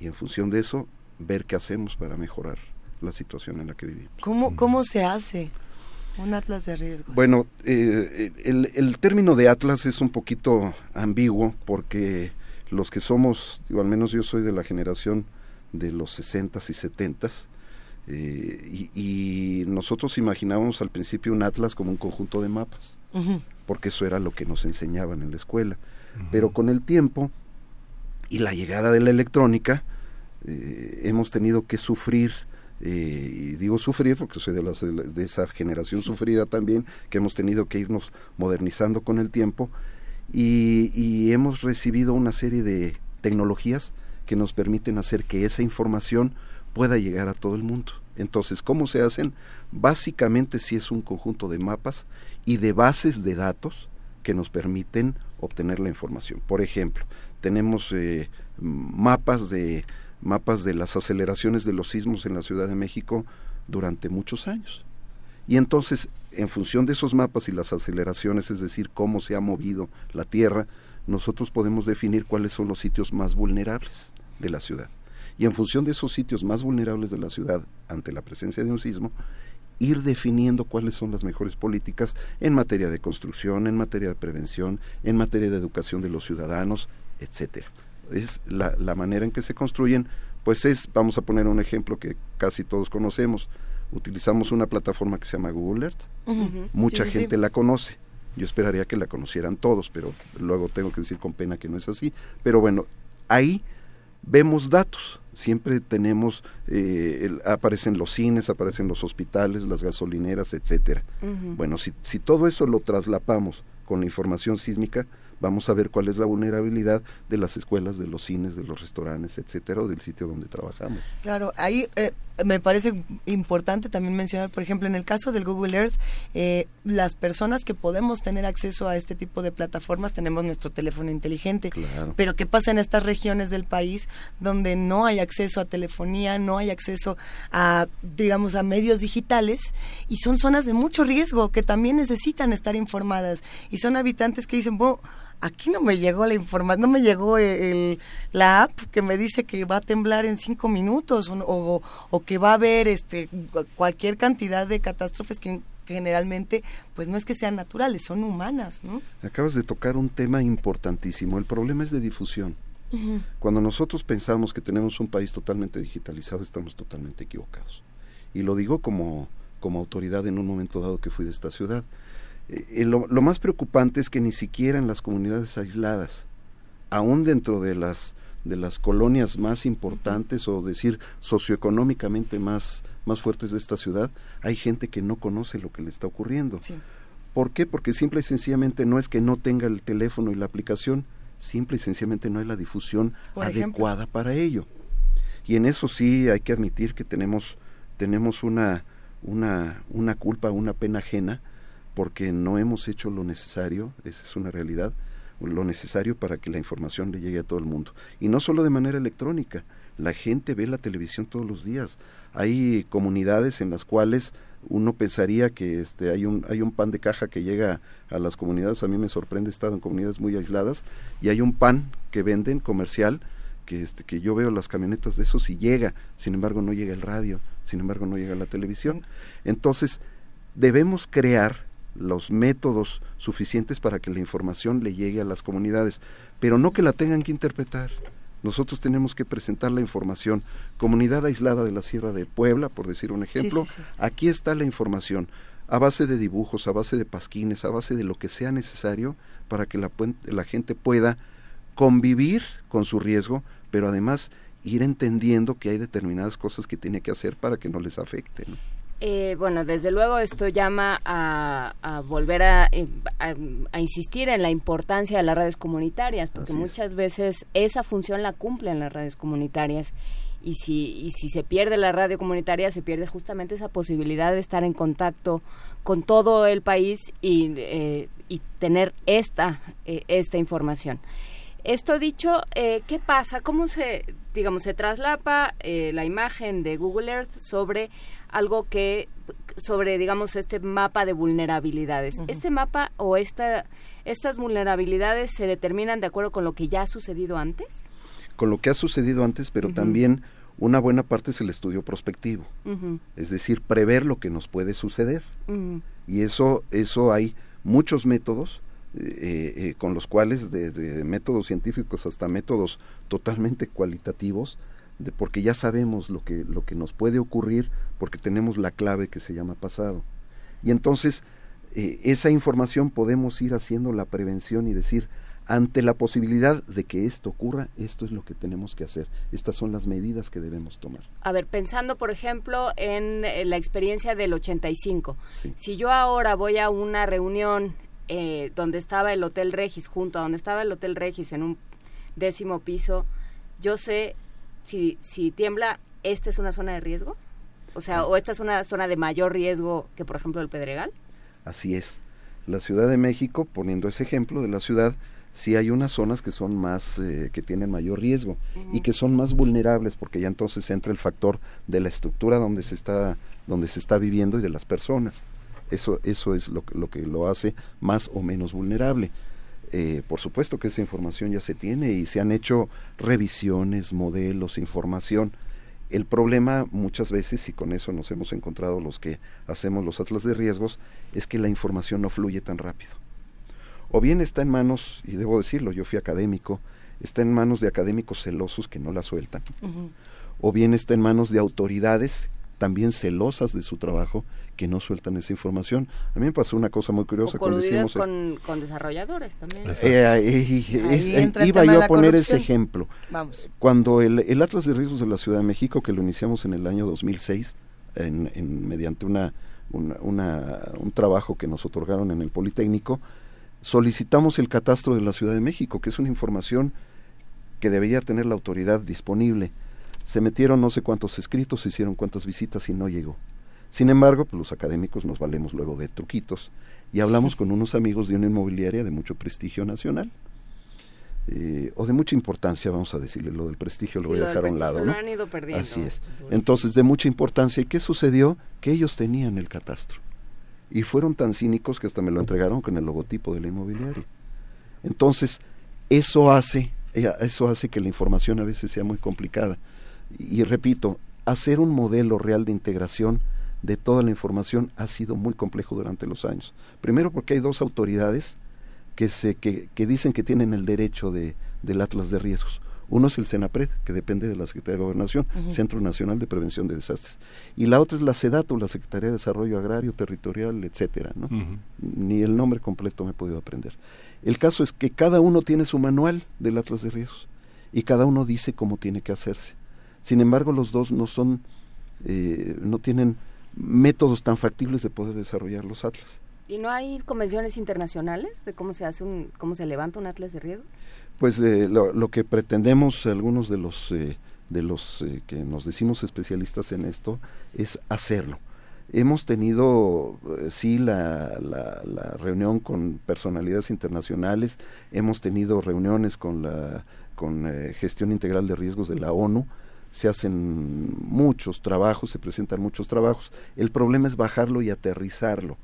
y en función de eso ver qué hacemos para mejorar la situación en la que vivimos. ¿Cómo, cómo se hace un atlas de riesgo? Bueno, eh, el, el, término de atlas es un poquito ambiguo porque los que somos, o al menos yo soy de la generación de los 60s y 70s, eh, y, y, nosotros imaginábamos al principio un atlas como un conjunto de mapas, uh -huh. porque eso era lo que nos enseñaban en la escuela. Uh -huh. Pero con el tiempo y la llegada de la electrónica, eh, hemos tenido que sufrir eh, y digo sufrir porque soy de, las, de, esa generación sufrida también, que hemos tenido que irnos modernizando con el tiempo y, y, hemos recibido una serie de tecnologías que nos permiten hacer que esa información pueda llegar a todo el mundo. Entonces, ¿cómo se hacen? Básicamente sí es un conjunto de mapas y de bases de datos que nos permiten obtener la información. Por ejemplo, tenemos eh, mapas de mapas de las aceleraciones de los sismos en la Ciudad de México durante muchos años. Y entonces, en función de esos mapas y las aceleraciones, es decir, cómo se ha movido la Tierra, nosotros podemos definir cuáles son los sitios más vulnerables de la ciudad. Y en función de esos sitios más vulnerables de la ciudad ante la presencia de un sismo, ir definiendo cuáles son las mejores políticas en materia de construcción, en materia de prevención, en materia de educación de los ciudadanos, etcétera es la, la, manera en que se construyen, pues es, vamos a poner un ejemplo que casi todos conocemos, utilizamos una plataforma que se llama Google Earth, uh -huh. mucha sí, gente sí. la conoce, yo esperaría que la conocieran todos, pero luego tengo que decir con pena que no es así, pero bueno, ahí vemos datos, siempre tenemos, eh, el, aparecen los cines, aparecen los hospitales, las gasolineras, etcétera. Uh -huh. Bueno, si, si todo eso lo traslapamos con la información sísmica, vamos a ver cuál es la vulnerabilidad de las escuelas, de los cines, de los restaurantes, etcétera, o del sitio donde trabajamos. Claro, ahí eh, me parece importante también mencionar, por ejemplo, en el caso del Google Earth, eh, las personas que podemos tener acceso a este tipo de plataformas tenemos nuestro teléfono inteligente. Claro. Pero ¿qué pasa en estas regiones del país donde no hay acceso a telefonía, no hay acceso a, digamos, a medios digitales y son zonas de mucho riesgo que también necesitan estar informadas y son habitantes que dicen, bueno, aquí no me llegó la información, no me llegó el, la app que me dice que va a temblar en cinco minutos o, o, o, que va a haber este cualquier cantidad de catástrofes que generalmente pues no es que sean naturales, son humanas, ¿no? Acabas de tocar un tema importantísimo, el problema es de difusión. Uh -huh. Cuando nosotros pensamos que tenemos un país totalmente digitalizado, estamos totalmente equivocados. Y lo digo como, como autoridad en un momento dado que fui de esta ciudad. Eh, lo, lo, más preocupante es que ni siquiera en las comunidades aisladas, aún dentro de las de las colonias más importantes o decir socioeconómicamente más más fuertes de esta ciudad, hay gente que no conoce lo que le está ocurriendo. Sí. ¿Por qué? Porque simple y sencillamente no es que no tenga el teléfono y la aplicación, simple y sencillamente no hay la difusión Por adecuada ejemplo. para ello. Y en eso sí hay que admitir que tenemos tenemos una una una culpa, una pena ajena porque no hemos hecho lo necesario, esa es una realidad, lo necesario para que la información le llegue a todo el mundo. Y no solo de manera electrónica, la gente ve la televisión todos los días. Hay comunidades en las cuales uno pensaría que este hay un hay un pan de caja que llega a las comunidades, a mí me sorprende estar en comunidades muy aisladas y hay un pan que venden comercial que este que yo veo las camionetas de esos y llega, sin embargo no llega el radio, sin embargo no llega la televisión. Entonces, debemos crear los métodos suficientes para que la información le llegue a las comunidades, pero no que la tengan que interpretar. Nosotros tenemos que presentar la información. Comunidad aislada de la Sierra de Puebla, por decir un ejemplo, sí, sí, sí. aquí está la información, a base de dibujos, a base de pasquines, a base de lo que sea necesario para que la, la gente pueda convivir con su riesgo, pero además ir entendiendo que hay determinadas cosas que tiene que hacer para que no les afecte. ¿no? Eh, bueno, desde luego esto llama a, a volver a, a- a insistir en la importancia de las redes comunitarias, porque muchas veces esa función la cumplen las redes comunitarias. Y si, y si se pierde la radio comunitaria, se pierde justamente esa posibilidad de estar en contacto con todo el país y, eh, y tener esta, eh, esta información. Esto dicho, eh, ¿qué pasa? ¿Cómo se, digamos, se traslapa eh, la imagen de Google Earth sobre algo que, sobre, digamos, este mapa de vulnerabilidades? ¿Este mapa o esta, estas vulnerabilidades se determinan de acuerdo con lo que ya ha sucedido antes? Con lo que ha sucedido antes, pero también una buena parte es el estudio prospectivo. Es decir, prever lo que nos puede suceder. y eso eso hay muchos métodos eh, eh, con los cuales desde métodos científicos hasta métodos totalmente cualitativos de, porque ya sabemos lo que lo que nos puede ocurrir porque tenemos la clave que se llama pasado. Y entonces eh, esa información podemos ir haciendo la prevención y decir ante la posibilidad de que esto ocurra esto es lo que tenemos que hacer. Estas son las medidas que debemos tomar. A ver, pensando, por ejemplo, en eh, la experiencia del 85. Si yo ahora voy a una reunión eh, donde estaba el Hotel Regis, junto a donde estaba el Hotel Regis en un décimo piso, yo sé si, si tiembla, ¿esta es una zona de riesgo? O sea, ¿o esta es una zona de mayor riesgo que, por ejemplo, el Pedregal? Así es. La Ciudad de México, poniendo ese ejemplo de la ciudad, sí hay unas zonas que son más, eh, que tienen mayor riesgo y que son más vulnerables porque ya entonces entra el factor de la estructura donde se está, donde se está viviendo y de las personas. Eso, eso es lo, que- lo que lo hace más o menos vulnerable. Eh, por supuesto que esa información ya se tiene y se han hecho revisiones, modelos, información. El problema muchas veces, y con eso nos hemos encontrado los que hacemos los atlas de riesgos, es que la información no fluye tan rápido. O bien está en manos, y debo decirlo, yo fui académico, está en manos de académicos celosos que no la sueltan, o bien está en manos de autoridades también celosas de su trabajo que no sueltan esa información. A mí me pasó una cosa muy curiosa O cuando hicimos... con, con desarrolladores también. Eh, eh, eh, es- eh, iba yo a poner ese ejemplo. Vamos. Cuando el, el Atlas de Riesgos de la Ciudad de México, que lo iniciamos en el año 2006, en, en- mediante una, una- una- un trabajo que nos otorgaron en el Politécnico, solicitamos el catastro de la Ciudad de México, que es una información que debería tener la autoridad disponible. Se metieron no sé cuántos escritos, se hicieron cuántas visitas y no llegó. Sin embargo, pues los académicos nos valemos luego de truquitos y hablamos con unos amigos de una inmobiliaria de mucho prestigio nacional. eh, o de mucha importancia, vamos a decirle, lo del prestigio lo Sí, voy a dejar a un lado, lo ¿no? han ido perdiendo. Así es. Entonces, de mucha importancia. ¿Y qué sucedió? Que ellos tenían el catastro. Y fueron tan cínicos que hasta me lo entregaron con el logotipo de la inmobiliaria. Entonces, eso hace, eh, eso hace que la información a veces sea muy complicada. Y, repito, hacer un modelo real de integración de toda la información ha sido muy complejo durante los años. Primero porque hay dos autoridades que, se, que, que dicen que tienen el derecho de, del Atlas de Riesgos. Uno es el CENAPRED, que depende de la Secretaría de Gobernación. Centro Nacional de Prevención de Desastres. Y la otra es la SEDATO, la Secretaría de Desarrollo Agrario, Territorial, etcétera, ¿no? Ni el nombre completo me he podido aprender. El caso es que cada uno tiene su manual del Atlas de Riesgos y cada uno dice cómo tiene que hacerse. Sin embargo, los dos no son, eh, no tienen métodos tan factibles de poder desarrollar los atlas. ¿Y no hay convenciones internacionales de cómo se hace un, cómo se levanta un atlas de riesgo? Pues eh, lo, lo que pretendemos algunos de los eh, de los eh, que nos decimos especialistas en esto es hacerlo. Hemos tenido eh, sí la, la, la reunión con personalidades internacionales, hemos tenido reuniones con la con eh, gestión integral de riesgos de la ONU, se hacen muchos trabajos, se presentan muchos trabajos. El problema es bajarlo y aterrizarlo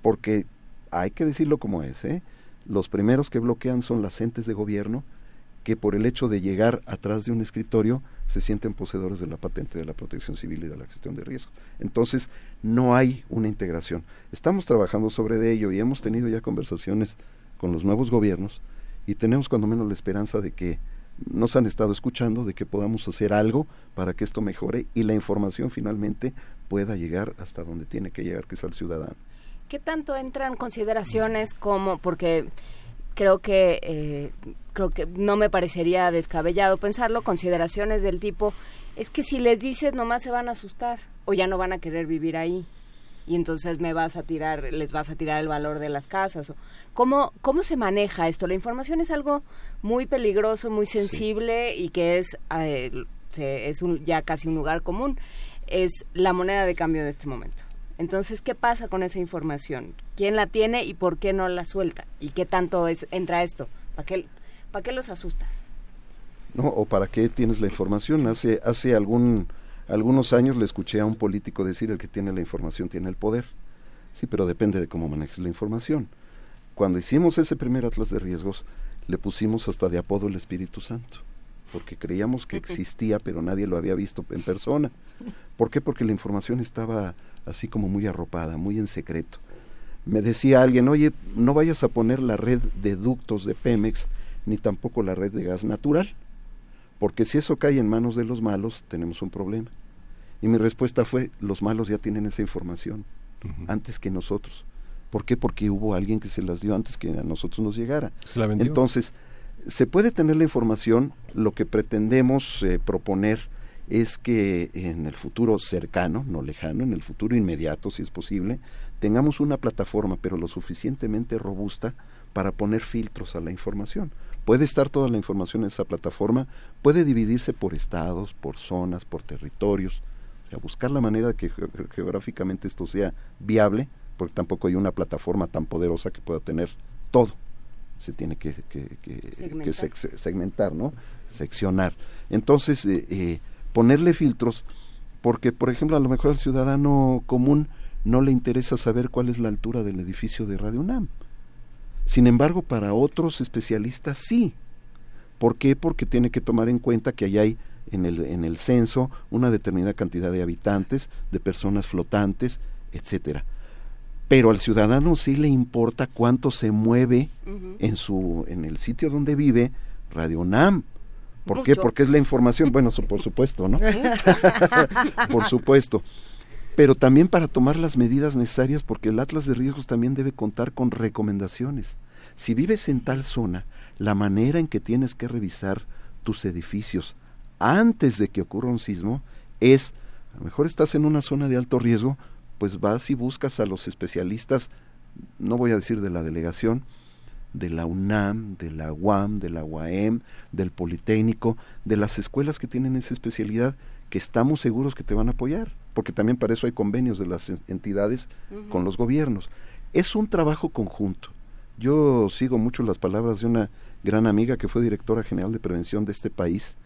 porque hay que decirlo como es, ¿eh? los primeros que bloquean son las entes de gobierno que por el hecho de llegar atrás de un escritorio se sienten poseedores de la patente de la protección civil y de la gestión de riesgo. Entonces, no hay una integración. Estamos trabajando sobre de ello y hemos tenido ya conversaciones con los nuevos gobiernos y tenemos cuando menos la esperanza de que nos han estado escuchando, de que podamos hacer algo para que esto mejore y la información finalmente pueda llegar hasta donde tiene que llegar, que es al ciudadano. ¿Qué tanto entran consideraciones como, porque creo que eh, creo que no me parecería descabellado pensarlo. Consideraciones del tipo es que si les dices nomás se van a asustar o ya no van a querer vivir ahí y entonces me vas a tirar, les vas a tirar el valor de las casas. ¿cómo, ¿Cómo se maneja esto? La información es algo muy peligroso, muy sensible y que es, eh, se- es un, ya casi un lugar común. Es la moneda de cambio de este momento. Entonces, ¿qué pasa con esa información? ¿Quién la tiene y por qué no la suelta? ¿Y qué tanto es, entra esto? ¿Para qué, ¿Para qué los asustas? ¿no? ¿O para qué tienes la información? Hace, hace algún, algunos años le escuché a un político decir el que tiene la información tiene el poder. Sí, pero depende de cómo manejes la información. Cuando hicimos ese primer atlas de riesgos, le pusimos hasta de apodo el Espíritu Santo, porque creíamos que existía, pero nadie lo había visto en persona. ¿Por qué? Porque la información estaba así como muy arropada, muy en secreto. Me decía alguien, oye, no vayas a poner la red de ductos de Pemex, ni tampoco la red de gas natural, porque si eso cae en manos de los malos, tenemos un problema. Y mi respuesta fue, los malos ya tienen esa información, antes que nosotros. ¿Por qué? Porque hubo alguien que se las dio antes que a nosotros nos llegara. Se la vendió. Entonces, se puede tener la información, lo que pretendemos eh, proponer es que en el futuro cercano, no lejano, en el futuro inmediato, si es posible, tengamos una plataforma, pero lo suficientemente robusta para poner filtros a la información. Puede estar toda la información en esa plataforma, puede dividirse por estados, por zonas, por territorios, o sea, buscar la manera de que ge- geográficamente esto sea viable, porque tampoco hay una plataforma tan poderosa que pueda tener todo. Se tiene que, que- que- que Segmentar. sex- segmentar, ¿no? Seccionar. Entonces, eh, eh, ponerle filtros, porque, por ejemplo, a lo mejor al ciudadano común no le interesa saber cuál es la altura del edificio de Radio UNAM. Sin embargo, para otros especialistas sí. ¿Por qué? Porque tiene que tomar en cuenta que allá hay en el, en el censo una determinada cantidad de habitantes, de personas flotantes, etcétera. Pero al ciudadano sí le importa cuánto se mueve en su en el sitio donde vive Radio UNAM. ¿Por qué? Porque es la información, bueno, por supuesto, ¿no? por supuesto. Pero también para tomar las medidas necesarias, porque el Atlas de Riesgos también debe contar con recomendaciones. Si vives en tal zona, la manera en que tienes que revisar tus edificios antes de que ocurra un sismo es, a lo mejor estás en una zona de alto riesgo, pues vas y buscas a los especialistas, no voy a decir de la delegación, de la UNAM, de la UAM, de la UAM, del Politécnico, de las escuelas que tienen esa especialidad, que estamos seguros que te van a apoyar, porque también para eso hay convenios de las en- entidades con los gobiernos. Es un trabajo conjunto. Yo sigo mucho las palabras de una gran amiga que fue directora general de prevención de este país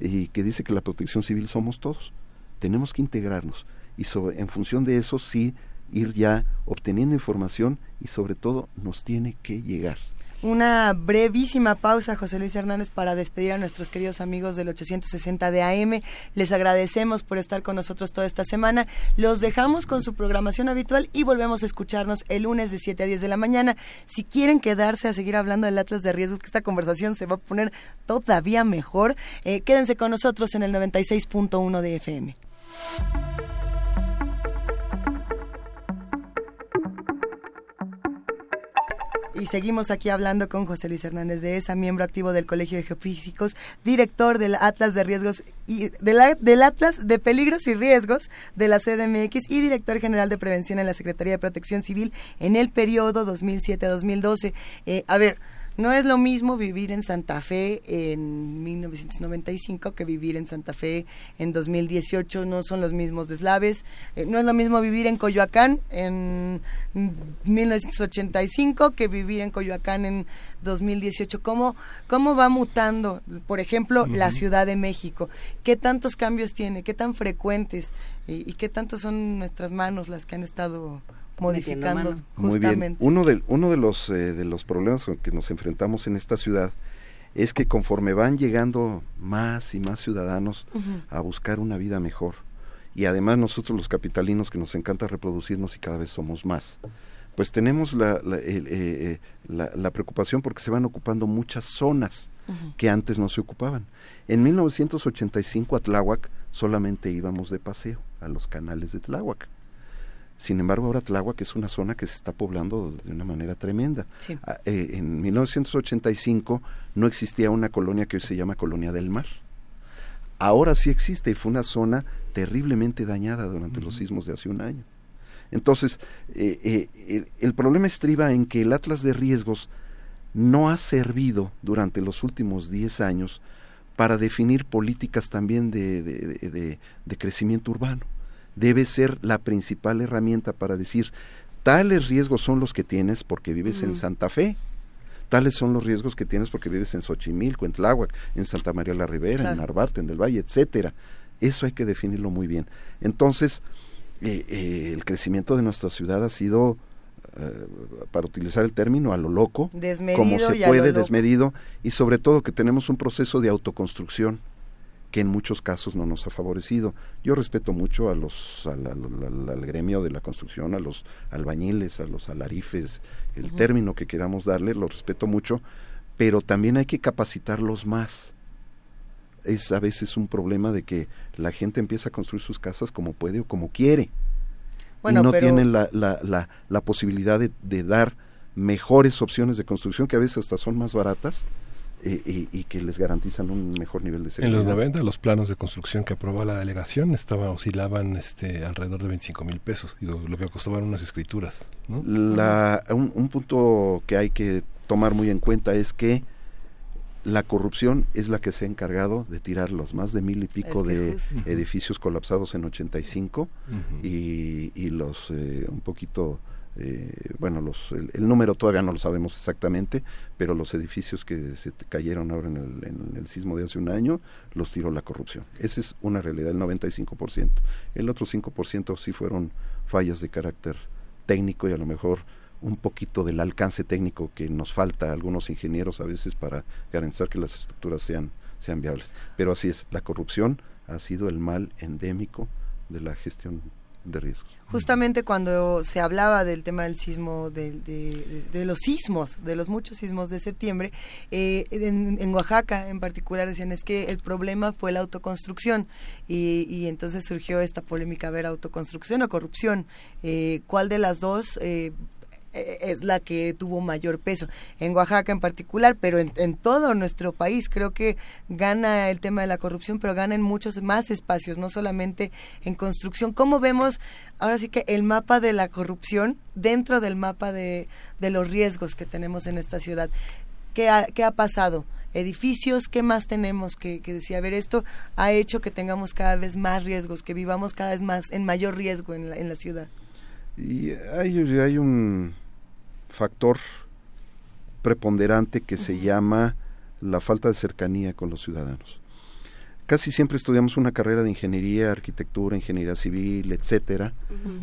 y que dice que la protección civil somos todos. Tenemos que integrarnos y sobre- en función de eso sí ir ya obteniendo información y sobre todo nos tiene que llegar. Una brevísima pausa, José Luis Hernández, para despedir a nuestros queridos amigos del 860 de AM. Les agradecemos por estar con nosotros toda esta semana. Los dejamos con su programación habitual y volvemos a escucharnos el lunes de 7 a 10 de la mañana. Si quieren quedarse a seguir hablando del Atlas de Riesgos, que esta conversación se va a poner todavía mejor, eh, quédense con nosotros en el 96.1 de FM. Y seguimos aquí hablando con José Luis Hernández de ESA, miembro activo del Colegio de Geofísicos, director del Atlas de Riesgos y del, Atlas de Peligros y Riesgos de la CDMX y director general de Prevención en la Secretaría de Protección Civil en el periodo 2007-2012. Eh, a ver, no es lo mismo vivir en Santa Fe en 1995 que vivir en Santa Fe en 2018. No son los mismos deslaves. Eh, no es lo mismo vivir en Coyoacán en 1985 que vivir en Coyoacán en 2018. ¿Cómo, cómo va mutando, por ejemplo, la. Ciudad de México? ¿Qué tantos cambios tiene? ¿Qué tan frecuentes? ¿Y, y qué tantos son nuestras manos las que han estado modificando. Muy bien. justamente? Uno de, uno de los eh, de los problemas con que nos enfrentamos en esta ciudad es que conforme van llegando más y más ciudadanos a buscar una vida mejor y además nosotros los capitalinos que nos encanta reproducirnos y cada vez somos más, pues tenemos la, la, eh, eh, la- la preocupación porque se van ocupando muchas zonas que antes no se ocupaban. En 1985 a Tláhuac solamente íbamos de paseo a los canales de Tláhuac. Sin embargo, ahora Tláhuac es una zona que se está poblando de una manera tremenda. Ah, eh, en 1985 no existía una colonia que hoy se llama Colonia del Mar. Ahora sí existe y fue una zona terriblemente dañada durante los sismos de hace un año. Entonces, eh, eh, el, el problema estriba en que el Atlas de Riesgos no ha servido durante los últimos 10 años para definir políticas también de, de, de, crecimiento urbano. Debe ser la principal herramienta para decir, tales riesgos son los que tienes porque vives en Santa Fe, tales son los riesgos que tienes porque vives en Xochimilco, en Tláhuac, en Santa María la Ribera, en Narvarte, en Del Valle, etcétera. Eso hay que definirlo muy bien. Entonces, eh, eh, el crecimiento de nuestra ciudad ha sido eh, para utilizar el término, a lo loco, como se puede, desmedido, y sobre todo que tenemos un proceso de autoconstrucción que en muchos casos no nos ha favorecido. Yo respeto mucho a los, al, gremio de la construcción, a los albañiles, a los alarifes, el término que queramos darle, lo respeto mucho, pero también hay que capacitarlos más. Es a veces un problema de que la gente empieza a construir sus casas como puede o como quiere y no tienen la, la, la, posibilidad de, dar mejores opciones de construcción que a veces hasta son más baratas eh, y, que les garantizan un mejor nivel de seguridad. En los 90 los planos de construcción que aprobó la delegación estaban oscilaban este alrededor de 25 mil pesos, digo, lo que costaban unas escrituras. La, un, un punto que hay que tomar muy en cuenta es que la corrupción es la que se ha encargado de tirar los más de mil y pico de edificios colapsados en 85 y, y los eh, un poquito eh, bueno los el, número todavía no lo sabemos exactamente pero los edificios que se cayeron ahora en el, en el sismo de hace un año los tiró la corrupción esa es una realidad el 95% el otro 5% sí fueron fallas de carácter técnico y a lo mejor un poquito del alcance técnico que nos falta a algunos ingenieros a veces para garantizar que las estructuras sean, sean viables. Pero así es, la corrupción ha sido el mal endémico de la gestión de riesgos. Justamente cuando se hablaba del tema del sismo, de, de, los sismos, de los muchos sismos de septiembre, eh, en, Oaxaca en particular decían es que el problema fue la autoconstrucción y, entonces surgió esta polémica, a ver, autoconstrucción o corrupción, eh, ¿cuál de las dos? Eh, es la que tuvo mayor peso. En Oaxaca en particular, pero en, todo nuestro país creo que gana el tema de la corrupción, pero gana en muchos más espacios, no solamente en construcción. ¿Cómo vemos ahora sí que el mapa de la corrupción dentro del mapa de, los riesgos que tenemos en esta ciudad? ¿Qué ha, qué ha pasado? edificios, ¿qué más tenemos que, que decir? A ver, esto ha hecho que tengamos cada vez más riesgos, que vivamos cada vez más en mayor riesgo en la, en la ciudad. Y hay, hay un factor preponderante que se llama la falta de cercanía con los ciudadanos. Casi siempre estudiamos una carrera de ingeniería, arquitectura, ingeniería civil, etcétera,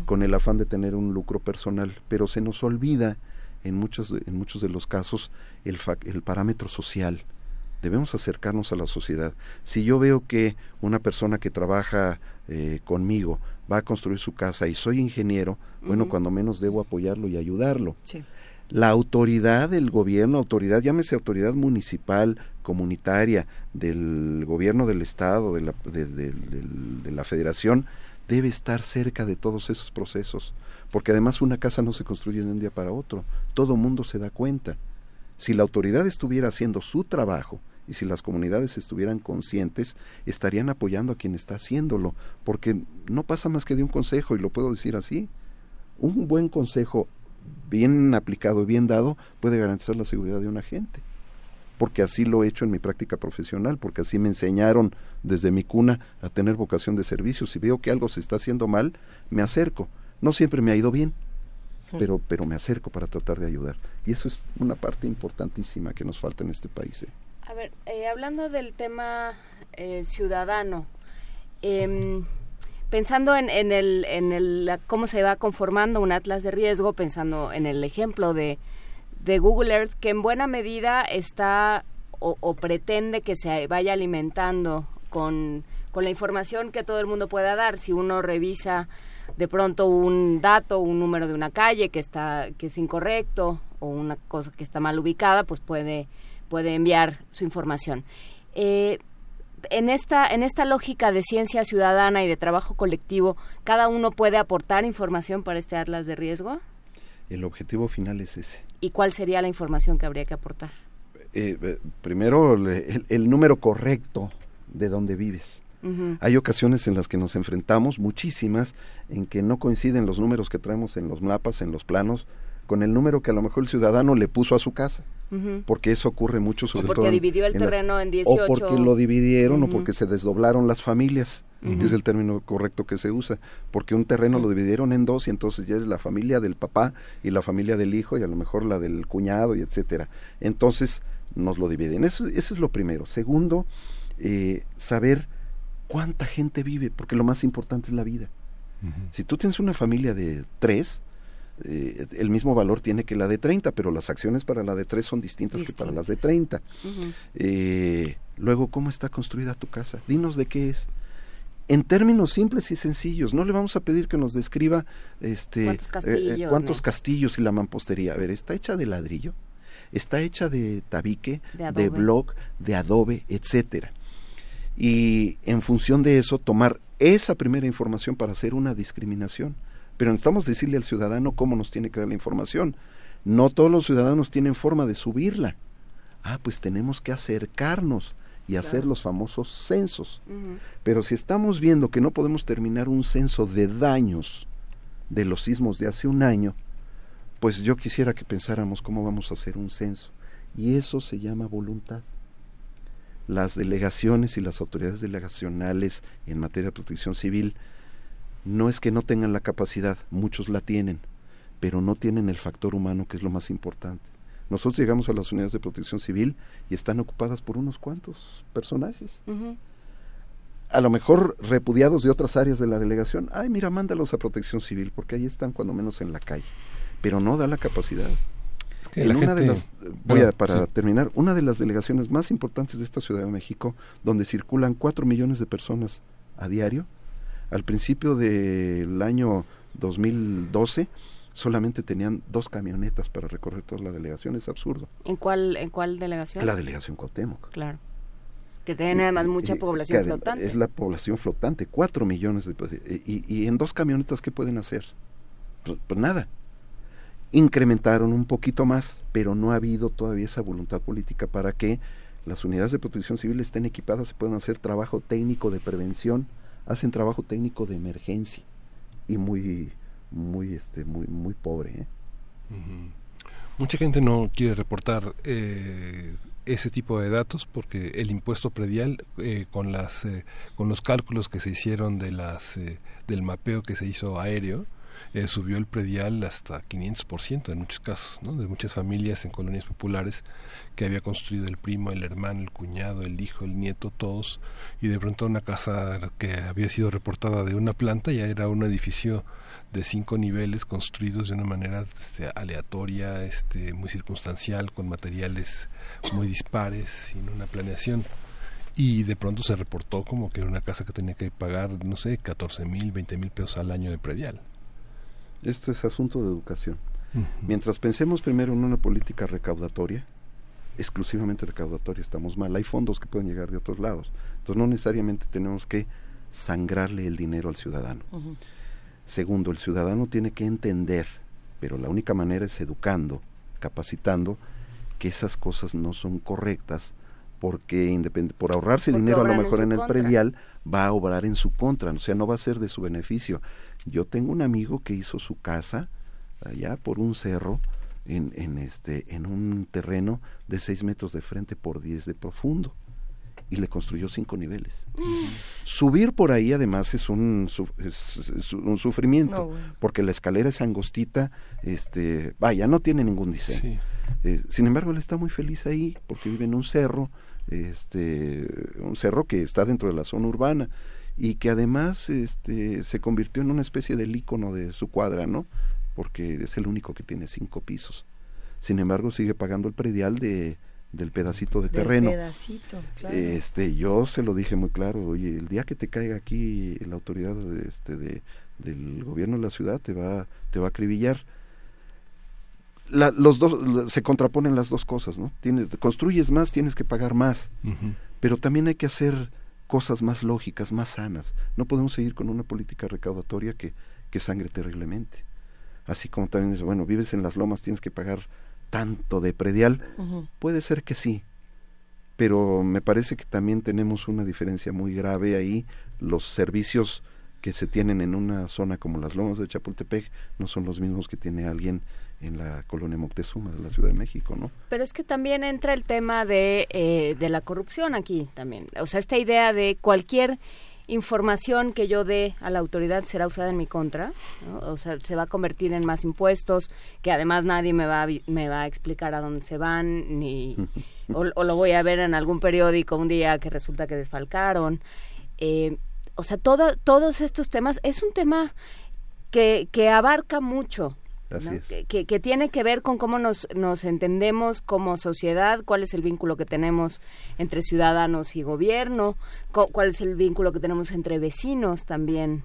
con el afán de tener un lucro personal, pero se nos olvida en muchos, en muchos de los casos el, el parámetro social. Debemos acercarnos a la sociedad. Si yo veo que una persona que trabaja eh, conmigo va a construir su casa y soy ingeniero, bueno, cuando menos debo apoyarlo y ayudarlo. La autoridad del gobierno, autoridad, llámese autoridad municipal, comunitaria, del gobierno del Estado, de la, de la federación, debe estar cerca de todos esos procesos, porque además una casa no se construye de un día para otro, todo mundo se da cuenta. Si la autoridad estuviera haciendo su trabajo y si las comunidades estuvieran conscientes, estarían apoyando a quien está haciéndolo, porque no pasa más que de un consejo, y lo puedo decir así. Un buen consejo bien aplicado y bien dado puede garantizar la seguridad de una gente porque así lo he hecho en mi práctica profesional, porque así me enseñaron desde mi cuna a tener vocación de servicio. Si veo que algo se está haciendo mal, me acerco. No siempre me ha ido bien, pero, pero me acerco para tratar de ayudar. Y eso es una parte importantísima que nos falta en este país. ¿eh? A ver, eh, hablando del tema eh, ciudadano, em, pensando en, en, el, en el, cómo se va conformando un atlas de riesgo, pensando en el ejemplo de, de Google Earth, que en buena medida está o, pretende que se vaya alimentando con, con, la información que todo el mundo pueda dar. Si uno revisa de pronto un dato, un número de una calle que está que es incorrecto o una cosa que está mal ubicada, pues puede puede enviar su información. Eh, en esta en esta lógica de ciencia ciudadana y de trabajo colectivo, cada uno puede aportar información para este atlas de riesgo. El objetivo final es ese. ¿Y cuál sería la información que habría que aportar? Eh, eh, primero, el, el, número correcto de donde vives. Hay ocasiones en las que nos enfrentamos, muchísimas, en que no coinciden los números que traemos en los mapas, en los planos, con el número que a lo mejor el ciudadano le puso a su casa. Porque eso ocurre mucho sobre o porque dividió el terreno en 18. O porque lo dividieron o porque se desdoblaron las familias, que es el término correcto que se usa. Porque un terreno lo dividieron en dos y entonces ya es la familia del papá y la familia del hijo y a lo mejor la del cuñado y etcétera. Entonces nos lo dividen. Eso, eso es lo primero. Segundo, eh, saber cuánta gente vive, porque lo más importante es la vida. Si tú tienes una familia de tres, eh, el mismo valor tiene que la de 30, pero las acciones para la de 3 son distintas que para las de 30. eh, luego, ¿cómo está construida tu casa? Dinos de qué es. En términos simples y sencillos, no le vamos a pedir que nos describa este, cuántos, castillos, eh, eh, cuántos castillos y la mampostería. A ver, ¿está hecha de ladrillo? ¿Está hecha de tabique, de, de bloc, de adobe, etcétera? Y en función de eso, tomar esa primera información para hacer una discriminación pero necesitamos decirle al ciudadano cómo nos tiene que dar la información. No todos los ciudadanos tienen forma de subirla. Ah, pues tenemos que acercarnos y hacer los famosos censos. Pero si estamos viendo que no podemos terminar un censo de daños de los sismos de hace un año, pues yo quisiera que pensáramos cómo vamos a hacer un censo. Y eso se llama voluntad. Las delegaciones y las autoridades delegacionales en materia de protección civil no es que no tengan la capacidad, muchos la tienen, pero no tienen el factor humano que es lo más importante. Nosotros llegamos a las unidades de protección civil y están ocupadas por unos cuantos personajes. A lo mejor repudiados de otras áreas de la delegación. Ay, mira, mándalos a protección civil, porque ahí están cuando menos en la calle. Pero no da la capacidad. en una de las, voy a, para terminar, una de las delegaciones más importantes de esta Ciudad de México, donde circulan cuatro millones de personas a diario, al principio del año 2012 solamente tenían dos camionetas para recorrer toda la delegación, es absurdo. ¿En cuál, en cuál delegación? La delegación Cuauhtémoc. Claro. Que tiene además mucha población flotante. Es la población flotante, cuatro millones de... Y, y en dos camionetas, ¿qué pueden hacer? Pues, pues nada. Incrementaron un poquito más, pero no ha habido todavía esa voluntad política para que las unidades de protección civil estén equipadas y puedan hacer trabajo técnico de prevención, hacen trabajo técnico de emergencia y muy muy este muy muy pobre ¿eh? mucha gente no quiere reportar eh, ese tipo de datos porque el impuesto predial eh, con las eh, con los cálculos que se hicieron de las del mapeo que se hizo aéreo eh, subió el predial hasta 500% en muchos casos, ¿no? de muchas familias en colonias populares que había construido el primo, el hermano, el cuñado, el hijo, el nieto, todos, y de pronto una casa que había sido reportada de una planta ya era un edificio de cinco niveles construidos de una manera este, aleatoria, este, muy circunstancial, con materiales muy dispares, sin una planeación y de pronto se reportó como que era una casa que tenía que pagar, no sé, 14 mil, 20 mil pesos al año de predial. Esto es asunto de educación. Mientras pensemos primero en una política recaudatoria, exclusivamente recaudatoria, estamos mal. Hay fondos que pueden llegar de otros lados. Entonces no necesariamente tenemos que sangrarle el dinero al ciudadano. Segundo, el ciudadano tiene que entender, pero la única manera es educando, capacitando, que esas cosas no son correctas porque por ahorrarse dinero a lo mejor en, en el predial va a obrar en su contra, o sea, no va a ser de su beneficio. Yo tengo un amigo que hizo su casa allá por un cerro en, en, este, en un terreno de 6 metros de frente por 10 de profundo y le construyó cinco niveles. Subir por ahí además es un, es, un sufrimiento, porque la escalera es angostita, este, vaya, no tiene ningún diseño. Eh, sin embargo, él está muy feliz ahí, porque vive en un cerro, este, un cerro que está dentro de la zona urbana, y que además este, se convirtió en una especie del icono de su cuadra, ¿no? Porque es el único que tiene cinco pisos. Sin embargo, sigue pagando el predial de del pedacito de terreno. Pedacito, claro. Este, yo se lo dije muy claro, oye, el día que te caiga aquí la autoridad de, este, de, del gobierno de la ciudad te va, te va a acribillar. La, los dos se contraponen las dos cosas, ¿no? Tienes, construyes más, tienes que pagar más, pero también hay que hacer cosas más lógicas, más sanas. No podemos seguir con una política recaudatoria que, que sangre terriblemente. Así como también es, bueno, vives en las lomas, tienes que pagar tanto de predial. Puede ser que sí, pero me parece que también tenemos una diferencia muy grave ahí. Los servicios que se tienen en una zona como las lomas de Chapultepec no son los mismos que tiene alguien en la colonia Moctezuma de la Ciudad de México, ¿no? Pero es que también entra el tema de, eh, de la corrupción aquí también. O sea, esta idea de cualquier información que yo dé a la autoridad será usada en mi contra, ¿no? o sea, se va a convertir en más impuestos, que además nadie me va a, me va a explicar a dónde se van, ni o, o lo voy a ver en algún periódico un día que resulta que desfalcaron. Eh, o sea, todo, todos estos temas es un tema que, que abarca mucho. Así ¿no? es. Que, que- que tiene que ver con cómo nos, nos entendemos como sociedad, cuál es el vínculo que tenemos entre ciudadanos y gobierno, cuál es el vínculo que tenemos entre vecinos también,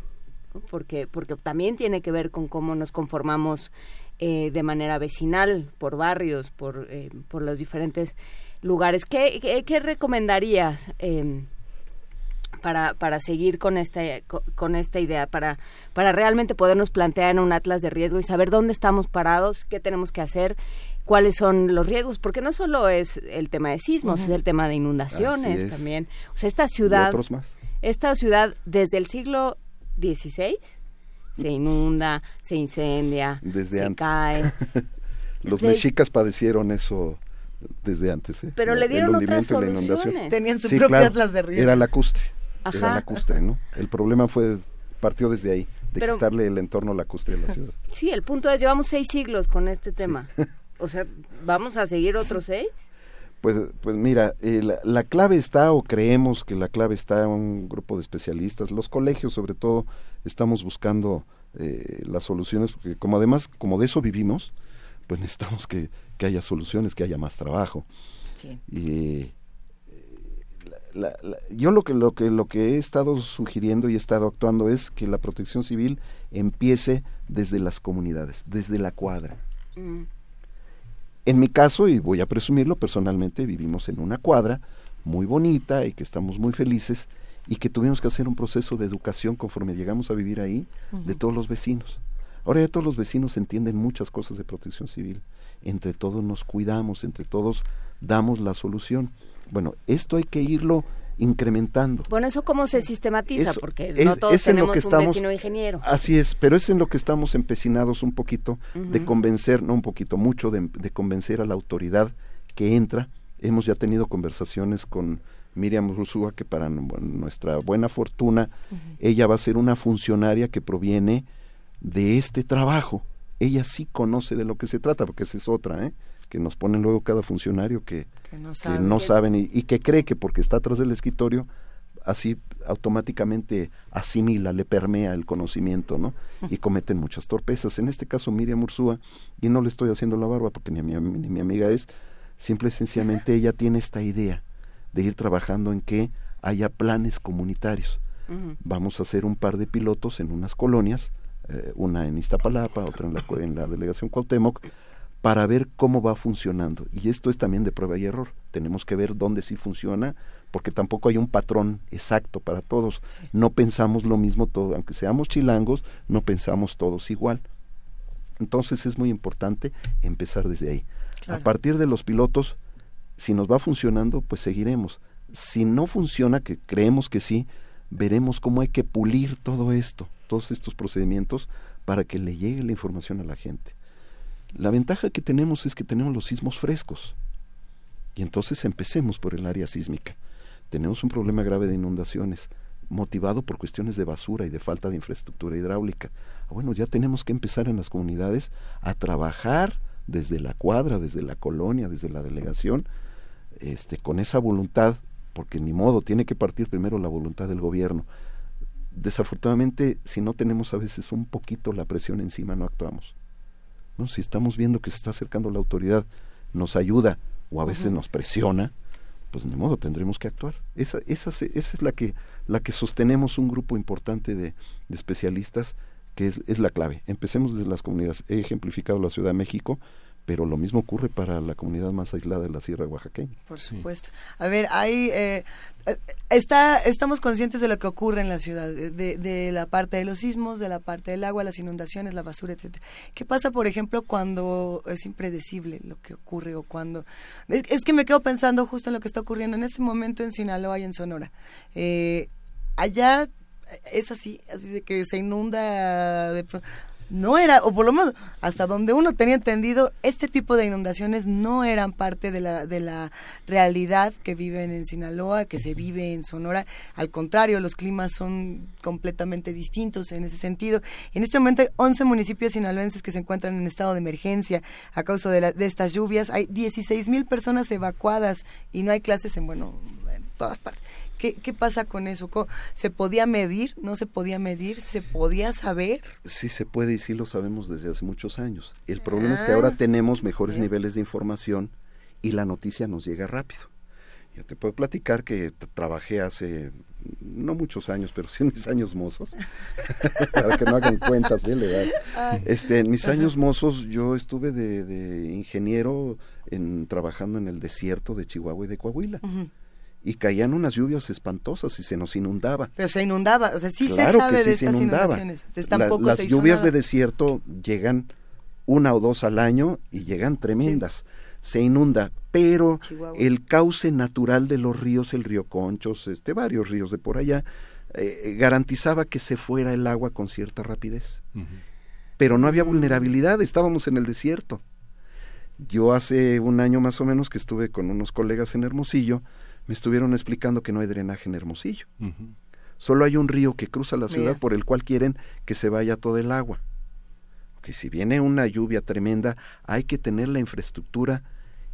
¿no? porque, porque también tiene que ver con cómo nos conformamos eh, de manera vecinal, por barrios, por, eh, por los diferentes lugares. ¿Qué, qué, qué recomendarías? em, para, para seguir con esta, co- con esta idea, para, para realmente podernos plantear en un atlas de riesgo y saber dónde estamos parados, qué tenemos que hacer, cuáles son los riesgos, porque no solo es el tema de sismos, es el tema de inundaciones es. también. O sea, esta ciudad, otros más. esta ciudad desde el siglo XVI se inunda, se incendia, Desde se antes. cae. Los mexicas padecieron eso desde antes. ¿eh? Pero La- le dieron otras soluciones. Tenían su Sí, propio claro, atlas de riesgos. Era lacustre. Ajá. Era lacustre, ¿no? El problema fue partió desde ahí, de Pero- quitarle el entorno lacustre a la ciudad. Sí, el punto es, llevamos seis siglos con este tema. O sea, ¿vamos a seguir otros seis? Pues, pues mira, eh, la, la clave está, o creemos que la clave está en un grupo de especialistas, los colegios sobre todo, estamos buscando eh, las soluciones, porque como además, como de eso vivimos, pues necesitamos que, que haya soluciones, que haya más trabajo. Sí. Y la- la- yo lo que, lo, que, lo que he estado sugiriendo y he estado actuando es que la protección civil empiece desde las comunidades, desde la cuadra. En mi caso, y voy a presumirlo personalmente, vivimos en una cuadra muy bonita y que estamos muy felices y que tuvimos que hacer un proceso de educación conforme llegamos a vivir ahí de todos los vecinos. Ahora ya todos los vecinos entienden muchas cosas de protección civil. Entre todos nos cuidamos, entre todos damos la solución. Bueno, esto hay que irlo incrementando. Bueno, ¿eso cómo se sistematiza? Eso- Porque es- no todos es en lo tenemos que un estamos- vecino ingeniero. Así es, pero es en lo que estamos empecinados un poquito de convencer, no un poquito, mucho de, de convencer a la autoridad que entra. Hemos ya tenido conversaciones con Miriam Rusúa, que para nu- nuestra buena fortuna, ella va a ser una funcionaria que proviene de este trabajo. Ella sí conoce de lo que se trata, porque esa es otra, ¿eh? Que nos ponen luego cada funcionario que, Que no que saben. no Que- saben y, y que cree que porque está atrás del escritorio así automáticamente asimila, le permea el conocimiento, ¿no? Y cometen muchas torpezas. En este caso Miriam Ursúa, y no le estoy haciendo la barba porque ni mi, ni mi amiga es, simple y sencillamente ella tiene esta idea de ir trabajando en que haya planes comunitarios. Vamos a hacer un par de pilotos en unas colonias, eh, una en Iztapalapa, otra en la, en la delegación Cuauhtémoc, para ver cómo va funcionando. Y esto es también de prueba y error. Tenemos que ver dónde sí funciona, porque tampoco hay un patrón exacto para todos. No pensamos lo mismo todo, aunque seamos chilangos, no pensamos todos igual. Entonces es muy importante empezar desde ahí. Claro. A partir de los pilotos, si nos va funcionando, pues seguiremos. Si no funciona, que creemos que sí, veremos cómo hay que pulir todo esto, todos estos procedimientos, para que le llegue la información a la gente. La ventaja que tenemos es que tenemos los sismos frescos. Y entonces empecemos por el área sísmica. Tenemos un problema grave de inundaciones, motivado por cuestiones de basura y de falta de infraestructura hidráulica. Ah, Bueno, ya tenemos que empezar en las comunidades a trabajar desde la cuadra, desde la colonia, desde la delegación, este, con esa voluntad, porque ni modo, tiene que partir primero la voluntad del gobierno. Desafortunadamente, si no tenemos a veces un poquito la presión encima, no actuamos. ¿No? Si estamos viendo que se está acercando la autoridad, nos ayuda o a veces nos presiona, pues ni modo, tendremos que actuar. Esa, esa, esa es la que, la que sostenemos un grupo importante de, de especialistas, que es, es la clave. Empecemos desde las comunidades. He ejemplificado la Ciudad de México, pero lo mismo ocurre para la comunidad más aislada de la Sierra Oaxaqueña. Por supuesto. A ver, hay eh, eh, está estamos conscientes de lo que ocurre en la ciudad, de, de, la parte de los sismos, de la parte del agua, las inundaciones, la basura, etcétera. ¿Qué pasa, por ejemplo, cuando es impredecible lo que ocurre o cuando es, es, que me quedo pensando justo en lo que está ocurriendo en este momento en Sinaloa y en Sonora. Eh, allá es así, así de que se inunda de no era, o por lo menos hasta donde uno tenía entendido, este tipo de inundaciones no eran parte de la, de la realidad que viven en Sinaloa, que se vive en Sonora. Al contrario, los climas son completamente distintos en ese sentido. En este momento hay 11 municipios sinaloenses que se encuentran en estado de emergencia a causa de, de estas lluvias. Hay 16 mil personas evacuadas y no hay clases en, bueno, en todas partes. ¿Qué, pasa con eso? ¿Se podía medir? ¿No se podía medir? ¿Se podía saber? Sí se puede y sí lo sabemos desde hace muchos años. El problema es que ahora ah, tenemos mejores niveles de información y la noticia nos llega rápido. Yo te puedo platicar que trabajé hace no muchos años, pero sí en mis años mozos, para que no hagan cuentas de la edad. Este, en mis años mozos yo estuve de, ingeniero en, trabajando en el desierto de Chihuahua y de Coahuila y caían unas lluvias espantosas y se nos inundaba. Pero se inundaba, o sea, sí claro se sabe que sí de se inundaba. las lluvias de desierto llegan una o dos al año y llegan tremendas. Se inunda, pero el cauce natural de los ríos, el río Conchos, este varios ríos de por allá, eh, garantizaba que se fuera el agua con cierta rapidez. Pero no había vulnerabilidad, estábamos en el desierto. Yo hace un año más o menos que estuve con unos colegas en Hermosillo, me estuvieron explicando que no hay drenaje en Hermosillo. Solo hay un río que cruza la ciudad por el cual quieren que se vaya todo el agua. Que si viene una lluvia tremenda, hay que tener la infraestructura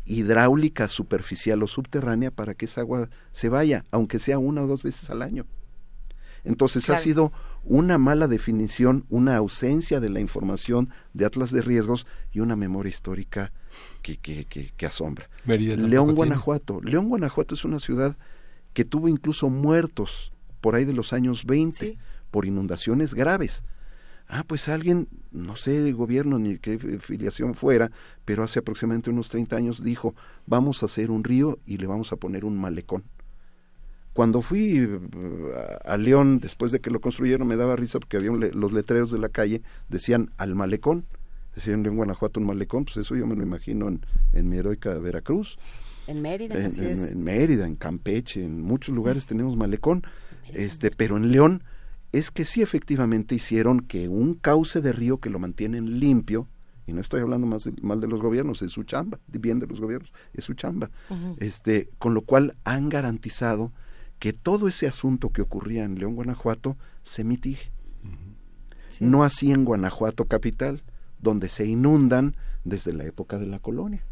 hidráulica superficial o subterránea para que esa agua se vaya, aunque sea una o dos veces al año. Entonces ha sido una mala definición, una ausencia de la información de atlas de riesgos y una memoria histórica que, que, que, asombra. León, Guanajuato. León, Guanajuato es una ciudad que tuvo incluso muertos por ahí de los años 20 por inundaciones graves. Ah, pues alguien, no sé el gobierno ni qué filiación fuera, pero hace aproximadamente unos 30 años dijo, vamos a hacer un río y le vamos a poner un malecón. Cuando fui eh, a León, después de que lo construyeron, me daba risa porque había los letreros de la calle, decían al malecón. Decían en Guanajuato un malecón, pues eso yo me lo imagino en, en mi heroica Veracruz. En Mérida, en, Mérida, en Campeche, en muchos lugares tenemos malecón. Este, pero en León es que sí efectivamente hicieron que un cauce de río que lo mantienen limpio, y no estoy hablando más mal de los gobiernos, es su chamba, bien de los gobiernos, es su chamba. Este, con lo cual han garantizado que todo ese asunto que ocurría en León, Guanajuato, se mitigue. No así en Guanajuato capital, donde se inundan desde la época de la colonia.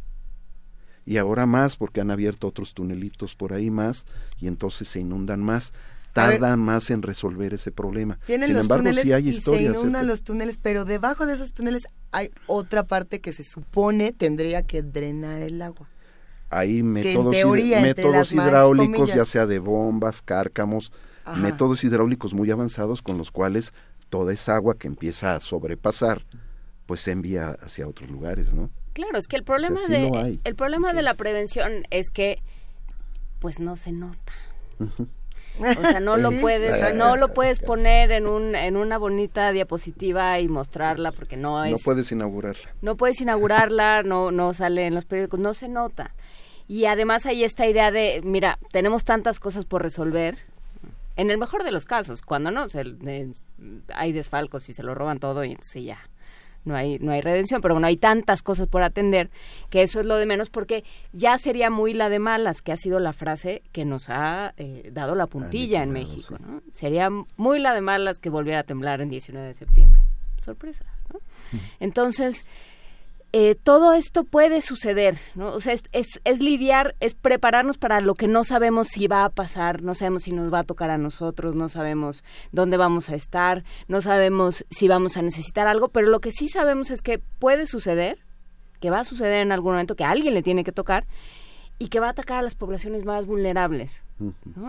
Y ahora más porque han abierto otros tunelitos por ahí más y entonces se inundan más tardan más en resolver ese problema. Tienen Sin los embargo, túneles hay y se inundan los túneles, pero debajo de esos túneles hay otra parte que se supone tendría que drenar el agua hay métodos, métodos hidráulicos, ya sea de bombas, cárcamos, métodos hidráulicos muy avanzados con los cuales toda esa agua que empieza a sobrepasar, pues se envía hacia otros lugares, ¿no? Claro, es que el problema de el problema de la prevención es que pues no se nota. O sea, no lo puedes, no lo puedes poner en un, en una bonita diapositiva y mostrarla porque no es. No puedes inaugurarla. No puedes inaugurarla, no, no sale en los periódicos, no se nota. Y además hay esta idea de, mira, tenemos tantas cosas por resolver. En el mejor de los casos, cuando no, se, hay desfalcos y se lo roban todo y entonces ya no hay no hay redención, pero bueno, hay tantas cosas por atender que eso es lo de menos porque ya sería muy la de malas, que ha sido la frase que nos ha eh, dado la puntilla en México, ¿no? Sería muy la de malas que volviera a temblar en 19 de septiembre. Sorpresa, ¿no? Entonces, eh, todo esto puede suceder, ¿no? O sea, es, es, lidiar, es prepararnos para lo que no sabemos si va a pasar, no sabemos si nos va a tocar a nosotros, no sabemos dónde vamos a estar, no sabemos si vamos a necesitar algo, pero lo que sí sabemos es que puede suceder, que va a suceder en algún momento, que a alguien le tiene que tocar y que va a atacar a las poblaciones más vulnerables.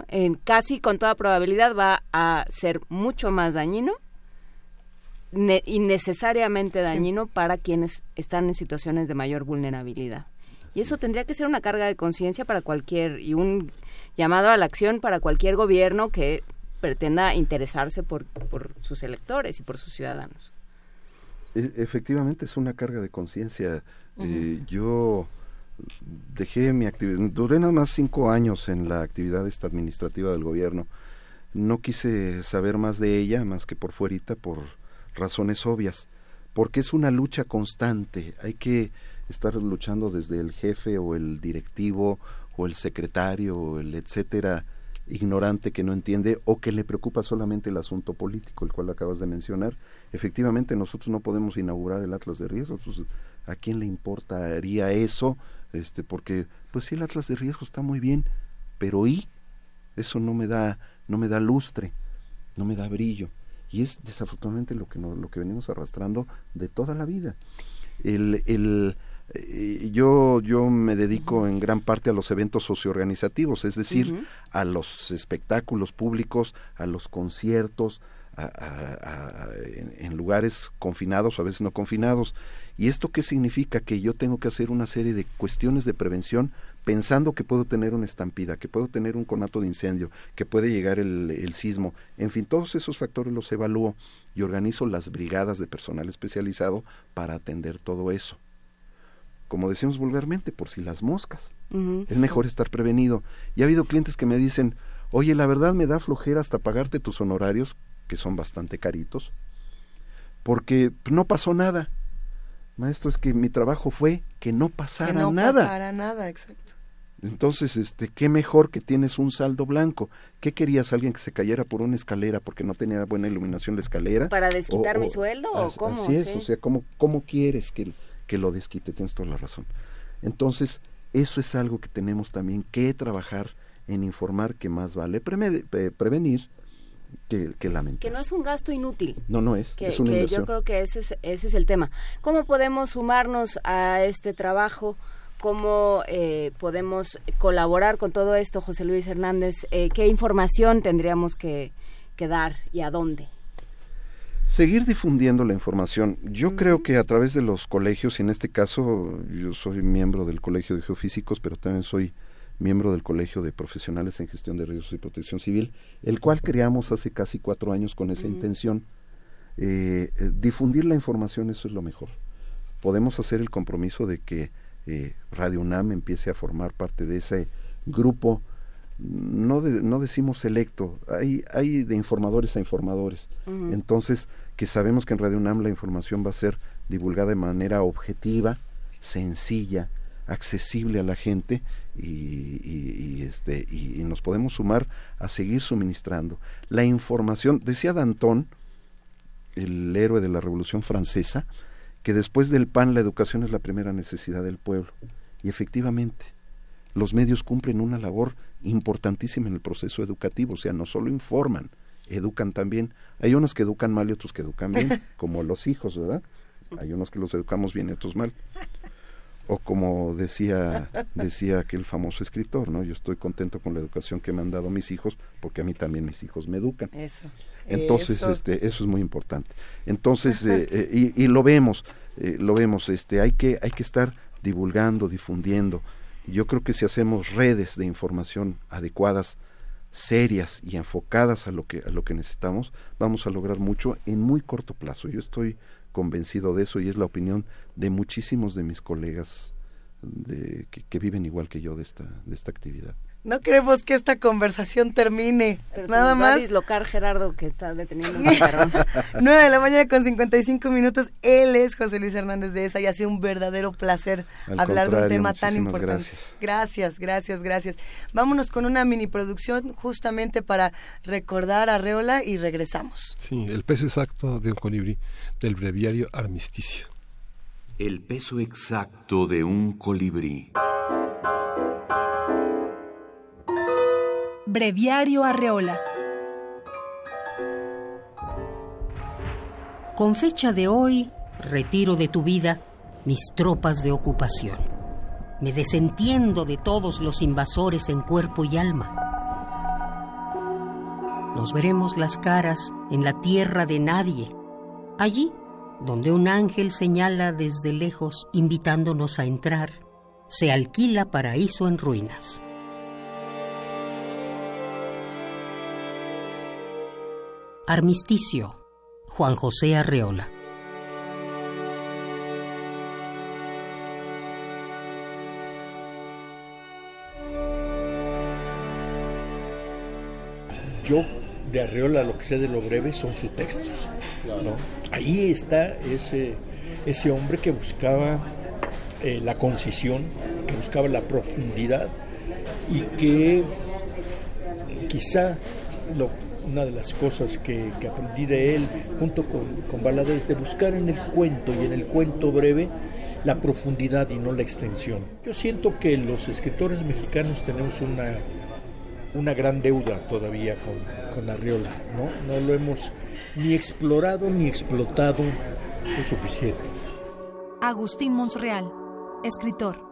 En casi con toda probabilidad va a ser mucho más dañino innecesariamente dañino para quienes están en situaciones de mayor vulnerabilidad. Y eso tendría que ser una carga de conciencia para cualquier y un llamado a la acción para cualquier gobierno que pretenda interesarse por, por sus electores y por sus ciudadanos. E- efectivamente es una carga de conciencia. Eh, yo dejé mi actividad, duré nada más cinco años en la actividad esta administrativa del gobierno. No quise saber más de ella, más que por fuerita, por razones obvias, porque es una lucha constante. Hay que estar luchando desde el jefe o el directivo o el secretario o el etcétera ignorante que no entiende o que le preocupa solamente el asunto político, el cual acabas de mencionar. Efectivamente, nosotros no podemos inaugurar el Atlas de Riesgos. pues, ¿A quién le importaría eso? Este, porque, pues sí, el Atlas de Riesgos está muy bien, pero ¿y? Eso no me da, no me da lustre, no me da brillo. Y es desafortunadamente lo que, no- lo que venimos arrastrando de toda la vida. El, el, eh, yo, yo me dedico en gran parte a los eventos socioorganizativos, es decir, a los espectáculos públicos, a los conciertos, a- a- a- en, en lugares confinados a veces no confinados. ¿Y esto qué significa? Que yo tengo que hacer una serie de cuestiones de prevención pensando que puedo tener una estampida, que puedo tener un conato de incendio, que puede llegar el, el sismo. En fin, todos esos factores los evalúo y organizo las brigadas de personal especializado para atender todo eso. Como decimos vulgarmente, por si las moscas. Es mejor estar prevenido. Y ha habido clientes que me dicen, oye, la verdad me da flojera hasta pagarte tus honorarios, que son bastante caritos, porque no pasó nada. Maestro, es que mi trabajo fue que no pasara que no nada. pasara nada, exacto. Entonces, este, qué mejor que tienes un saldo blanco. ¿Qué querías? ¿Alguien que se cayera por una escalera porque no tenía buena iluminación la escalera? ¿Para desquitar O- mi o- sueldo o cómo? Así es, Sí. o sea, ¿cómo, cómo quieres que, que lo desquite? Tienes toda la razón. Entonces, eso es algo que tenemos también que trabajar en informar que más vale preme- pe- prevenir que, que lamentar. Que no es un gasto inútil. No, no es, que, es una que yo creo que ese es, ese es el tema. ¿Cómo podemos sumarnos a este trabajo? ¿Cómo eh, podemos colaborar con todo esto, José Luis Hernández? Eh, ¿Qué información tendríamos que, que dar y a dónde? Seguir difundiendo la información. Yo creo que a través de los colegios, y en este caso yo soy miembro del Colegio de Geofísicos, pero también soy miembro del Colegio de Profesionales en Gestión de Riesgos y Protección Civil, el cual creamos hace casi cuatro años con esa intención. Eh, eh, difundir la información, eso es lo mejor. Podemos hacer el compromiso de que eh, Radio UNAM empiece a formar parte de ese grupo, no, de- no decimos selecto, hay, hay de informadores a informadores. Entonces, que sabemos que en Radio UNAM la información va a ser divulgada de manera objetiva, sencilla, accesible a la gente y, y- y, este, y, y nos podemos sumar a seguir suministrando. La información, decía Danton, el héroe de la Revolución Francesa, que después del pan la educación es la primera necesidad del pueblo. Y efectivamente, los medios cumplen una labor importantísima en el proceso educativo, o sea, no solo informan, educan también. Hay unos que educan mal y otros que educan bien, como los hijos, ¿verdad? Hay unos que los educamos bien y otros mal. O como decía decía aquel famoso escritor, ¿no? Yo estoy contento con la educación que me han dado mis hijos, porque a mí también mis hijos me educan. Eso. Entonces, Eso. este, eso es muy importante. Entonces, eh, eh, y, y lo vemos, eh, lo vemos, este, hay que, hay que estar divulgando, difundiendo. Yo creo que si hacemos redes de información adecuadas, serias y enfocadas a lo que, a lo que necesitamos, vamos a lograr mucho en muy corto plazo. Yo estoy convencido de eso y es la opinión de muchísimos de mis colegas de, que, que viven igual que yo de esta, de esta actividad. No queremos que esta conversación termine. Pero Nada se nos va a más. dislocar Gerardo que está deteniendo un chicharrón. 9 de la mañana con 55 minutos. Él es José Luis Hernández de ESA y ha sido un verdadero placer Al hablar de un tema tan importante. gracias. gracias, gracias, gracias. Vámonos con una mini producción justamente para recordar a Reola y regresamos. Sí, el peso exacto de un colibrí del breviario Armisticio. El peso exacto de un colibrí. Breviario Arreola. Con fecha de hoy, retiro de tu vida mis tropas de ocupación. Me desentiendo de todos los invasores en cuerpo y alma. Nos veremos las caras en la tierra de nadie, Allí, donde un ángel señala desde lejos invitándonos a entrar, se alquila paraíso en ruinas. Armisticio, Juan José Arreola. Yo de Arreola lo que sé de lo breve son sus textos. ¿no? Ahí está ese, ese hombre que buscaba eh, la concisión, que buscaba la profundidad y que quizá lo, una de las cosas que, aprendí de él junto con, con Balada es de buscar en el cuento y en el cuento breve la profundidad y no la extensión. Yo siento que los escritores mexicanos tenemos una, una gran deuda todavía con, con Arriola, ¿no? No lo hemos ni explorado ni explotado lo suficiente. Agustín Monsreal, escritor.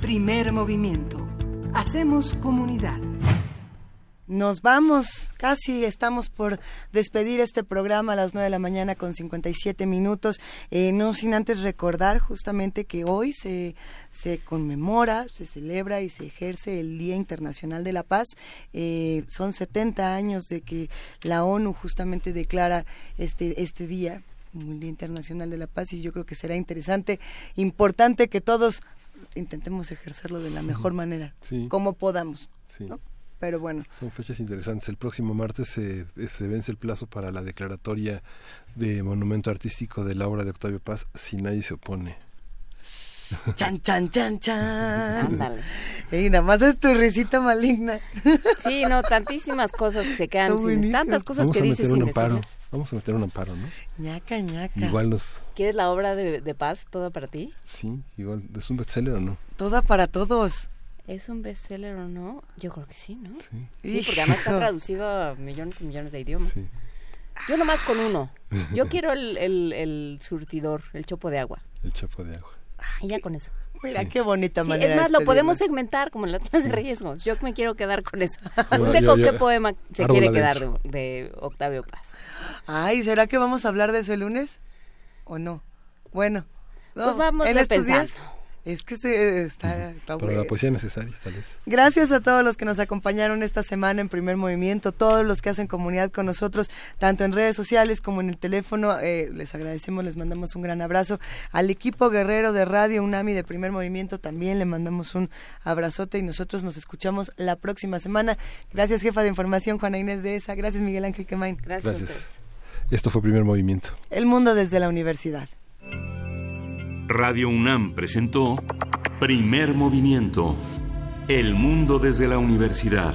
Primer movimiento. Hacemos comunidad. Nos vamos, casi estamos por despedir este programa a las 9 de la mañana con 57 minutos, eh, no sin antes recordar justamente que hoy se, se conmemora, se celebra y se ejerce el Día Internacional de la Paz. Eh, son 70 años de que la ONU justamente declara este, este día como el Día Internacional de la Paz y yo creo que será interesante, importante que todos intentemos ejercerlo de la mejor manera, Sí. como podamos. Sí. ¿no? Pero bueno, Son fechas interesantes. El próximo martes se, se vence el plazo para la declaratoria de monumento artístico de la obra de Octavio Paz si nadie se opone. chan, chan, chan, chan. Ándale. Y nada más es tu risita maligna. Sí, no, tantísimas cosas que se quedan Está sin, buenísimo. tantas cosas Vamos que a dices meter un sin amparo. Vamos a meter un amparo, ¿no? ñaca, ñaca. Igual nos... ¿Quieres la obra de, de paz toda para ti? Sí, igual. ¿Es un bestseller o no? Toda para todos. ¿Es un bestseller o no? Yo creo que sí, ¿no? Sí. Sí, porque además está traducido a millones y millones de idiomas. Yo nomás con uno. Yo quiero el, el, el surtidor, el chopo de agua. El chapo de agua. Y ya con eso. Mira qué bonita Sí, manera. es más, de lo podemos segmentar como en las clases de riesgos. Yo me quiero quedar con eso. ¿Usted yo- con yo- qué poema se quiere quedar de Octavio Paz? Ay, ¿será que vamos a hablar de eso el lunes? ¿O no? Bueno. no, Pues vamos en estos días, Es que se, está, está Pero bueno. la poesía necesaria, tal vez. Gracias a todos los que nos acompañaron esta semana en Primer Movimiento, todos los que hacen comunidad con nosotros, tanto en redes sociales como en el teléfono. eh, les agradecemos, les mandamos un gran abrazo. Al equipo guerrero de Radio UNAMI de Primer Movimiento también le mandamos un abrazote y nosotros nos escuchamos la próxima semana. Gracias, jefa de información, Juana Inés de ESA. Gracias, Miguel Ángel Quemain. Gracias. Esto fue Primer Movimiento. El mundo desde la universidad. Radio UNAM presentó Primer Movimiento. El mundo desde la universidad.